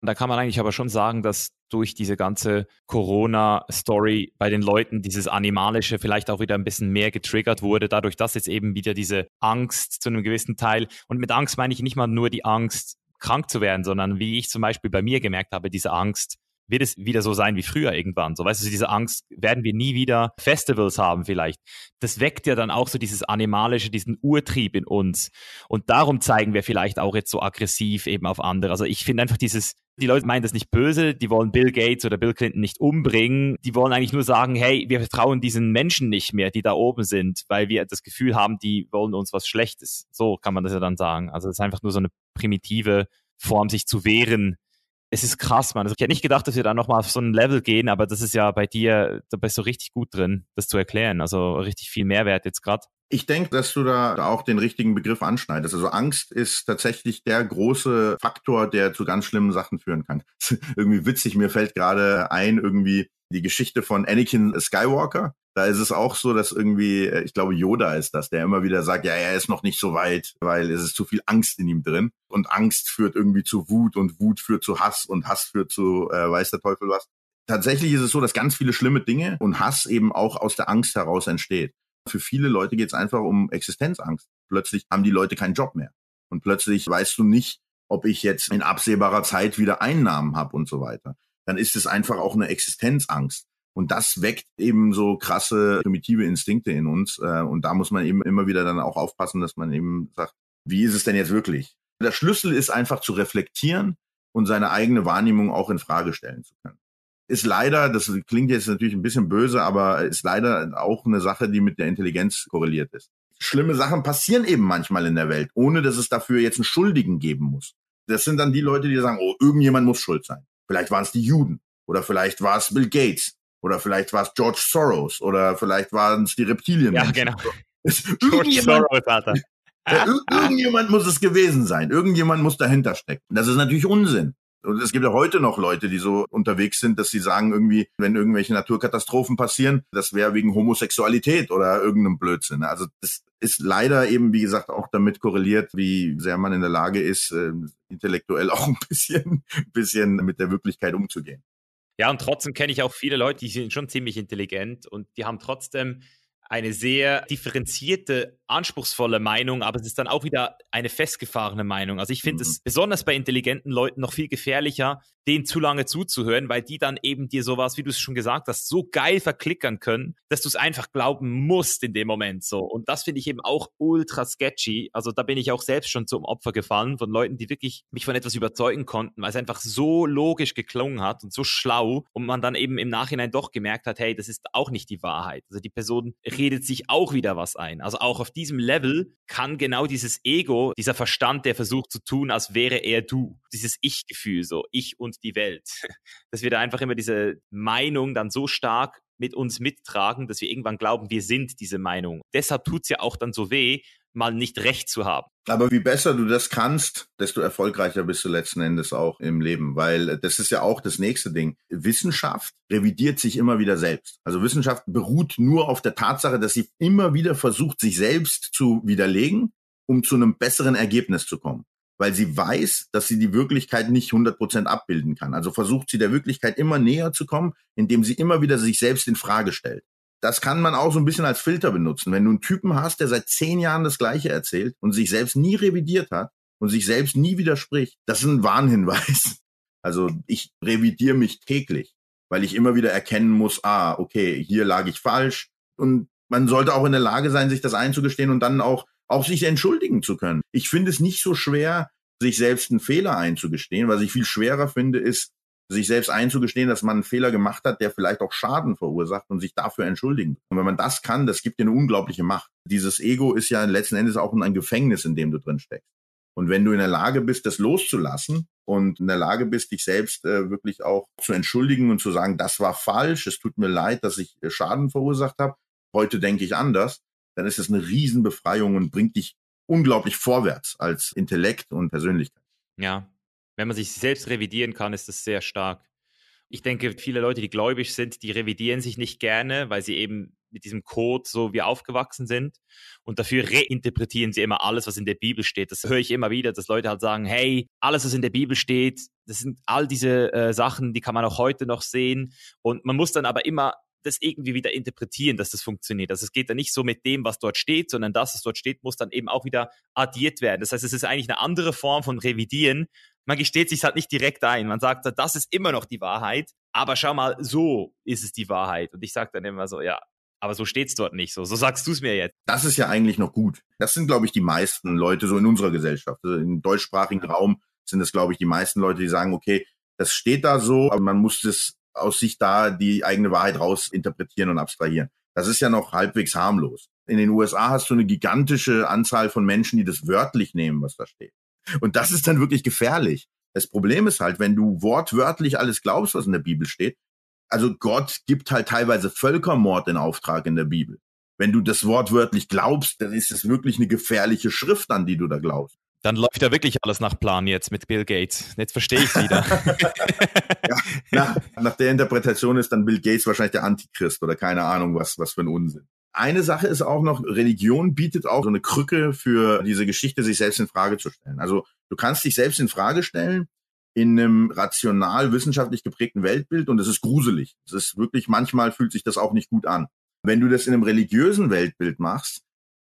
Da kann man eigentlich aber schon sagen, dass durch diese ganze Corona-Story bei den Leuten dieses Animalische vielleicht auch wieder ein bisschen mehr getriggert wurde, dadurch, dass jetzt eben wieder diese Angst zu einem gewissen Teil, und mit Angst meine ich nicht mal nur die Angst, krank zu werden, sondern wie ich zum Beispiel bei mir gemerkt habe, diese Angst, wird es wieder so sein wie früher irgendwann. So, weißt du, diese Angst, werden wir nie wieder Festivals haben vielleicht. Das weckt ja dann auch so dieses animalische, diesen Urtrieb in uns. Und darum zeigen wir vielleicht auch jetzt so aggressiv eben auf andere. Also ich finde einfach dieses, die Leute meinen das nicht böse, die wollen Bill Gates oder Bill Clinton nicht umbringen. Die wollen eigentlich nur sagen, hey, wir vertrauen diesen Menschen nicht mehr, die da oben sind, weil wir das Gefühl haben, die wollen uns was Schlechtes. So kann man das ja dann sagen. Also es ist einfach nur so eine primitive Form, sich zu wehren Es ist krass, man. Also ich hätte nicht gedacht, dass wir da nochmal auf so ein Level gehen, aber das ist ja bei dir, da bist du richtig gut drin, das zu erklären. Also richtig viel Mehrwert jetzt gerade. Ich denke, dass du da auch den richtigen Begriff anschneidest. Also Angst ist tatsächlich der große Faktor, der zu ganz schlimmen Sachen führen kann. irgendwie witzig, mir fällt gerade ein, irgendwie die Geschichte von Anakin Skywalker. Da ist es auch so, dass irgendwie, äh, ich glaube, Yoda ist das, der immer wieder sagt, ja, er ist noch nicht so weit, weil es ist zu viel Angst in ihm drin. Und Angst führt irgendwie zu Wut und Wut führt zu Hass und Hass führt zu äh, weiß der Teufel was. Tatsächlich ist es so, dass ganz viele schlimme Dinge und Hass eben auch aus der Angst heraus entsteht. Für viele Leute geht es einfach um Existenzangst. Plötzlich haben die Leute keinen Job mehr. Und plötzlich weißt du nicht, ob ich jetzt in absehbarer Zeit wieder Einnahmen habe und so weiter. Dann ist es einfach auch eine Existenzangst. Und das weckt eben so krasse primitive Instinkte in uns. Äh, und da muss man eben immer wieder dann auch aufpassen, dass man eben sagt, wie ist es denn jetzt wirklich? Der Schlüssel ist einfach zu reflektieren und seine eigene Wahrnehmung auch in Frage stellen zu können ist leider, das klingt jetzt natürlich ein bisschen böse, aber ist leider auch eine Sache, die mit der Intelligenz korreliert ist. Schlimme Sachen passieren eben manchmal in der Welt, ohne dass es dafür jetzt einen Schuldigen geben muss. Das sind dann die Leute, die sagen, oh, irgendjemand muss schuld sein. Vielleicht waren es die Juden oder vielleicht war es Bill Gates oder vielleicht war es George Soros oder vielleicht waren es die Reptilien. Ja, genau. George Soros, Alter. Ja, irgendjemand muss es gewesen sein. Irgendjemand muss dahinter stecken. Das ist natürlich Unsinn. Und es gibt ja heute noch Leute, die so unterwegs sind, dass sie sagen irgendwie, wenn irgendwelche Naturkatastrophen passieren, das wäre wegen Homosexualität oder irgendeinem Blödsinn. Also das ist leider eben, wie gesagt, auch damit korreliert, wie sehr man in der Lage ist, äh, intellektuell auch ein bisschen, bisschen mit der Wirklichkeit umzugehen. Ja, und trotzdem kenne ich auch viele Leute, die sind schon ziemlich intelligent und die haben trotzdem eine sehr differenzierte, anspruchsvolle Meinung, aber es ist dann auch wieder eine festgefahrene Meinung. Also ich finde mhm. es besonders bei intelligenten Leuten noch viel gefährlicher, denen zu lange zuzuhören, weil die dann eben dir sowas, wie du es schon gesagt hast, so geil verklickern können, dass du es einfach glauben musst in dem Moment so. Und das finde ich eben auch ultra sketchy. Also da bin ich auch selbst schon zum Opfer gefallen von Leuten, die wirklich mich von etwas überzeugen konnten, weil es einfach so logisch geklungen hat und so schlau und man dann eben im Nachhinein doch gemerkt hat, hey, das ist auch nicht die Wahrheit. Also die Person redet sich auch wieder was ein. Also auch auf diesem Level kann genau dieses Ego, dieser Verstand, der versucht zu tun, als wäre er du, dieses Ich-Gefühl so, ich und die Welt. Dass wir da einfach immer diese Meinung dann so stark mit uns mittragen, dass wir irgendwann glauben, wir sind diese Meinung. Deshalb tut es ja auch dann so weh, mal nicht recht zu haben. Aber wie besser du das kannst, desto erfolgreicher bist du letzten Endes auch im Leben, weil das ist ja auch das nächste Ding. Wissenschaft revidiert sich immer wieder selbst. Also Wissenschaft beruht nur auf der Tatsache, dass sie immer wieder versucht, sich selbst zu widerlegen, um zu einem besseren Ergebnis zu kommen weil sie weiß, dass sie die Wirklichkeit nicht 100% abbilden kann. Also versucht sie der Wirklichkeit immer näher zu kommen, indem sie immer wieder sich selbst in Frage stellt. Das kann man auch so ein bisschen als Filter benutzen. Wenn du einen Typen hast, der seit zehn Jahren das Gleiche erzählt und sich selbst nie revidiert hat und sich selbst nie widerspricht, das ist ein Warnhinweis. Also ich revidiere mich täglich, weil ich immer wieder erkennen muss, ah, okay, hier lag ich falsch. Und man sollte auch in der Lage sein, sich das einzugestehen und dann auch auch sich entschuldigen zu können. Ich finde es nicht so schwer, sich selbst einen Fehler einzugestehen. Was ich viel schwerer finde, ist, sich selbst einzugestehen, dass man einen Fehler gemacht hat, der vielleicht auch Schaden verursacht und sich dafür entschuldigen. Und wenn man das kann, das gibt dir eine unglaubliche Macht. Dieses Ego ist ja letzten Endes auch ein Gefängnis, in dem du drin steckst. Und wenn du in der Lage bist, das loszulassen und in der Lage bist, dich selbst äh, wirklich auch zu entschuldigen und zu sagen, das war falsch, es tut mir leid, dass ich äh, Schaden verursacht habe, heute denke ich anders, dann ist es eine Riesenbefreiung und bringt dich unglaublich vorwärts als Intellekt und Persönlichkeit. Ja, wenn man sich selbst revidieren kann, ist das sehr stark. Ich denke, viele Leute, die gläubig sind, die revidieren sich nicht gerne, weil sie eben mit diesem Code so wie aufgewachsen sind. Und dafür reinterpretieren sie immer alles, was in der Bibel steht. Das höre ich immer wieder, dass Leute halt sagen, hey, alles, was in der Bibel steht, das sind all diese äh, Sachen, die kann man auch heute noch sehen. Und man muss dann aber immer das irgendwie wieder interpretieren, dass das funktioniert. Also es geht dann nicht so mit dem, was dort steht, sondern das, was dort steht, muss dann eben auch wieder addiert werden. Das heißt, es ist eigentlich eine andere Form von Revidieren. Man gesteht sich halt nicht direkt ein. Man sagt, das ist immer noch die Wahrheit, aber schau mal, so ist es die Wahrheit. Und ich sage dann immer so, ja, aber so steht's dort nicht. So, so sagst du es mir jetzt. Das ist ja eigentlich noch gut. Das sind, glaube ich, die meisten Leute so in unserer Gesellschaft. Also Im deutschsprachigen Raum sind es, glaube ich, die meisten Leute, die sagen, okay, das steht da so, aber man muss das aus sich da die eigene Wahrheit raus interpretieren und abstrahieren. Das ist ja noch halbwegs harmlos. In den USA hast du eine gigantische Anzahl von Menschen, die das wörtlich nehmen, was da steht. Und das ist dann wirklich gefährlich. Das Problem ist halt, wenn du wortwörtlich alles glaubst, was in der Bibel steht, also Gott gibt halt teilweise Völkermord in Auftrag in der Bibel. Wenn du das wortwörtlich glaubst, dann ist es wirklich eine gefährliche Schrift, an die du da glaubst. Dann läuft ja wirklich alles nach Plan jetzt mit Bill Gates. Jetzt verstehe ich wieder. ja, nach, nach der Interpretation ist dann Bill Gates wahrscheinlich der Antichrist oder keine Ahnung, was, was für ein Unsinn. Eine Sache ist auch noch, Religion bietet auch so eine Krücke für diese Geschichte, sich selbst in Frage zu stellen. Also du kannst dich selbst in Frage stellen in einem rational wissenschaftlich geprägten Weltbild und es ist gruselig. Es ist wirklich, manchmal fühlt sich das auch nicht gut an. Wenn du das in einem religiösen Weltbild machst,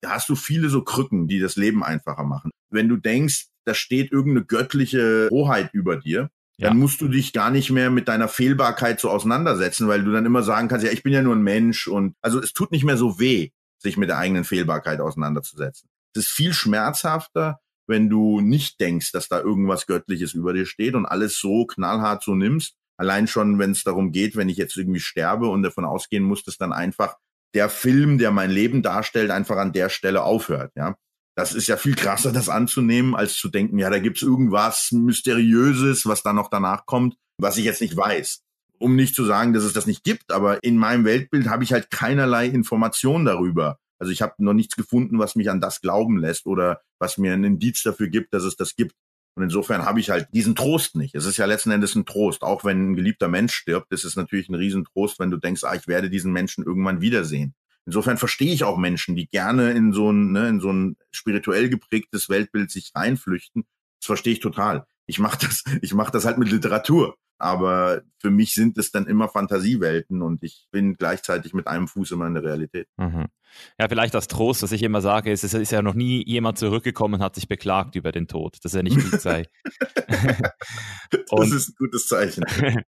hast du viele so Krücken, die das Leben einfacher machen. Wenn du denkst, da steht irgendeine göttliche Hoheit über dir, ja. dann musst du dich gar nicht mehr mit deiner Fehlbarkeit so auseinandersetzen, weil du dann immer sagen kannst, ja, ich bin ja nur ein Mensch und also es tut nicht mehr so weh, sich mit der eigenen Fehlbarkeit auseinanderzusetzen. Es ist viel schmerzhafter, wenn du nicht denkst, dass da irgendwas Göttliches über dir steht und alles so knallhart so nimmst. Allein schon, wenn es darum geht, wenn ich jetzt irgendwie sterbe und davon ausgehen muss, dass dann einfach der Film, der mein Leben darstellt, einfach an der Stelle aufhört. Ja, das ist ja viel krasser, das anzunehmen, als zu denken, ja, da gibt's irgendwas Mysteriöses, was da noch danach kommt, was ich jetzt nicht weiß. Um nicht zu sagen, dass es das nicht gibt, aber in meinem Weltbild habe ich halt keinerlei Information darüber. Also ich habe noch nichts gefunden, was mich an das glauben lässt oder was mir einen Indiz dafür gibt, dass es das gibt. Und insofern habe ich halt diesen Trost nicht. Es ist ja letzten Endes ein Trost. Auch wenn ein geliebter Mensch stirbt, ist es natürlich ein Riesentrost, wenn du denkst, ah, ich werde diesen Menschen irgendwann wiedersehen. Insofern verstehe ich auch Menschen, die gerne in so ein, ne, in so ein spirituell geprägtes Weltbild sich reinflüchten. Das verstehe ich total. Ich mache das, ich mache das halt mit Literatur. Aber für mich sind es dann immer Fantasiewelten und ich bin gleichzeitig mit einem Fuß immer in der Realität. Mhm. Ja, vielleicht als Trost, was ich immer sage, ist, es ist ja noch nie jemand zurückgekommen und hat sich beklagt über den Tod, dass er nicht gut sei. das ist ein gutes Zeichen.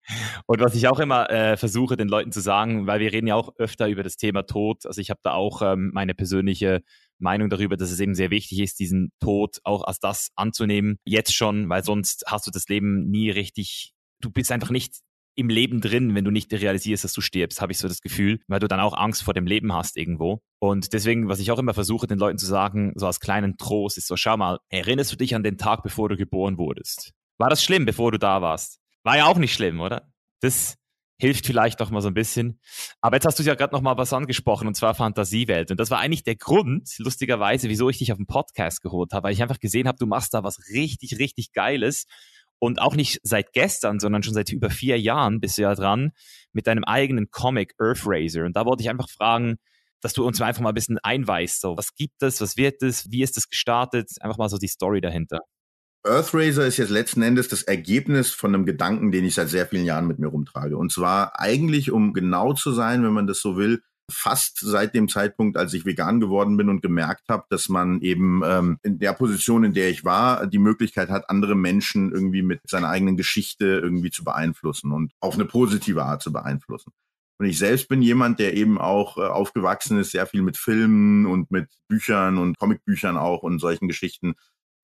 und was ich auch immer äh, versuche, den Leuten zu sagen, weil wir reden ja auch öfter über das Thema Tod, also ich habe da auch ähm, meine persönliche Meinung darüber, dass es eben sehr wichtig ist, diesen Tod auch als das anzunehmen, jetzt schon, weil sonst hast du das Leben nie richtig du bist einfach nicht im Leben drin, wenn du nicht realisierst, dass du stirbst, habe ich so das Gefühl, weil du dann auch Angst vor dem Leben hast irgendwo. Und deswegen, was ich auch immer versuche, den Leuten zu sagen, so als kleinen Trost, ist so, schau mal, erinnerst du dich an den Tag, bevor du geboren wurdest? War das schlimm, bevor du da warst? War ja auch nicht schlimm, oder? Das hilft vielleicht noch mal so ein bisschen. Aber jetzt hast du ja gerade noch mal was angesprochen, und zwar Fantasiewelt. Und das war eigentlich der Grund, lustigerweise, wieso ich dich auf den Podcast geholt habe, weil ich einfach gesehen habe, du machst da was richtig, richtig Geiles. Und auch nicht seit gestern, sondern schon seit über vier Jahren bist du ja dran mit deinem eigenen Comic Earthraiser. Und da wollte ich einfach fragen, dass du uns einfach mal ein bisschen einweist. So, was gibt es, was wird es, wie ist es gestartet? Einfach mal so die Story dahinter. Earthraiser ist jetzt letzten Endes das Ergebnis von einem Gedanken, den ich seit sehr vielen Jahren mit mir rumtrage. Und zwar eigentlich, um genau zu sein, wenn man das so will, fast seit dem Zeitpunkt, als ich vegan geworden bin und gemerkt habe, dass man eben ähm, in der Position, in der ich war, die Möglichkeit hat, andere Menschen irgendwie mit seiner eigenen Geschichte irgendwie zu beeinflussen und auf eine positive Art zu beeinflussen. Und ich selbst bin jemand, der eben auch äh, aufgewachsen ist, sehr viel mit Filmen und mit Büchern und Comicbüchern auch und solchen Geschichten.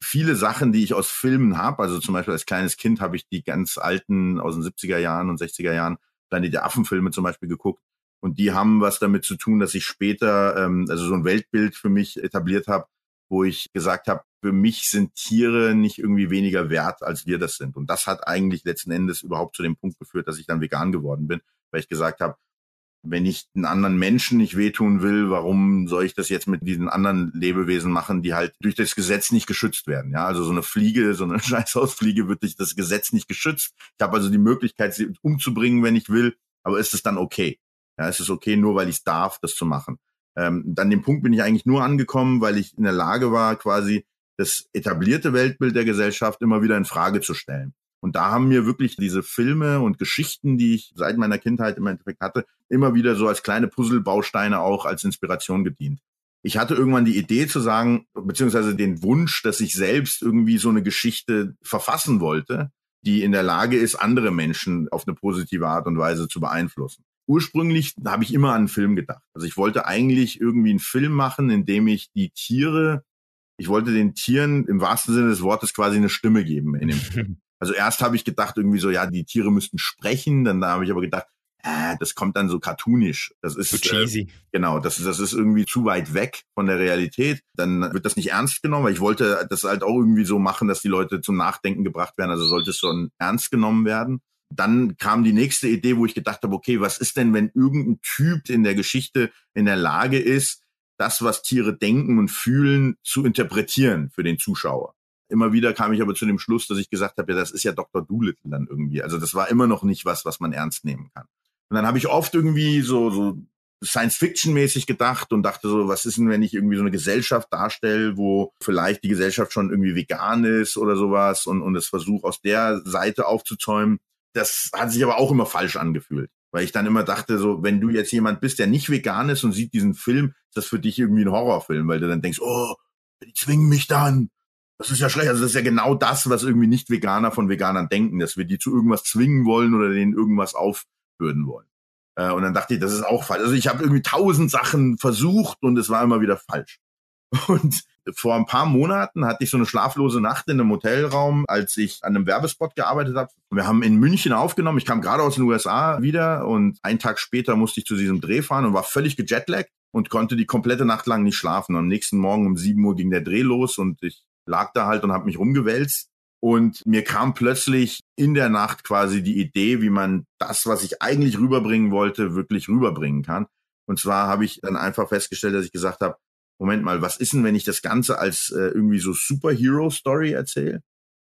Viele Sachen, die ich aus Filmen habe, also zum Beispiel als kleines Kind habe ich die ganz alten aus den 70er Jahren und 60er Jahren, Planet der Affenfilme zum Beispiel geguckt und die haben was damit zu tun, dass ich später ähm, also so ein Weltbild für mich etabliert habe, wo ich gesagt habe, für mich sind Tiere nicht irgendwie weniger wert, als wir das sind. Und das hat eigentlich letzten Endes überhaupt zu dem Punkt geführt, dass ich dann vegan geworden bin, weil ich gesagt habe, wenn ich einen anderen Menschen nicht wehtun will, warum soll ich das jetzt mit diesen anderen Lebewesen machen, die halt durch das Gesetz nicht geschützt werden? Ja, also so eine Fliege, so eine Scheißhausfliege wird durch das Gesetz nicht geschützt. Ich habe also die Möglichkeit, sie umzubringen, wenn ich will, aber ist es dann okay? Ja, es ist okay, nur weil ich darf, das zu machen. Ähm, dann den Punkt bin ich eigentlich nur angekommen, weil ich in der Lage war, quasi das etablierte Weltbild der Gesellschaft immer wieder in Frage zu stellen. Und da haben mir wirklich diese Filme und Geschichten, die ich seit meiner Kindheit im Endeffekt hatte, immer wieder so als kleine Puzzlebausteine auch als Inspiration gedient. Ich hatte irgendwann die Idee zu sagen, beziehungsweise den Wunsch, dass ich selbst irgendwie so eine Geschichte verfassen wollte, die in der Lage ist, andere Menschen auf eine positive Art und Weise zu beeinflussen ursprünglich habe ich immer an einen Film gedacht. Also ich wollte eigentlich irgendwie einen Film machen, in dem ich die Tiere, ich wollte den Tieren im wahrsten Sinne des Wortes quasi eine Stimme geben in dem Film. Also erst habe ich gedacht irgendwie so, ja, die Tiere müssten sprechen, dann habe ich aber gedacht, äh, das kommt dann so cartoonisch. Das ist so cheesy. Äh, genau, das, das ist irgendwie zu weit weg von der Realität. Dann wird das nicht ernst genommen, weil ich wollte das halt auch irgendwie so machen, dass die Leute zum Nachdenken gebracht werden. Also sollte es schon ernst genommen werden. Dann kam die nächste Idee, wo ich gedacht habe, okay, was ist denn, wenn irgendein Typ in der Geschichte in der Lage ist, das, was Tiere denken und fühlen, zu interpretieren für den Zuschauer. Immer wieder kam ich aber zu dem Schluss, dass ich gesagt habe, ja, das ist ja Dr. Doolittle dann irgendwie. Also das war immer noch nicht was, was man ernst nehmen kann. Und dann habe ich oft irgendwie so, so Science-Fiction-mäßig gedacht und dachte so, was ist denn, wenn ich irgendwie so eine Gesellschaft darstelle, wo vielleicht die Gesellschaft schon irgendwie vegan ist oder sowas und, und es versuche aus der Seite aufzuzäumen. Das hat sich aber auch immer falsch angefühlt. Weil ich dann immer dachte, so, wenn du jetzt jemand bist, der nicht vegan ist und sieht diesen Film, ist das für dich irgendwie ein Horrorfilm, weil du dann denkst, oh, die zwingen mich dann. Das ist ja schlecht. Also das ist ja genau das, was irgendwie Nicht-Veganer von Veganern denken, dass wir die zu irgendwas zwingen wollen oder denen irgendwas aufbürden wollen. Äh, und dann dachte ich, das ist auch falsch. Also ich habe irgendwie tausend Sachen versucht und es war immer wieder falsch. Und vor ein paar Monaten hatte ich so eine schlaflose Nacht in einem Hotelraum, als ich an einem Werbespot gearbeitet habe. Wir haben in München aufgenommen. Ich kam gerade aus den USA wieder und einen Tag später musste ich zu diesem Dreh fahren und war völlig gejetlaggt und konnte die komplette Nacht lang nicht schlafen. Am nächsten Morgen um sieben Uhr ging der Dreh los und ich lag da halt und habe mich rumgewälzt. Und mir kam plötzlich in der Nacht quasi die Idee, wie man das, was ich eigentlich rüberbringen wollte, wirklich rüberbringen kann. Und zwar habe ich dann einfach festgestellt, dass ich gesagt habe, Moment mal, was ist denn, wenn ich das Ganze als äh, irgendwie so Superhero-Story erzähle?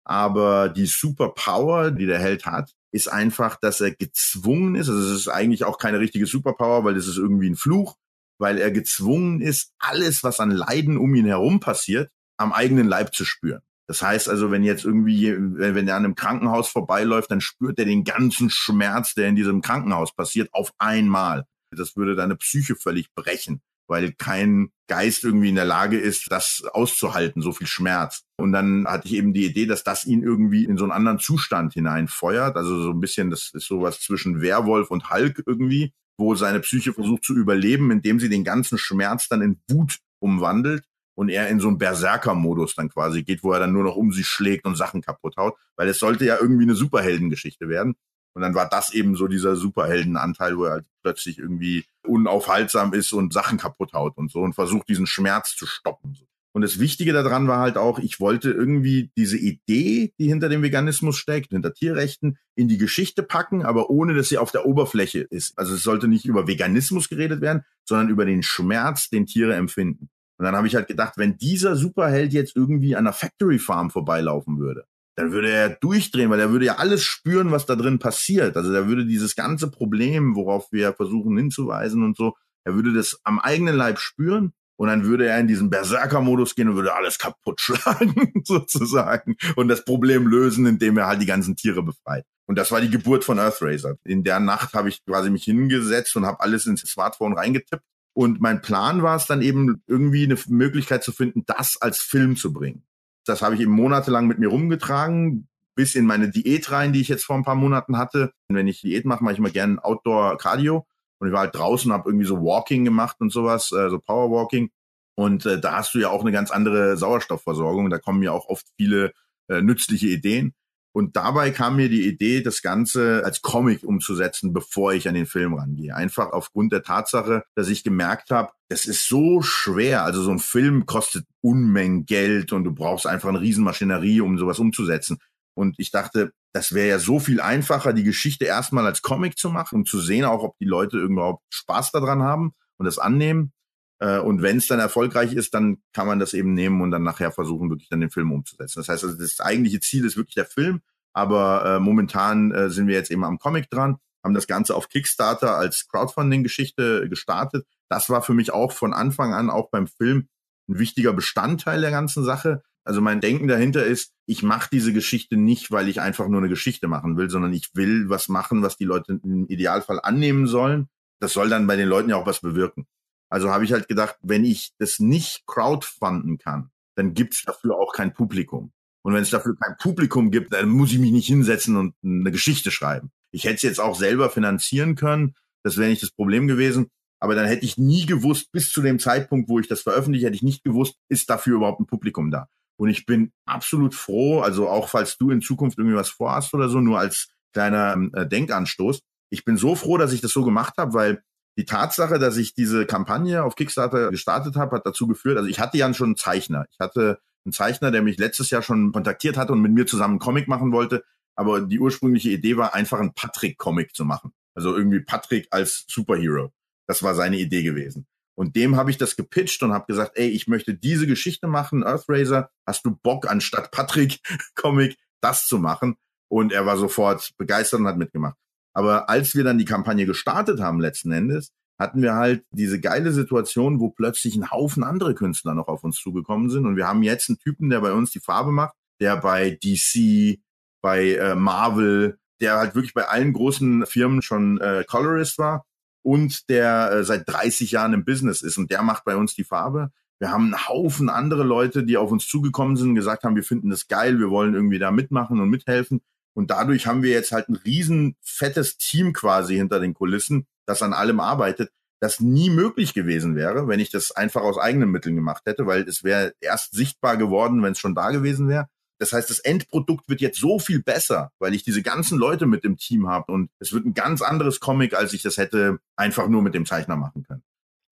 Aber die Superpower, die der Held hat, ist einfach, dass er gezwungen ist, also es ist eigentlich auch keine richtige Superpower, weil das ist irgendwie ein Fluch, weil er gezwungen ist, alles, was an Leiden um ihn herum passiert, am eigenen Leib zu spüren. Das heißt also, wenn jetzt irgendwie, wenn er an einem Krankenhaus vorbeiläuft, dann spürt er den ganzen Schmerz, der in diesem Krankenhaus passiert, auf einmal. Das würde deine Psyche völlig brechen weil kein Geist irgendwie in der Lage ist, das auszuhalten, so viel Schmerz. Und dann hatte ich eben die Idee, dass das ihn irgendwie in so einen anderen Zustand hineinfeuert. Also so ein bisschen, das ist sowas zwischen Werwolf und Hulk irgendwie, wo seine Psyche versucht zu überleben, indem sie den ganzen Schmerz dann in Wut umwandelt und er in so einen Berserker-Modus dann quasi geht, wo er dann nur noch um sich schlägt und Sachen kaputt haut. Weil es sollte ja irgendwie eine Superheldengeschichte werden. Und dann war das eben so dieser Superheldenanteil, wo er halt plötzlich irgendwie unaufhaltsam ist und Sachen kaputt haut und so und versucht, diesen Schmerz zu stoppen. Und das Wichtige daran war halt auch, ich wollte irgendwie diese Idee, die hinter dem Veganismus steckt, hinter Tierrechten, in die Geschichte packen, aber ohne, dass sie auf der Oberfläche ist. Also es sollte nicht über Veganismus geredet werden, sondern über den Schmerz, den Tiere empfinden. Und dann habe ich halt gedacht, wenn dieser Superheld jetzt irgendwie an einer Factory Farm vorbeilaufen würde, dann würde er durchdrehen, weil er würde ja alles spüren, was da drin passiert. Also er würde dieses ganze Problem, worauf wir versuchen hinzuweisen und so, er würde das am eigenen Leib spüren und dann würde er in diesen Berserker-Modus gehen und würde alles kaputt schlagen, sozusagen, und das Problem lösen, indem er halt die ganzen Tiere befreit. Und das war die Geburt von Earthracer. In der Nacht habe ich quasi mich hingesetzt und habe alles ins Smartphone reingetippt. Und mein Plan war es dann eben irgendwie eine Möglichkeit zu finden, das als Film zu bringen. Das habe ich eben monatelang mit mir rumgetragen, bis in meine Diät rein, die ich jetzt vor ein paar Monaten hatte. Und wenn ich Diät mache, mache ich immer gerne Outdoor-Cardio. Und ich war halt draußen, habe irgendwie so Walking gemacht und sowas, äh, so Powerwalking. Und äh, da hast du ja auch eine ganz andere Sauerstoffversorgung. Da kommen ja auch oft viele äh, nützliche Ideen. Und dabei kam mir die Idee, das Ganze als Comic umzusetzen, bevor ich an den Film rangehe. Einfach aufgrund der Tatsache, dass ich gemerkt habe, das ist so schwer. Also so ein Film kostet Unmengen Geld und du brauchst einfach eine Riesenmaschinerie, um sowas umzusetzen. Und ich dachte, das wäre ja so viel einfacher, die Geschichte erstmal als Comic zu machen, um zu sehen, auch ob die Leute überhaupt Spaß daran haben und das annehmen. Äh, und wenn es dann erfolgreich ist, dann kann man das eben nehmen und dann nachher versuchen, wirklich dann den Film umzusetzen. Das heißt, also das eigentliche Ziel ist wirklich der Film, aber äh, momentan äh, sind wir jetzt eben am Comic dran, haben das Ganze auf Kickstarter als Crowdfunding-Geschichte gestartet. Das war für mich auch von Anfang an, auch beim Film, ein wichtiger Bestandteil der ganzen Sache. Also mein Denken dahinter ist, ich mache diese Geschichte nicht, weil ich einfach nur eine Geschichte machen will, sondern ich will was machen, was die Leute im Idealfall annehmen sollen. Das soll dann bei den Leuten ja auch was bewirken. Also habe ich halt gedacht, wenn ich das nicht crowdfunden kann, dann gibt's dafür auch kein Publikum. Und wenn es dafür kein Publikum gibt, dann muss ich mich nicht hinsetzen und eine Geschichte schreiben. Ich hätte es jetzt auch selber finanzieren können, das wäre nicht das Problem gewesen. Aber dann hätte ich nie gewusst, bis zu dem Zeitpunkt, wo ich das veröffentliche, hätte ich nicht gewusst, ist dafür überhaupt ein Publikum da. Und ich bin absolut froh, also auch falls du in Zukunft irgendwie was vorhast oder so, nur als kleiner äh, Denkanstoß, ich bin so froh, dass ich das so gemacht habe, weil die Tatsache, dass ich diese Kampagne auf Kickstarter gestartet habe, hat dazu geführt, also ich hatte ja schon einen Zeichner. Ich hatte einen Zeichner, der mich letztes Jahr schon kontaktiert hatte und mit mir zusammen einen Comic machen wollte. Aber die ursprüngliche Idee war einfach einen Patrick-Comic zu machen. Also irgendwie Patrick als Superhero. Das war seine Idee gewesen. Und dem habe ich das gepitcht und habe gesagt, ey, ich möchte diese Geschichte machen, Earthraiser. Hast du Bock, anstatt Patrick-Comic das zu machen? Und er war sofort begeistert und hat mitgemacht. Aber als wir dann die Kampagne gestartet haben letzten Endes, hatten wir halt diese geile Situation, wo plötzlich ein Haufen andere Künstler noch auf uns zugekommen sind. Und wir haben jetzt einen Typen, der bei uns die Farbe macht, der bei DC, bei äh, Marvel, der halt wirklich bei allen großen Firmen schon äh, Colorist war und der äh, seit 30 Jahren im Business ist und der macht bei uns die Farbe. Wir haben einen Haufen andere Leute, die auf uns zugekommen sind und gesagt haben, wir finden das geil, wir wollen irgendwie da mitmachen und mithelfen. Und dadurch haben wir jetzt halt ein riesen fettes Team quasi hinter den Kulissen, das an allem arbeitet, das nie möglich gewesen wäre, wenn ich das einfach aus eigenen Mitteln gemacht hätte, weil es wäre erst sichtbar geworden, wenn es schon da gewesen wäre. Das heißt, das Endprodukt wird jetzt so viel besser, weil ich diese ganzen Leute mit im Team habe und es wird ein ganz anderes Comic, als ich das hätte einfach nur mit dem Zeichner machen können.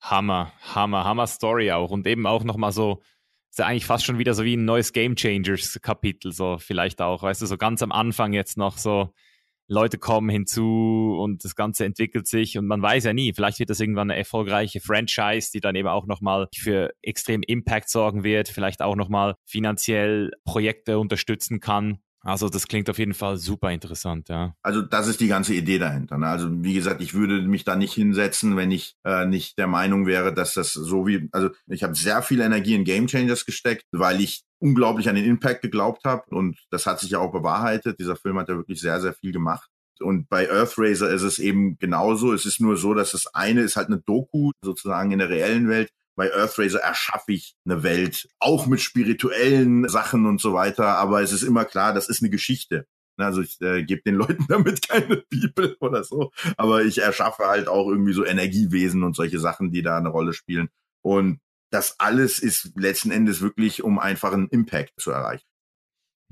Hammer, Hammer, Hammer Story auch und eben auch nochmal so, ist ja eigentlich fast schon wieder so wie ein neues Game Changers Kapitel, so vielleicht auch, weißt du, so ganz am Anfang jetzt noch so, Leute kommen hinzu und das Ganze entwickelt sich und man weiß ja nie, vielleicht wird das irgendwann eine erfolgreiche Franchise, die dann eben auch nochmal für extrem Impact sorgen wird, vielleicht auch nochmal finanziell Projekte unterstützen kann. Also das klingt auf jeden Fall super interessant, ja. Also das ist die ganze Idee dahinter. Ne? Also wie gesagt, ich würde mich da nicht hinsetzen, wenn ich äh, nicht der Meinung wäre, dass das so wie, also ich habe sehr viel Energie in Game Changers gesteckt, weil ich unglaublich an den Impact geglaubt habe und das hat sich ja auch bewahrheitet. Dieser Film hat ja wirklich sehr, sehr viel gemacht. Und bei Earthraiser ist es eben genauso. Es ist nur so, dass das eine ist halt eine Doku sozusagen in der reellen Welt bei Earthraiser erschaffe ich eine Welt, auch mit spirituellen Sachen und so weiter. Aber es ist immer klar, das ist eine Geschichte. Also ich äh, gebe den Leuten damit keine Bibel oder so, aber ich erschaffe halt auch irgendwie so Energiewesen und solche Sachen, die da eine Rolle spielen. Und das alles ist letzten Endes wirklich, um einfach einen Impact zu erreichen.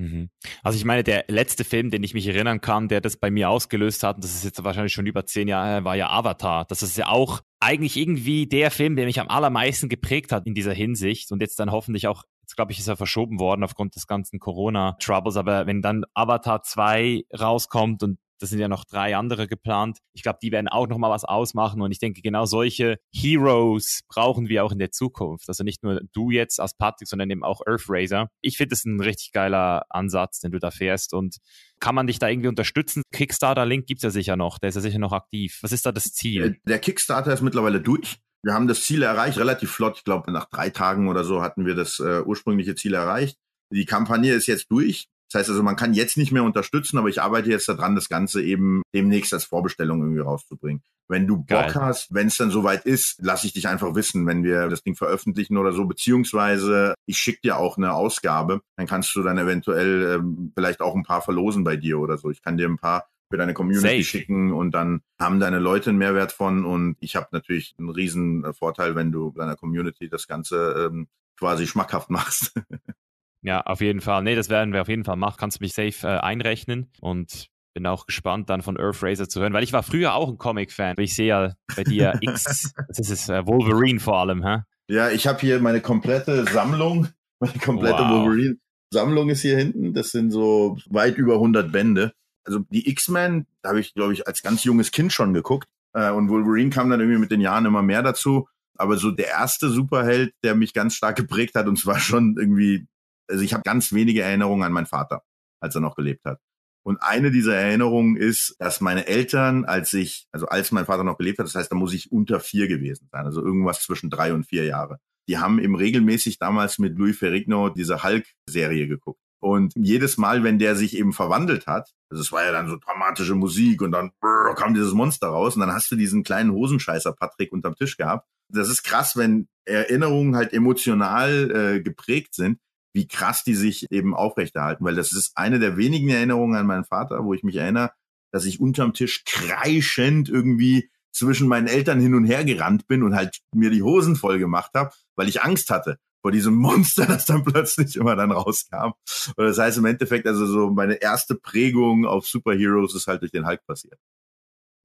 Mhm. Also ich meine, der letzte Film, den ich mich erinnern kann, der das bei mir ausgelöst hat, und das ist jetzt wahrscheinlich schon über zehn Jahre, war ja Avatar. Das ist ja auch eigentlich irgendwie der Film, der mich am allermeisten geprägt hat in dieser Hinsicht und jetzt dann hoffentlich auch Jetzt glaube ich, ist er verschoben worden aufgrund des ganzen Corona-Troubles. Aber wenn dann Avatar 2 rauskommt und das sind ja noch drei andere geplant. Ich glaube, die werden auch noch mal was ausmachen. Und ich denke, genau solche Heroes brauchen wir auch in der Zukunft. Also nicht nur du jetzt als Patrick, sondern eben auch Earthraiser. Ich finde das ein richtig geiler Ansatz, den du da fährst. Und kann man dich da irgendwie unterstützen? Kickstarter-Link gibt's ja sicher noch. Der ist ja sicher noch aktiv. Was ist da das Ziel? Äh, der Kickstarter ist mittlerweile durch. Wir haben das Ziel erreicht, relativ flott. Ich glaube, nach drei Tagen oder so hatten wir das äh, ursprüngliche Ziel erreicht. Die Kampagne ist jetzt durch. Das heißt also, man kann jetzt nicht mehr unterstützen, aber ich arbeite jetzt daran, das Ganze eben demnächst als Vorbestellung irgendwie rauszubringen. Wenn du Bock Geil. hast, wenn es dann soweit ist, lass ich dich einfach wissen, wenn wir das Ding veröffentlichen oder so, beziehungsweise ich schicke dir auch eine Ausgabe, dann kannst du dann eventuell ähm, vielleicht auch ein paar verlosen bei dir oder so. Ich kann dir ein paar für deine Community Safe. schicken und dann haben deine Leute einen Mehrwert von und ich habe natürlich einen riesen Vorteil, wenn du deiner Community das Ganze ähm, quasi schmackhaft machst. Ja, auf jeden Fall. Nee, das werden wir auf jeden Fall machen. Kannst du mich safe äh, einrechnen und bin auch gespannt dann von Earthrazer zu hören, weil ich war früher auch ein Comic-Fan. Ich sehe ja bei dir X, das ist es, äh, Wolverine vor allem, hä? Ja, ich habe hier meine komplette Sammlung, meine komplette wow. Wolverine-Sammlung ist hier hinten. Das sind so weit über 100 Bände. Also die X-Men, da habe ich, glaube ich, als ganz junges Kind schon geguckt. Äh, und Wolverine kam dann irgendwie mit den Jahren immer mehr dazu. Aber so der erste Superheld, der mich ganz stark geprägt hat, und zwar schon irgendwie also ich habe ganz wenige Erinnerungen an meinen Vater, als er noch gelebt hat. Und eine dieser Erinnerungen ist, dass meine Eltern, als ich, also als mein Vater noch gelebt hat, das heißt, da muss ich unter vier gewesen sein, also irgendwas zwischen drei und vier Jahre. Die haben eben regelmäßig damals mit Louis Ferrigno diese Hulk-Serie geguckt. Und jedes Mal, wenn der sich eben verwandelt hat, also es war ja dann so dramatische Musik und dann brrr, kam dieses Monster raus und dann hast du diesen kleinen Hosenscheißer Patrick unterm Tisch gehabt. Das ist krass, wenn Erinnerungen halt emotional äh, geprägt sind wie krass die sich eben aufrechterhalten, weil das ist eine der wenigen Erinnerungen an meinen Vater, wo ich mich erinnere, dass ich unterm Tisch kreischend irgendwie zwischen meinen Eltern hin und her gerannt bin und halt mir die Hosen voll gemacht habe, weil ich Angst hatte vor diesem Monster, das dann plötzlich immer dann rauskam. Und das heißt im Endeffekt, also so meine erste Prägung auf Superheroes ist halt durch den Hulk passiert.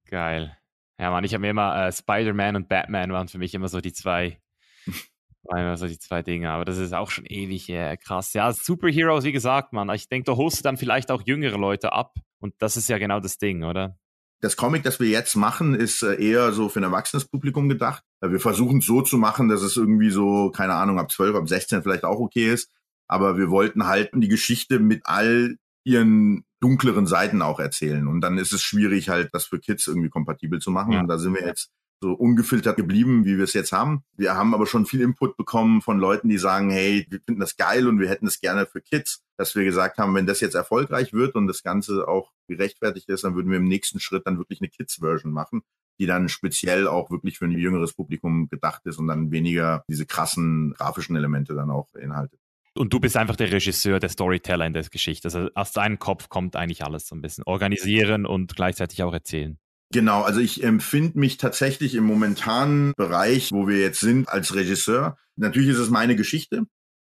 Geil. Ja, Mann, ich habe mir immer äh, Spider-Man und Batman waren für mich immer so die zwei, so die zwei Dinge. Aber das ist auch schon ewig äh, krass. Ja, Superheroes, wie gesagt, Mann. Ich denke, da holst du dann vielleicht auch jüngere Leute ab. Und das ist ja genau das Ding, oder? Das Comic, das wir jetzt machen, ist äh, eher so für ein erwachsenes Publikum gedacht. Wir versuchen es so zu machen, dass es irgendwie so, keine Ahnung, ab 12, ab 16 vielleicht auch okay ist. Aber wir wollten halt die Geschichte mit all ihren dunkleren Seiten auch erzählen. Und dann ist es schwierig, halt das für Kids irgendwie kompatibel zu machen. Ja. Und da sind wir jetzt so ungefiltert geblieben, wie wir es jetzt haben. Wir haben aber schon viel Input bekommen von Leuten, die sagen, hey, wir finden das geil und wir hätten es gerne für Kids, dass wir gesagt haben, wenn das jetzt erfolgreich wird und das Ganze auch gerechtfertigt ist, dann würden wir im nächsten Schritt dann wirklich eine Kids-Version machen, die dann speziell auch wirklich für ein jüngeres Publikum gedacht ist und dann weniger diese krassen grafischen Elemente dann auch beinhaltet. Und du bist einfach der Regisseur, der Storyteller in der Geschichte. Also aus deinem Kopf kommt eigentlich alles so ein bisschen. Organisieren und gleichzeitig auch erzählen. Genau, also ich empfinde mich tatsächlich im momentanen Bereich, wo wir jetzt sind, als Regisseur. Natürlich ist es meine Geschichte,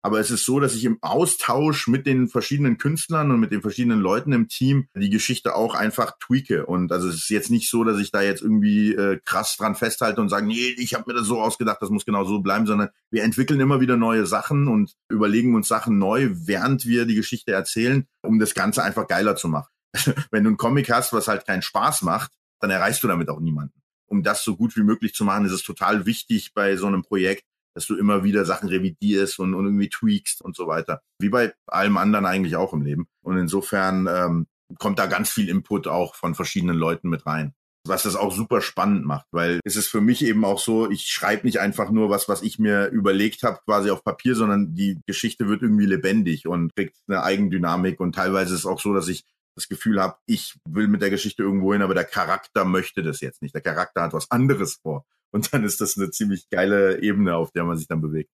aber es ist so, dass ich im Austausch mit den verschiedenen Künstlern und mit den verschiedenen Leuten im Team die Geschichte auch einfach tweake. Und also es ist jetzt nicht so, dass ich da jetzt irgendwie äh, krass dran festhalte und sage, nee, ich habe mir das so ausgedacht, das muss genau so bleiben, sondern wir entwickeln immer wieder neue Sachen und überlegen uns Sachen neu, während wir die Geschichte erzählen, um das Ganze einfach geiler zu machen. Wenn du einen Comic hast, was halt keinen Spaß macht, dann erreichst du damit auch niemanden. Um das so gut wie möglich zu machen, ist es total wichtig bei so einem Projekt, dass du immer wieder Sachen revidierst und, und irgendwie tweakst und so weiter. Wie bei allem anderen eigentlich auch im Leben. Und insofern ähm, kommt da ganz viel Input auch von verschiedenen Leuten mit rein. Was das auch super spannend macht, weil es ist für mich eben auch so, ich schreibe nicht einfach nur was, was ich mir überlegt habe, quasi auf Papier, sondern die Geschichte wird irgendwie lebendig und kriegt eine Eigendynamik. Und teilweise ist es auch so, dass ich das Gefühl habe, ich will mit der Geschichte irgendwo hin, aber der Charakter möchte das jetzt nicht. Der Charakter hat was anderes vor. Und dann ist das eine ziemlich geile Ebene, auf der man sich dann bewegt.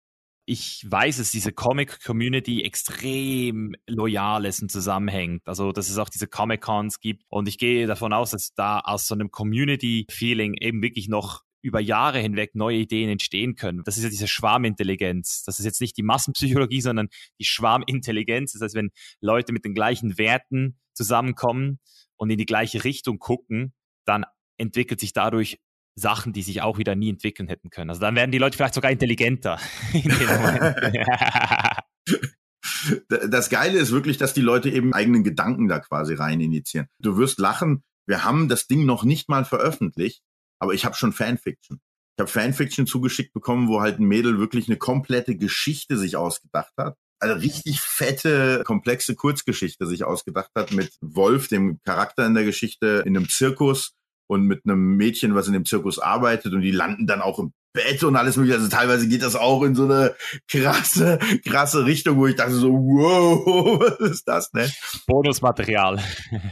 Ich weiß, dass diese Comic-Community extrem loyal ist und zusammenhängt. Also, dass es auch diese Comic-Cons gibt. Und ich gehe davon aus, dass da aus so einem Community-Feeling eben wirklich noch über Jahre hinweg neue Ideen entstehen können. Das ist ja diese Schwarmintelligenz. Das ist jetzt nicht die Massenpsychologie, sondern die Schwarmintelligenz. Das heißt, wenn Leute mit den gleichen Werten zusammenkommen und in die gleiche Richtung gucken, dann entwickelt sich dadurch Sachen, die sich auch wieder nie entwickeln hätten können. Also dann werden die Leute vielleicht sogar intelligenter. das Geile ist wirklich, dass die Leute eben eigenen Gedanken da quasi rein initiieren. Du wirst lachen, wir haben das Ding noch nicht mal veröffentlicht, aber ich habe schon Fanfiction. Ich habe Fanfiction zugeschickt bekommen, wo halt ein Mädel wirklich eine komplette Geschichte sich ausgedacht hat. Eine richtig fette, komplexe Kurzgeschichte sich ausgedacht hat mit Wolf, dem Charakter in der Geschichte, in einem Zirkus und mit einem Mädchen, was in dem Zirkus arbeitet und die landen dann auch im Bett und alles mögliche. Also teilweise geht das auch in so eine krasse, krasse Richtung, wo ich dachte so, wow, was ist das, ne? Bonusmaterial.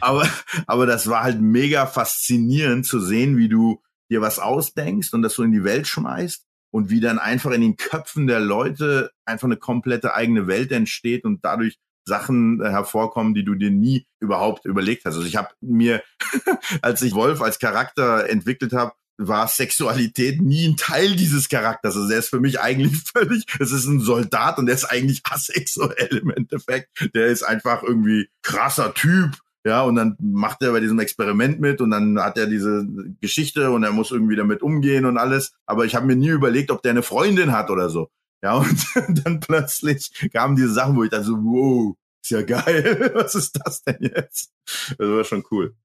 aber, aber das war halt mega faszinierend zu sehen, wie du dir was ausdenkst und das so in die Welt schmeißt und wie dann einfach in den Köpfen der Leute einfach eine komplette eigene Welt entsteht und dadurch Sachen äh, hervorkommen, die du dir nie überhaupt überlegt hast. Also ich habe mir, als ich Wolf als Charakter entwickelt habe, war Sexualität nie ein Teil dieses Charakters. Also er ist für mich eigentlich völlig, es ist ein Soldat und er ist eigentlich asexuell im Endeffekt. Der ist einfach irgendwie krasser Typ. Ja, und dann macht er bei diesem Experiment mit und dann hat er diese Geschichte und er muss irgendwie damit umgehen und alles. Aber ich habe mir nie überlegt, ob der eine Freundin hat oder so. Ja, und dann plötzlich kamen diese Sachen, wo ich dachte so, wow, ist ja geil. Was ist das denn jetzt? Das war schon cool.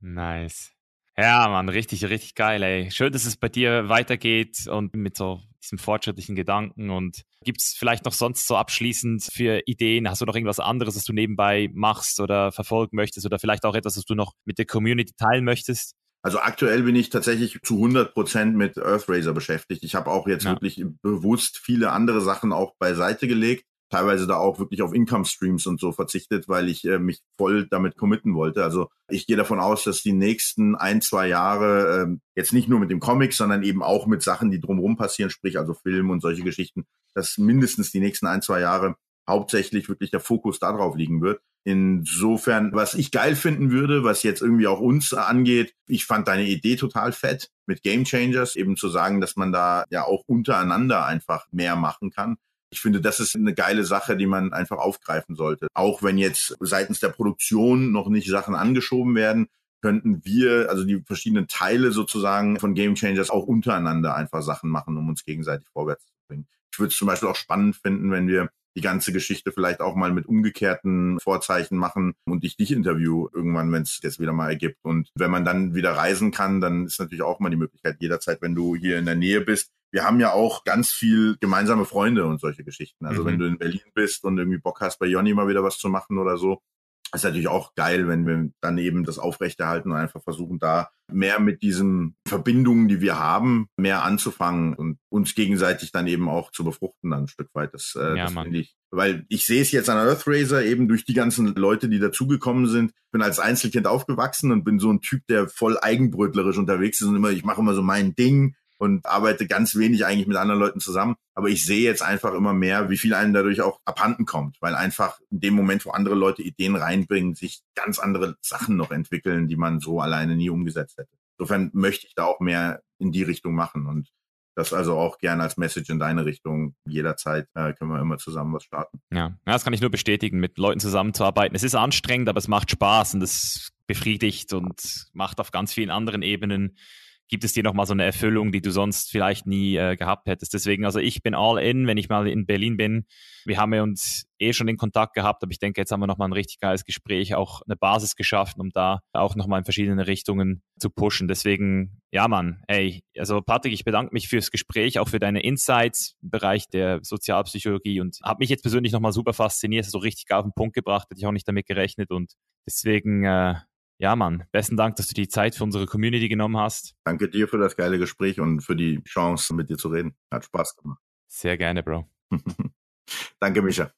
Nice. Ja, Mann, richtig, richtig geil, ey. Schön, dass es bei dir weitergeht und mit so diesem fortschrittlichen Gedanken. Und gibt es vielleicht noch sonst so abschließend für Ideen? Hast du noch irgendwas anderes, was du nebenbei machst oder verfolgen möchtest oder vielleicht auch etwas, was du noch mit der Community teilen möchtest? Also aktuell bin ich tatsächlich zu 100 Prozent mit Earthraiser beschäftigt. Ich habe auch jetzt ja. wirklich bewusst viele andere Sachen auch beiseite gelegt. Teilweise da auch wirklich auf Income Streams und so verzichtet, weil ich äh, mich voll damit committen wollte. Also ich gehe davon aus, dass die nächsten ein, zwei Jahre äh, jetzt nicht nur mit dem Comic, sondern eben auch mit Sachen, die drumherum passieren, sprich also Film und solche Geschichten, dass mindestens die nächsten ein, zwei Jahre hauptsächlich wirklich der Fokus darauf liegen wird. Insofern, was ich geil finden würde, was jetzt irgendwie auch uns angeht, ich fand deine Idee total fett mit Game Changers, eben zu sagen, dass man da ja auch untereinander einfach mehr machen kann. Ich finde, das ist eine geile Sache, die man einfach aufgreifen sollte. Auch wenn jetzt seitens der Produktion noch nicht Sachen angeschoben werden, könnten wir, also die verschiedenen Teile sozusagen von Game Changers auch untereinander einfach Sachen machen, um uns gegenseitig vorwärts zu bringen. Ich würde es zum Beispiel auch spannend finden, wenn wir die ganze Geschichte vielleicht auch mal mit umgekehrten Vorzeichen machen und ich dich interview irgendwann, wenn es jetzt wieder mal ergibt. Und wenn man dann wieder reisen kann, dann ist natürlich auch mal die Möglichkeit jederzeit, wenn du hier in der Nähe bist. Wir haben ja auch ganz viel gemeinsame Freunde und solche Geschichten. Also mhm. wenn du in Berlin bist und irgendwie Bock hast, bei Jonny mal wieder was zu machen oder so, ist natürlich auch geil, wenn wir dann eben das aufrechterhalten und einfach versuchen, da mehr mit diesen Verbindungen, die wir haben, mehr anzufangen und uns gegenseitig dann eben auch zu befruchten dann ein Stück weit. Das, äh, ja, das finde ich. Weil ich sehe es jetzt an Earthrazer eben durch die ganzen Leute, die dazugekommen sind. Ich bin als Einzelkind aufgewachsen und bin so ein Typ, der voll eigenbrötlerisch unterwegs ist und immer, ich mache immer so mein Ding und arbeite ganz wenig eigentlich mit anderen Leuten zusammen. Aber ich sehe jetzt einfach immer mehr, wie viel einem dadurch auch abhanden kommt, weil einfach in dem Moment, wo andere Leute Ideen reinbringen, sich ganz andere Sachen noch entwickeln, die man so alleine nie umgesetzt hätte. Insofern möchte ich da auch mehr in die Richtung machen und das also auch gerne als Message in deine Richtung. Jederzeit äh, können wir immer zusammen was starten. Ja. ja, das kann ich nur bestätigen, mit Leuten zusammenzuarbeiten. Es ist anstrengend, aber es macht Spaß und es befriedigt und macht auf ganz vielen anderen Ebenen gibt es dir nochmal so eine Erfüllung, die du sonst vielleicht nie äh, gehabt hättest. Deswegen, also ich bin all in, wenn ich mal in Berlin bin. Wir haben ja uns eh schon in Kontakt gehabt, aber ich denke, jetzt haben wir nochmal ein richtig geiles Gespräch, auch eine Basis geschaffen, um da auch nochmal in verschiedene Richtungen zu pushen. Deswegen, ja, Mann, ey, also Patrick, ich bedanke mich fürs Gespräch, auch für deine Insights im Bereich der Sozialpsychologie und habe mich jetzt persönlich nochmal super fasziniert, so richtig auf den Punkt gebracht, hätte ich auch nicht damit gerechnet und deswegen, äh, ja, Mann, besten Dank, dass du die Zeit für unsere Community genommen hast. Danke dir für das geile Gespräch und für die Chance, mit dir zu reden. Hat Spaß gemacht. Sehr gerne, Bro. Danke, Micha.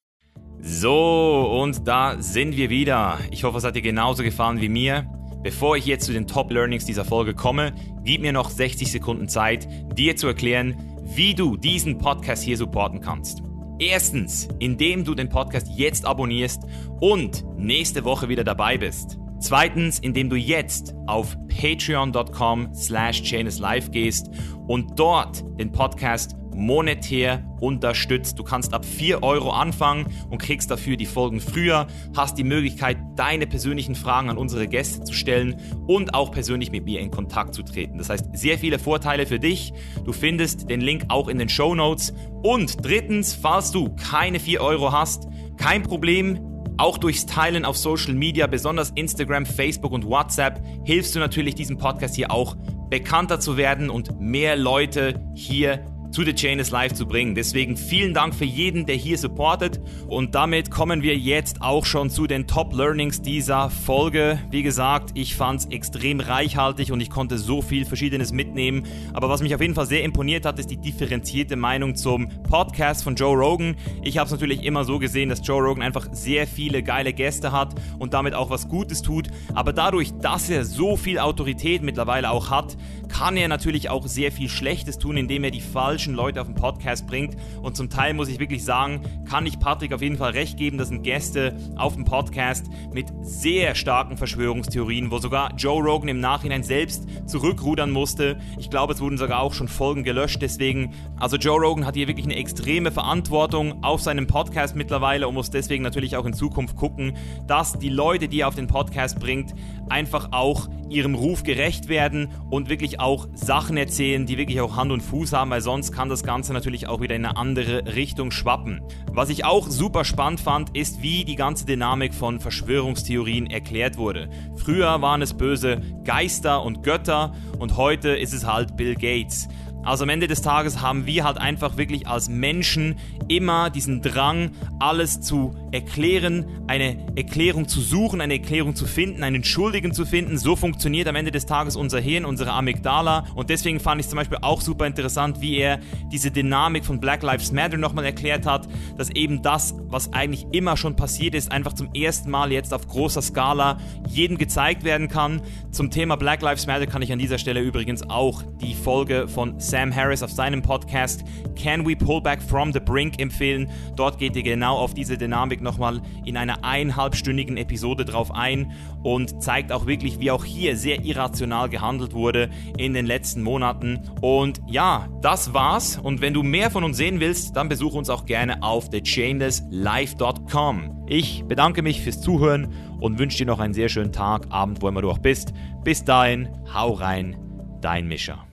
So, und da sind wir wieder. Ich hoffe, es hat dir genauso gefallen wie mir. Bevor ich jetzt zu den Top Learnings dieser Folge komme, gib mir noch 60 Sekunden Zeit, dir zu erklären, wie du diesen Podcast hier supporten kannst. Erstens, indem du den Podcast jetzt abonnierst und nächste Woche wieder dabei bist. Zweitens, indem du jetzt auf patreon.com slash live gehst und dort den Podcast monetär unterstützt. Du kannst ab 4 Euro anfangen und kriegst dafür die Folgen früher, hast die Möglichkeit, deine persönlichen Fragen an unsere Gäste zu stellen und auch persönlich mit mir in Kontakt zu treten. Das heißt, sehr viele Vorteile für dich. Du findest den Link auch in den Show Notes. Und drittens, falls du keine 4 Euro hast, kein Problem, auch durchs Teilen auf Social Media, besonders Instagram, Facebook und WhatsApp, hilfst du natürlich diesem Podcast hier auch bekannter zu werden und mehr Leute hier zu The Chain is Live zu bringen. Deswegen vielen Dank für jeden, der hier supportet. Und damit kommen wir jetzt auch schon zu den Top Learnings dieser Folge. Wie gesagt, ich fand es extrem reichhaltig und ich konnte so viel Verschiedenes mitnehmen. Aber was mich auf jeden Fall sehr imponiert hat, ist die differenzierte Meinung zum Podcast von Joe Rogan. Ich habe es natürlich immer so gesehen, dass Joe Rogan einfach sehr viele geile Gäste hat und damit auch was Gutes tut. Aber dadurch, dass er so viel Autorität mittlerweile auch hat, kann er natürlich auch sehr viel Schlechtes tun, indem er die falschen Leute auf den Podcast bringt. Und zum Teil muss ich wirklich sagen, kann ich Patrick auf jeden Fall recht geben, das sind Gäste auf dem Podcast mit sehr starken Verschwörungstheorien, wo sogar Joe Rogan im Nachhinein selbst zurückrudern musste. Ich glaube, es wurden sogar auch schon Folgen gelöscht. Deswegen, also Joe Rogan hat hier wirklich eine extreme Verantwortung auf seinem Podcast mittlerweile und muss deswegen natürlich auch in Zukunft gucken, dass die Leute, die er auf den Podcast bringt, einfach auch ihrem Ruf gerecht werden und wirklich auch Sachen erzählen, die wirklich auch Hand und Fuß haben, weil sonst kann das Ganze natürlich auch wieder in eine andere Richtung schwappen. Was ich auch super spannend fand, ist, wie die ganze Dynamik von Verschwörungstheorien erklärt wurde. Früher waren es böse Geister und Götter und heute ist es halt Bill Gates. Also am Ende des Tages haben wir halt einfach wirklich als Menschen immer diesen Drang, alles zu erklären, eine Erklärung zu suchen, eine Erklärung zu finden, einen Schuldigen zu finden. So funktioniert am Ende des Tages unser Hirn, unsere Amygdala. Und deswegen fand ich zum Beispiel auch super interessant, wie er diese Dynamik von Black Lives Matter nochmal erklärt hat, dass eben das, was eigentlich immer schon passiert ist, einfach zum ersten Mal jetzt auf großer Skala jedem gezeigt werden kann. Zum Thema Black Lives Matter kann ich an dieser Stelle übrigens auch die Folge von Sam Sam Harris auf seinem Podcast Can We Pull Back from the Brink empfehlen. Dort geht er genau auf diese Dynamik nochmal in einer eineinhalbstündigen Episode drauf ein und zeigt auch wirklich, wie auch hier sehr irrational gehandelt wurde in den letzten Monaten. Und ja, das war's. Und wenn du mehr von uns sehen willst, dann besuch uns auch gerne auf thechainlesslife.com. Ich bedanke mich fürs Zuhören und wünsche dir noch einen sehr schönen Tag, Abend, wo immer du auch bist. Bis dahin, hau rein, dein Mischer.